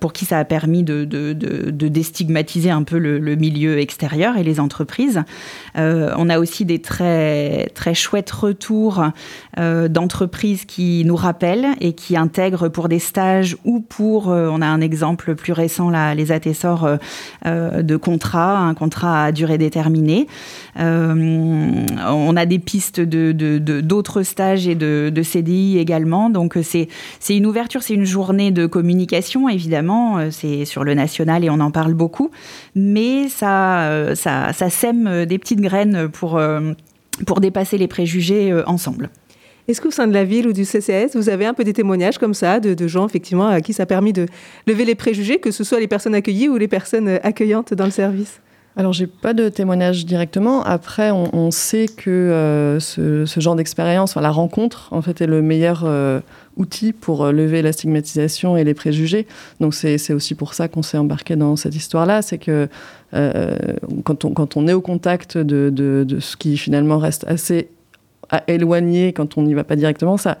pour qui ça a permis de, de, déstigmatiser un peu le, milieu extérieur et les entreprises. Euh, on a aussi des très, très chouettes retours euh, d'entreprises qui nous rappellent et qui intègrent pour des stages ou pour, euh, on a un exemple plus récent, là, les attessors de contrat, un contrat à durée déterminée. on a des pistes de, d'autres stages et de, CDI également. Donc c'est, c'est une ouverture, c'est une journée de communication, évidemment. C'est sur le national et on en parle beaucoup. Mais ça, euh, ça, ça sème euh, des petites graines pour, euh, pour dépasser les préjugés ensemble. Est-ce qu'au sein de la ville ou du CCS, vous avez un peu des témoignages comme ça de, gens effectivement à qui ça a permis de lever les préjugés, que ce soit les personnes accueillies ou les personnes accueillantes dans le service? Alors, j'ai pas de témoignage directement. Après, on, sait que ce, ce, genre d'expérience, enfin, la rencontre, en fait, est le meilleur outil pour euh, lever la stigmatisation et les préjugés. Donc c'est aussi pour ça qu'on s'est embarqué dans cette histoire-là, c'est que euh, quand, on, est au contact de, ce qui finalement reste assez éloigné quand on n'y va pas directement, ça,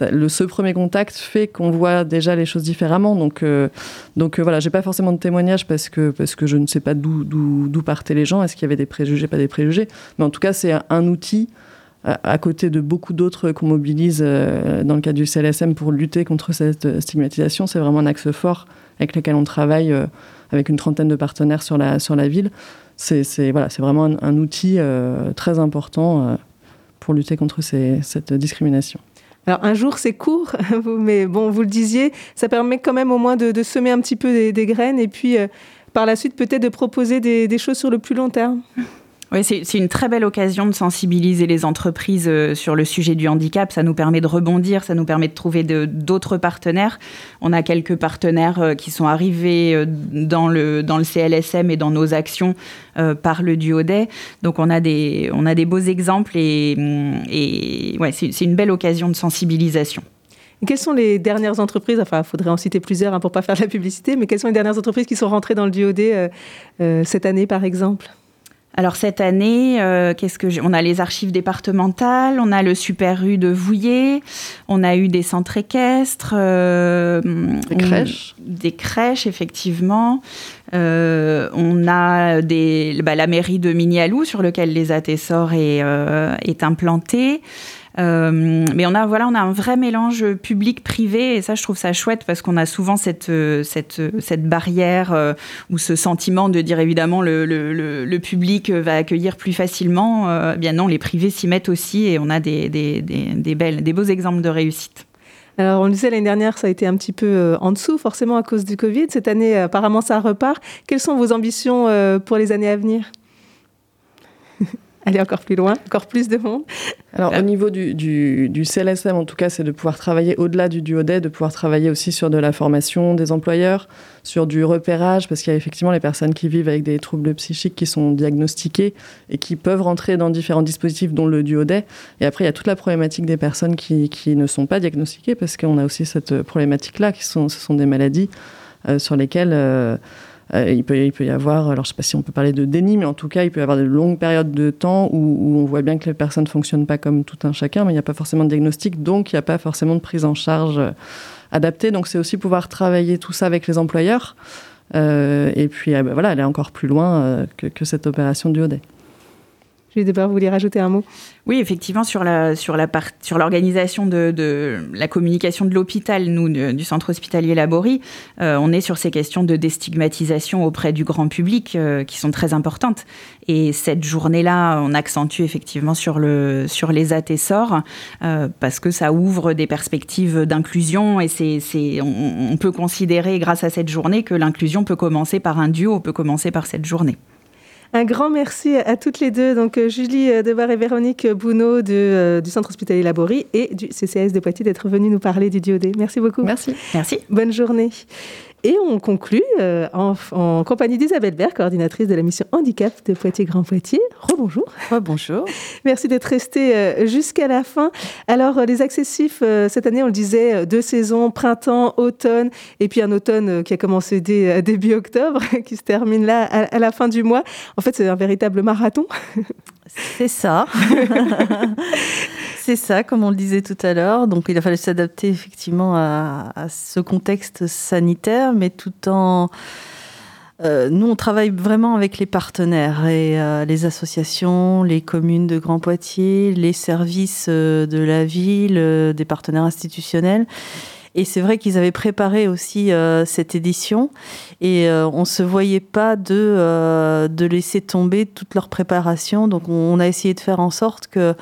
le, ce premier contact fait qu'on voit déjà les choses différemment. Donc, euh, donc voilà, j'ai pas forcément de témoignage parce que, parce que je ne sais pas d'où partaient les gens, est-ce qu'il y avait des préjugés, pas des préjugés? Mais en tout cas, c'est un outil à, côté de beaucoup d'autres qu'on mobilise dans le cadre du CLSM pour lutter contre cette stigmatisation, c'est vraiment un axe fort avec lequel on travaille avec une trentaine de partenaires sur la, sur la ville. C'est voilà, vraiment un, un outil très important pour lutter contre cette discrimination. Alors un jour c'est court, mais bon, vous le disiez, ça permet quand même au moins de, semer un petit peu des, graines et puis euh, par la suite peut-être de proposer des choses sur le plus long terme. Oui, c'est une très belle occasion de sensibiliser les entreprises euh, sur le sujet du handicap. Ça nous permet de rebondir, ça nous permet de trouver d'autres partenaires. On a quelques partenaires euh, qui sont arrivés euh, dans le, dans le CLSM et dans nos actions par le Duodet. Donc on a des, on a des beaux exemples et, et ouais, c'est une belle occasion de sensibilisation. quelles sont les dernières entreprises, enfin il faudrait en citer plusieurs hein, pour ne pas faire de la publicité, mais quelles sont les dernières entreprises qui sont rentrées dans le Duodet cette année par exemple? Alors cette année, euh, qu'est-ce que on a les archives départementales, on a le Super U de Vouillé, on a eu des centres équestres, euh, des crèches, des crèches effectivement. Euh, on a des, bah, la mairie de Mignalou sur lequel les Atessor est, est implanté. Euh, mais on a, voilà, on a un vrai mélange public-privé et ça, je trouve ça chouette parce qu'on a souvent cette, euh, cette, cette barrière euh, ou ce sentiment de dire évidemment le, le, public va accueillir plus facilement. Eh bien non, les privés s'y mettent aussi et on a des, des, des, des, belles, des beaux exemples de réussite. Alors, on le disait l'année dernière, ça a été un petit peu en dessous, forcément à cause du Covid. Cette année, apparemment, ça repart. Quelles sont vos ambitions pour les années à venir? aller encore plus loin, encore plus de monde. Alors, au niveau du, du, CLSM, en tout cas, c'est de pouvoir travailler au-delà du duodet, de pouvoir travailler aussi sur de la formation des employeurs, sur du repérage, parce qu'il y a effectivement les personnes qui vivent avec des troubles psychiques qui sont diagnostiqués et qui peuvent rentrer dans différents dispositifs, dont le duodet. Et après, il y a toute la problématique des personnes qui, qui ne sont pas diagnostiquées, parce qu'on a aussi cette problématique-là, qui sont, ce sont des maladies euh, sur lesquelles... Euh, euh, il, peut, il peut y avoir, alors je ne sais pas si on peut parler de déni, mais en tout cas, il peut y avoir de longues périodes de temps où, on voit bien que les personnes ne fonctionnent pas comme tout un chacun, mais il n'y a pas forcément de diagnostic, donc il n'y a pas forcément de prise en charge euh, adaptée. Donc c'est aussi pouvoir travailler tout ça avec les employeurs. Euh, et puis ben voilà, aller encore plus loin que, que, cette opération du ODE. Vous voulez rajouter un mot? Oui, effectivement, sur la sur l'organisation de, de, la communication de l'hôpital, nous du centre hospitalier Laborie, euh, on est sur ces questions de déstigmatisation auprès du grand public euh, qui sont très importantes. Et cette journée-là, on accentue effectivement sur le sur les atessors euh, parce que ça ouvre des perspectives d'inclusion et c'est c'est on, on peut considérer grâce à cette journée que l'inclusion peut commencer par un duo, peut commencer par cette journée. Un grand merci à toutes les deux, donc euh, Julie euh, Debar et Véronique Bounot euh, du Centre hospitalier Laborie et du CCS de Poitiers d'être venues nous parler du DOD. Merci beaucoup. Merci. Merci. Bonne journée. Et on conclut euh, en, compagnie d'Isabelle Berg, coordinatrice de la mission Handicap de Poitiers-Grand Poitiers. Rebonjour. Bonjour. Merci d'être resté euh, jusqu'à la fin. Alors, euh, les accessifs, cette année, on le disait, deux saisons, printemps, automne, et puis un automne qui a commencé dès début octobre, qui se termine là à la fin du mois. En fait, c'est un véritable marathon. C'est ça. c'est ça, comme on le disait tout à l'heure. Donc, il a fallu s'adapter effectivement à, ce contexte sanitaire, mais tout en. Euh, nous, on travaille vraiment avec les partenaires et euh, les associations, les communes de Grand Poitiers, les services euh, de la ville, des partenaires institutionnels. Et c'est vrai qu'ils avaient préparé aussi cette édition et on ne se voyait pas de, de laisser tomber toute leur préparation. Donc on a essayé de faire en sorte que,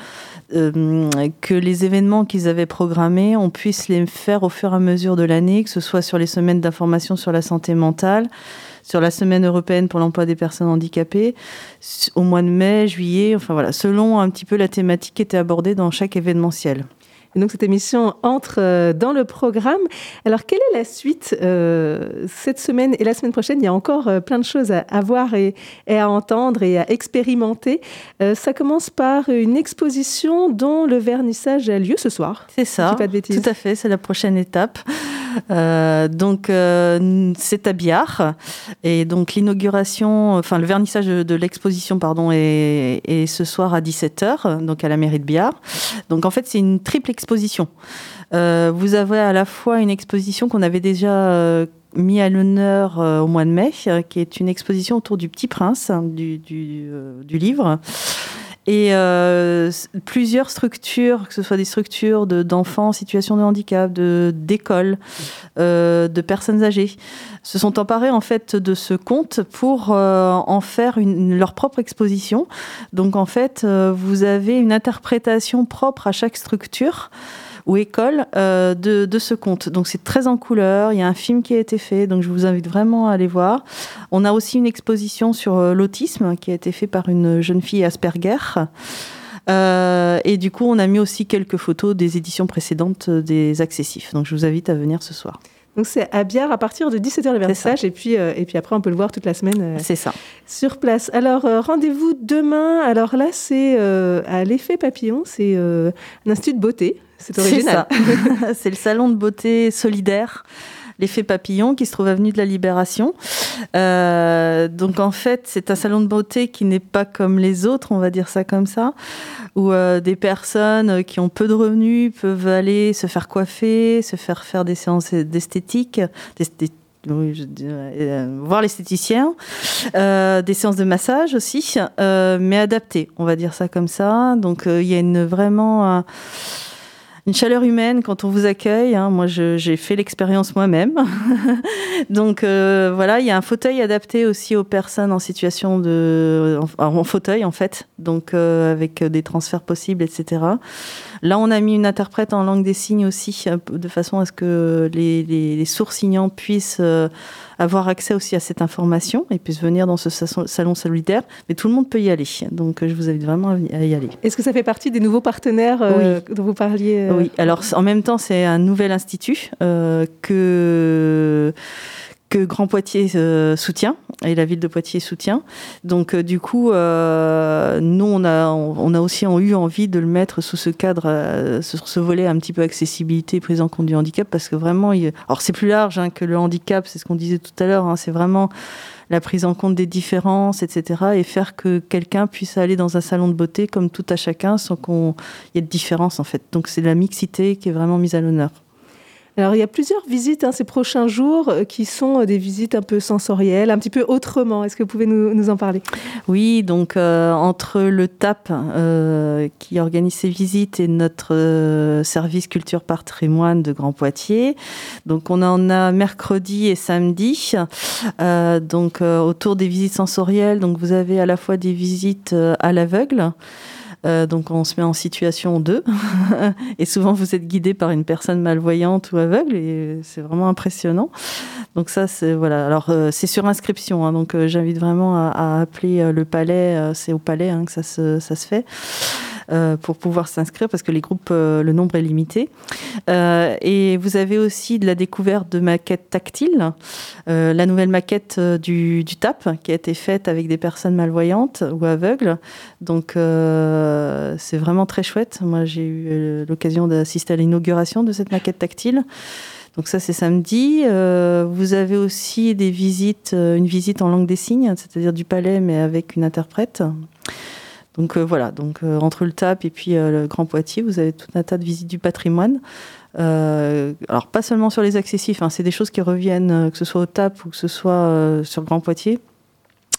que les événements qu'ils avaient programmés, on puisse les faire au fur et à mesure de l'année, que ce soit sur les semaines d'information sur la santé mentale, sur la semaine européenne pour l'emploi des personnes handicapées, au mois de mai, juillet, enfin voilà, selon un petit peu la thématique qui était abordée dans chaque événementiel donc cette émission entre euh, dans le programme. Alors quelle est la suite euh, cette semaine et la semaine prochaine? Il y a encore euh, plein de choses à, voir et, à entendre et à expérimenter. ça commence par une exposition dont le vernissage a lieu ce soir. C'est ça. Pas de bêtises. Tout à fait. C'est la prochaine étape. Donc c'est à Biard et donc l'inauguration, enfin le vernissage de, l'exposition pardon est, est, ce soir à 17h donc à la mairie de Biard. Donc en fait c'est une triple exposition. Euh, vous avez à la fois une exposition qu'on avait déjà euh, mis à l'honneur euh, au mois de mai, qui est une exposition autour du Petit Prince, hein, du, du, livre. Et euh, plusieurs structures, que ce soit des structures d'enfants en situation de handicap, d'écoles, euh, de personnes âgées, se sont emparés en fait de ce conte pour euh, en faire une, leur propre exposition. Donc en fait, euh, vous avez une interprétation propre à chaque structure ou école euh, de, ce conte. Donc c'est très en couleur, il y a un film qui a été fait, donc je vous invite vraiment à aller voir. On a aussi une exposition sur euh, l'autisme qui a été fait par une jeune fille Asperger. Euh, et du coup, on a mis aussi quelques photos des éditions précédentes des accessifs. Donc je vous invite à venir ce soir. Donc c'est à Biard à partir de 17h le vernissage et puis euh, et puis après on peut le voir toute la semaine. Euh, c'est ça. Sur place. Alors euh, rendez-vous demain. Alors là c'est à l'effet papillon, c'est un institut de beauté. C'est original. C'est le salon de beauté solidaire l'effet papillon qui se trouve avenue de la Libération. Euh, donc en fait, c'est un salon de beauté qui n'est pas comme les autres, on va dire ça comme ça, où euh, des personnes qui ont peu de revenus peuvent aller se faire coiffer, se faire faire des séances d'esthétique, euh, voir l'esthéticien, des séances de massage aussi, mais adaptées, on va dire ça comme ça. Donc il y a une vraiment une chaleur humaine quand on vous accueille. Hein. Moi, j'ai fait l'expérience moi-même. Donc euh, voilà, il y a un fauteuil adapté aussi aux personnes en situation de, en, fauteuil en fait, donc euh, avec des transferts possibles, etc. Là, on a mis une interprète en langue des signes aussi, de façon à ce que les, les, les sourds-signants puissent euh, avoir accès aussi à cette information et puissent venir dans ce salon solidaire. Mais tout le monde peut y aller. Donc, je vous invite vraiment à y aller. Est-ce que ça fait partie des nouveaux partenaires euh, dont vous parliez euh Oui. Alors, en même temps, c'est un nouvel institut que que Grand Poitiers euh, soutient et la ville de Poitiers soutient. Donc euh, du coup, euh, nous on a on a aussi eu envie de le mettre sous ce cadre, sur ce volet un petit peu accessibilité, prise en compte du handicap, parce que vraiment, il... alors c'est plus large hein, que le handicap, c'est ce qu'on disait tout à l'heure. Hein, c'est vraiment la prise en compte des différences, etc. Et faire que quelqu'un puisse aller dans un salon de beauté comme tout à chacun sans qu'on y ait de différence en fait. Donc c'est la mixité qui est vraiment mise à l'honneur. Alors, il y a plusieurs visites hein, ces prochains jours euh, qui sont euh, des visites un peu sensorielles, un petit peu autrement. Est-ce que vous pouvez nous, en parler? Oui, donc euh, entre le TAP qui organise ces visites et notre service culture patrimoine de Grand Poitiers, donc on en a mercredi et samedi. donc autour des visites sensorielles, donc vous avez à la fois des visites à l'aveugle. Euh, donc on se met en situation 2 et souvent vous êtes guidé par une personne malvoyante ou aveugle et c'est vraiment impressionnant. Donc ça c'est voilà. Alors euh, c'est sur inscription, hein, donc euh, j'invite vraiment à, appeler le palais. c'est au palais hein, que ça se fait. Euh, pour pouvoir s'inscrire parce que les groupes, euh, le nombre est limité. Euh, et vous avez aussi de la découverte de maquettes tactiles, la nouvelle maquette du, du, TAP qui a été faite avec des personnes malvoyantes ou aveugles. Donc c'est vraiment très chouette. Moi j'ai eu l'occasion d'assister à l'inauguration de cette maquette tactile. Donc ça c'est samedi. vous avez aussi des visites, une visite en langue des signes, c'est-à-dire du palais mais avec une interprète. Donc euh, voilà, donc euh, entre le TAP et puis euh, le Grand Poitiers, vous avez tout un tas de visites du patrimoine. alors pas seulement sur les accessifs, hein, c'est des choses qui reviennent, que ce soit au TAP ou que ce soit sur Grand Poitiers,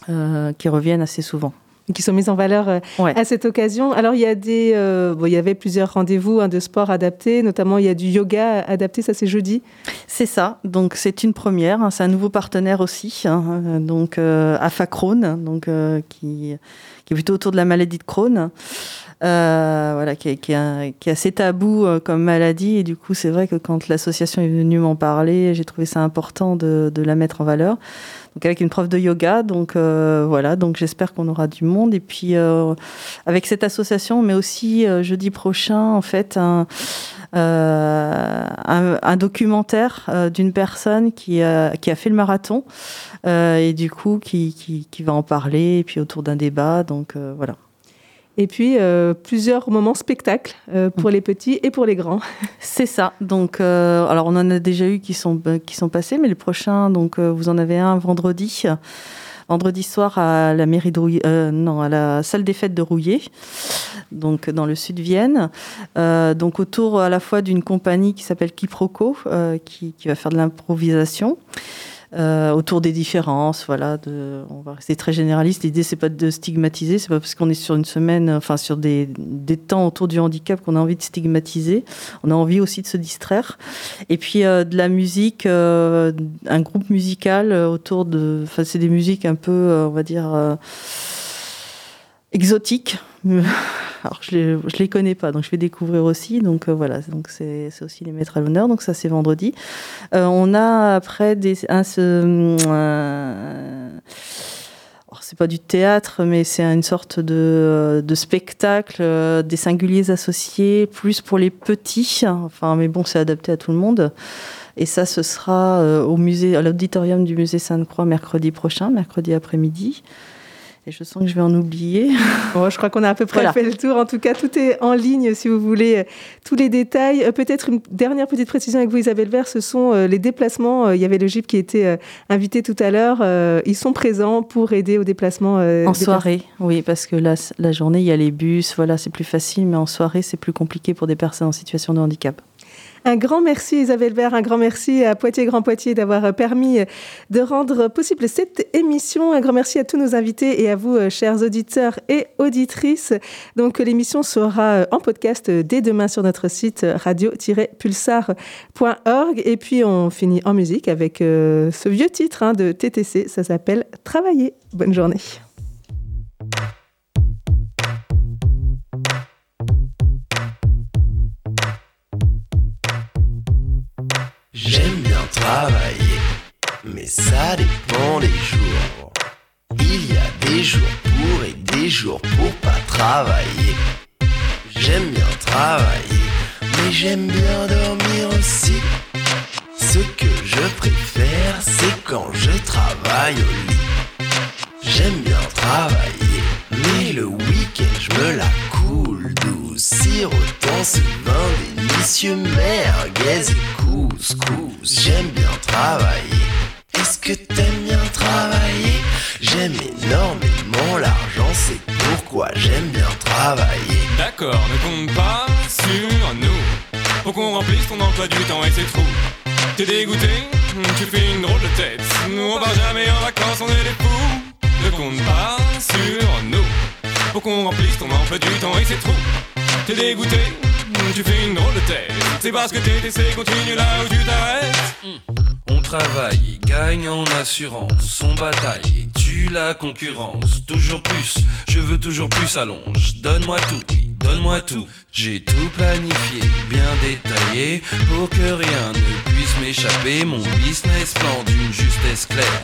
qui reviennent assez souvent qui sont mises en valeur à cette occasion. Alors il y a des, bon, il y avait plusieurs rendez-vous hein, de sport adaptés, notamment il y a du yoga adapté, ça c'est jeudi. C'est ça, donc c'est une première, hein, c'est un nouveau partenaire aussi, hein, donc Afacrone, donc qui qui est plutôt autour de la maladie de Crohn. Euh, voilà, qui est, qui, est, assez tabou euh, comme maladie. Et du coup, c'est vrai que quand l'association est venue m'en parler, j'ai trouvé ça important de, de, la mettre en valeur. Donc avec une prof de yoga, donc euh, voilà, donc j'espère qu'on aura du monde. Et puis euh, avec cette association, mais aussi euh, jeudi prochain, en fait, un, un, un, documentaire d'une personne qui a, qui a fait le marathon et du coup qui, qui, qui, va en parler, et puis autour d'un débat. Donc voilà. Et puis euh, plusieurs moments spectacles euh, pour mm. les petits et pour les grands. C'est ça. Donc, euh, alors on en a déjà eu qui sont qui sont passés, mais les prochains, donc vous en avez un vendredi, vendredi soir à la mairie de non, à la salle des fêtes de Rouillé, donc dans le sud de Vienne. donc autour à la fois d'une compagnie qui s'appelle Kiproco, qui, qui va faire de l'improvisation. Euh, autour des différences. Voilà, de, on va rester très généraliste. L'idée, c'est pas de stigmatiser, c'est pas parce qu'on est sur une semaine, enfin sur des, des temps autour du handicap qu'on a envie de stigmatiser. On a envie aussi de se distraire. Et puis euh, de la musique, euh, un groupe musical autour de, enfin c'est des musiques un peu, on va dire exotiques. Alors, je ne les, connais pas, donc je vais découvrir aussi. Donc voilà, donc c'est aussi les mettre à l'honneur. Donc ça, c'est vendredi. Euh, on a après des, un, euh, oh, c'est pas du théâtre, mais c'est une sorte de, de spectacle, euh, des singuliers associés, plus pour les petits. Enfin, mais bon, c'est adapté à tout le monde. Et ça, ce sera au musée, à l'auditorium du musée Sainte-Croix mercredi prochain, mercredi après-midi. Et je sens que je vais en oublier. Bon, je crois qu'on a à peu près fait le tour. En tout cas, tout est en ligne si vous voulez tous les détails. Euh, peut-être une dernière petite précision avec vous, Isabelle Vert, ce sont euh, les déplacements. Euh, il y avait le GIP qui était invité tout à l'heure. Ils sont présents pour aider au déplacement. En soirée, oui, parce que là, la journée, il y a les bus, voilà, c'est plus facile, mais en soirée, c'est plus compliqué pour des personnes en situation de handicap. Un grand merci Isabelle Vert, un grand merci à Poitiers Grand Poitiers d'avoir permis de rendre possible cette émission. Un grand merci à tous nos invités et à vous, euh, chers auditeurs et auditrices. Donc l'émission sera euh, en podcast dès demain sur notre site radio-pulsar.org. Et puis on finit en musique avec euh, ce vieux titre hein, de TTC, ça s'appelle Travailler. Bonne journée. J'aime bien travailler, mais ça dépend des jours. Il y a des jours pour et des jours pour pas travailler. J'aime bien travailler, mais j'aime bien dormir aussi. Ce que je préfère, c'est quand je travaille au lit. J'aime bien travailler, mais le week-end je me la coule douce. Sirotant ce vin délicieux, merguez et couscous. J'aime bien travailler. Est-ce que t'aimes bien travailler? J'aime énormément l'argent, c'est pourquoi j'aime bien travailler. D'accord, ne compte pas sur nous. Faut qu'on remplisse ton emploi du temps et c'est trop. T'es dégoûté? Tu fais une drôle de tête. Nous on va jamais en vacances, on est des fous. Ne compte pas sur nous. Faut qu'on remplisse ton emploi du temps et c'est trop. T'es dégoûté? Tu fais une drôle de. C'est parce que t'es c'est continue là où tu t'arrêtes. On travaille, gagne en assurance, on bataille tue la concurrence. Toujours plus, je veux toujours plus allonge. Donne-moi tout, donne-moi tout. J'ai tout planifié, bien détaillé, pour que rien ne puisse m'échapper. Mon business plan d'une justesse claire.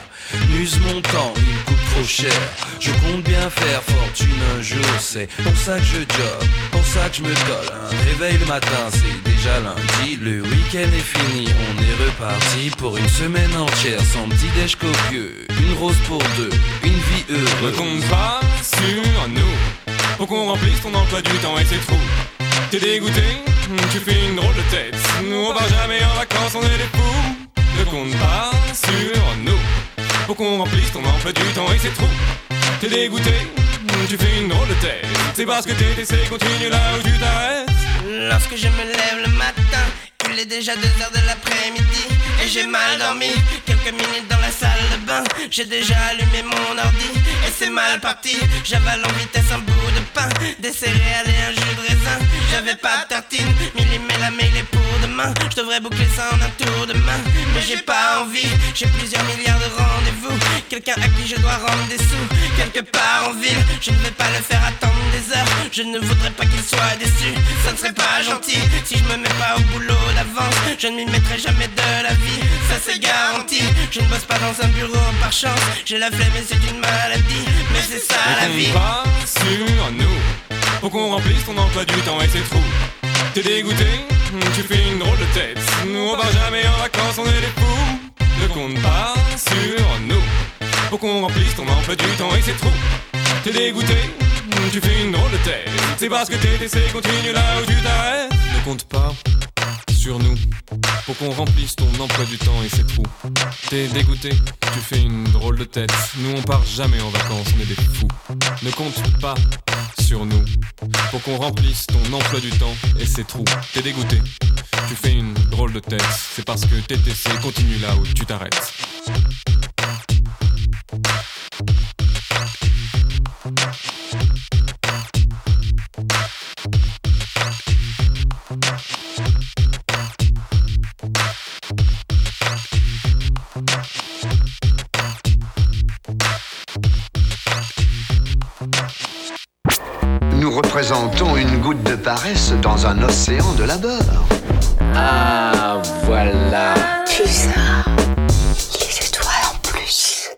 N'use mon temps, il coûte trop cher. Je compte bien faire fortune un jour, c'est pour ça que je job, pour ça que je me colle. Un réveil le matin, c'est déjà lundi. Le week-end est fini, on est reparti pour une semaine entière sans petit déj copieux. Une rose pour deux, une vie heureuse. Ne compte pas sur nous. Faut qu'on remplisse ton emploi du temps et c'est trop. T'es dégoûté Tu fais une drôle de tête. Nous on va jamais en vacances, on est des fous. Ne compte pas sur nous. Faut qu'on remplisse ton emploi du temps et c'est trop. T'es dégoûté Tu fais une drôle de tête. C'est parce que t'es c'est continue là où tu t'arrêtes. Lorsque je me lève le matin, il est déjà 2 heures de l'après-midi et j'ai mal dormi. Quelques minutes dans la salle de bain, j'ai déjà allumé mon ordi et c'est mal parti. J'avale en vitesse un bout de pain, des céréales et un jus de raisin. J'avais pas de tartine, la mail est pour demain. Je devrais boucler ça en un tour de main, mais j'ai pas envie. J'ai plusieurs milliards de rendez-vous, quelqu'un à qui je dois rendre des sous. Quelque part en ville, je ne vais pas le faire attendre des heures. Je ne voudrais pas qu'il soit déçu, ça ne serait pas gentil si je me mets pas au boulot d'avance. Je ne m'y mettrai jamais de la vie, ça c'est garanti. Je ne bosse pas dans un bureau par chance, j'ai la flemme et c'est une maladie, mais c'est ça la vie. pas sur nous, faut qu'on remplisse ton emploi du temps et c'est trop. T'es dégoûté? Tu fais une drôle de tête. Nous on va jamais en vacances, on est des fous. Ne compte pas sur nous, faut qu'on remplisse ton emploi du temps et c'est trop. T'es dégoûté? Tu fais une drôle de tête. C'est parce que t'es c'est continue là où tu t'arrêtes. Ne compte pas sur nous. Faut qu'on remplisse ton emploi du temps et c'est trop. T'es dégoûté, tu fais une drôle de tête. Nous on part jamais en vacances, on est des fous. Ne compte pas sur nous. Faut qu'on remplisse ton emploi du temps et c'est trop. T'es dégoûté, tu fais une drôle de tête. C'est parce que TTC continue là où tu t'arrêtes. Nous représentons une goutte de paresse dans un océan de labeur. Ah, voilà. Tu ça.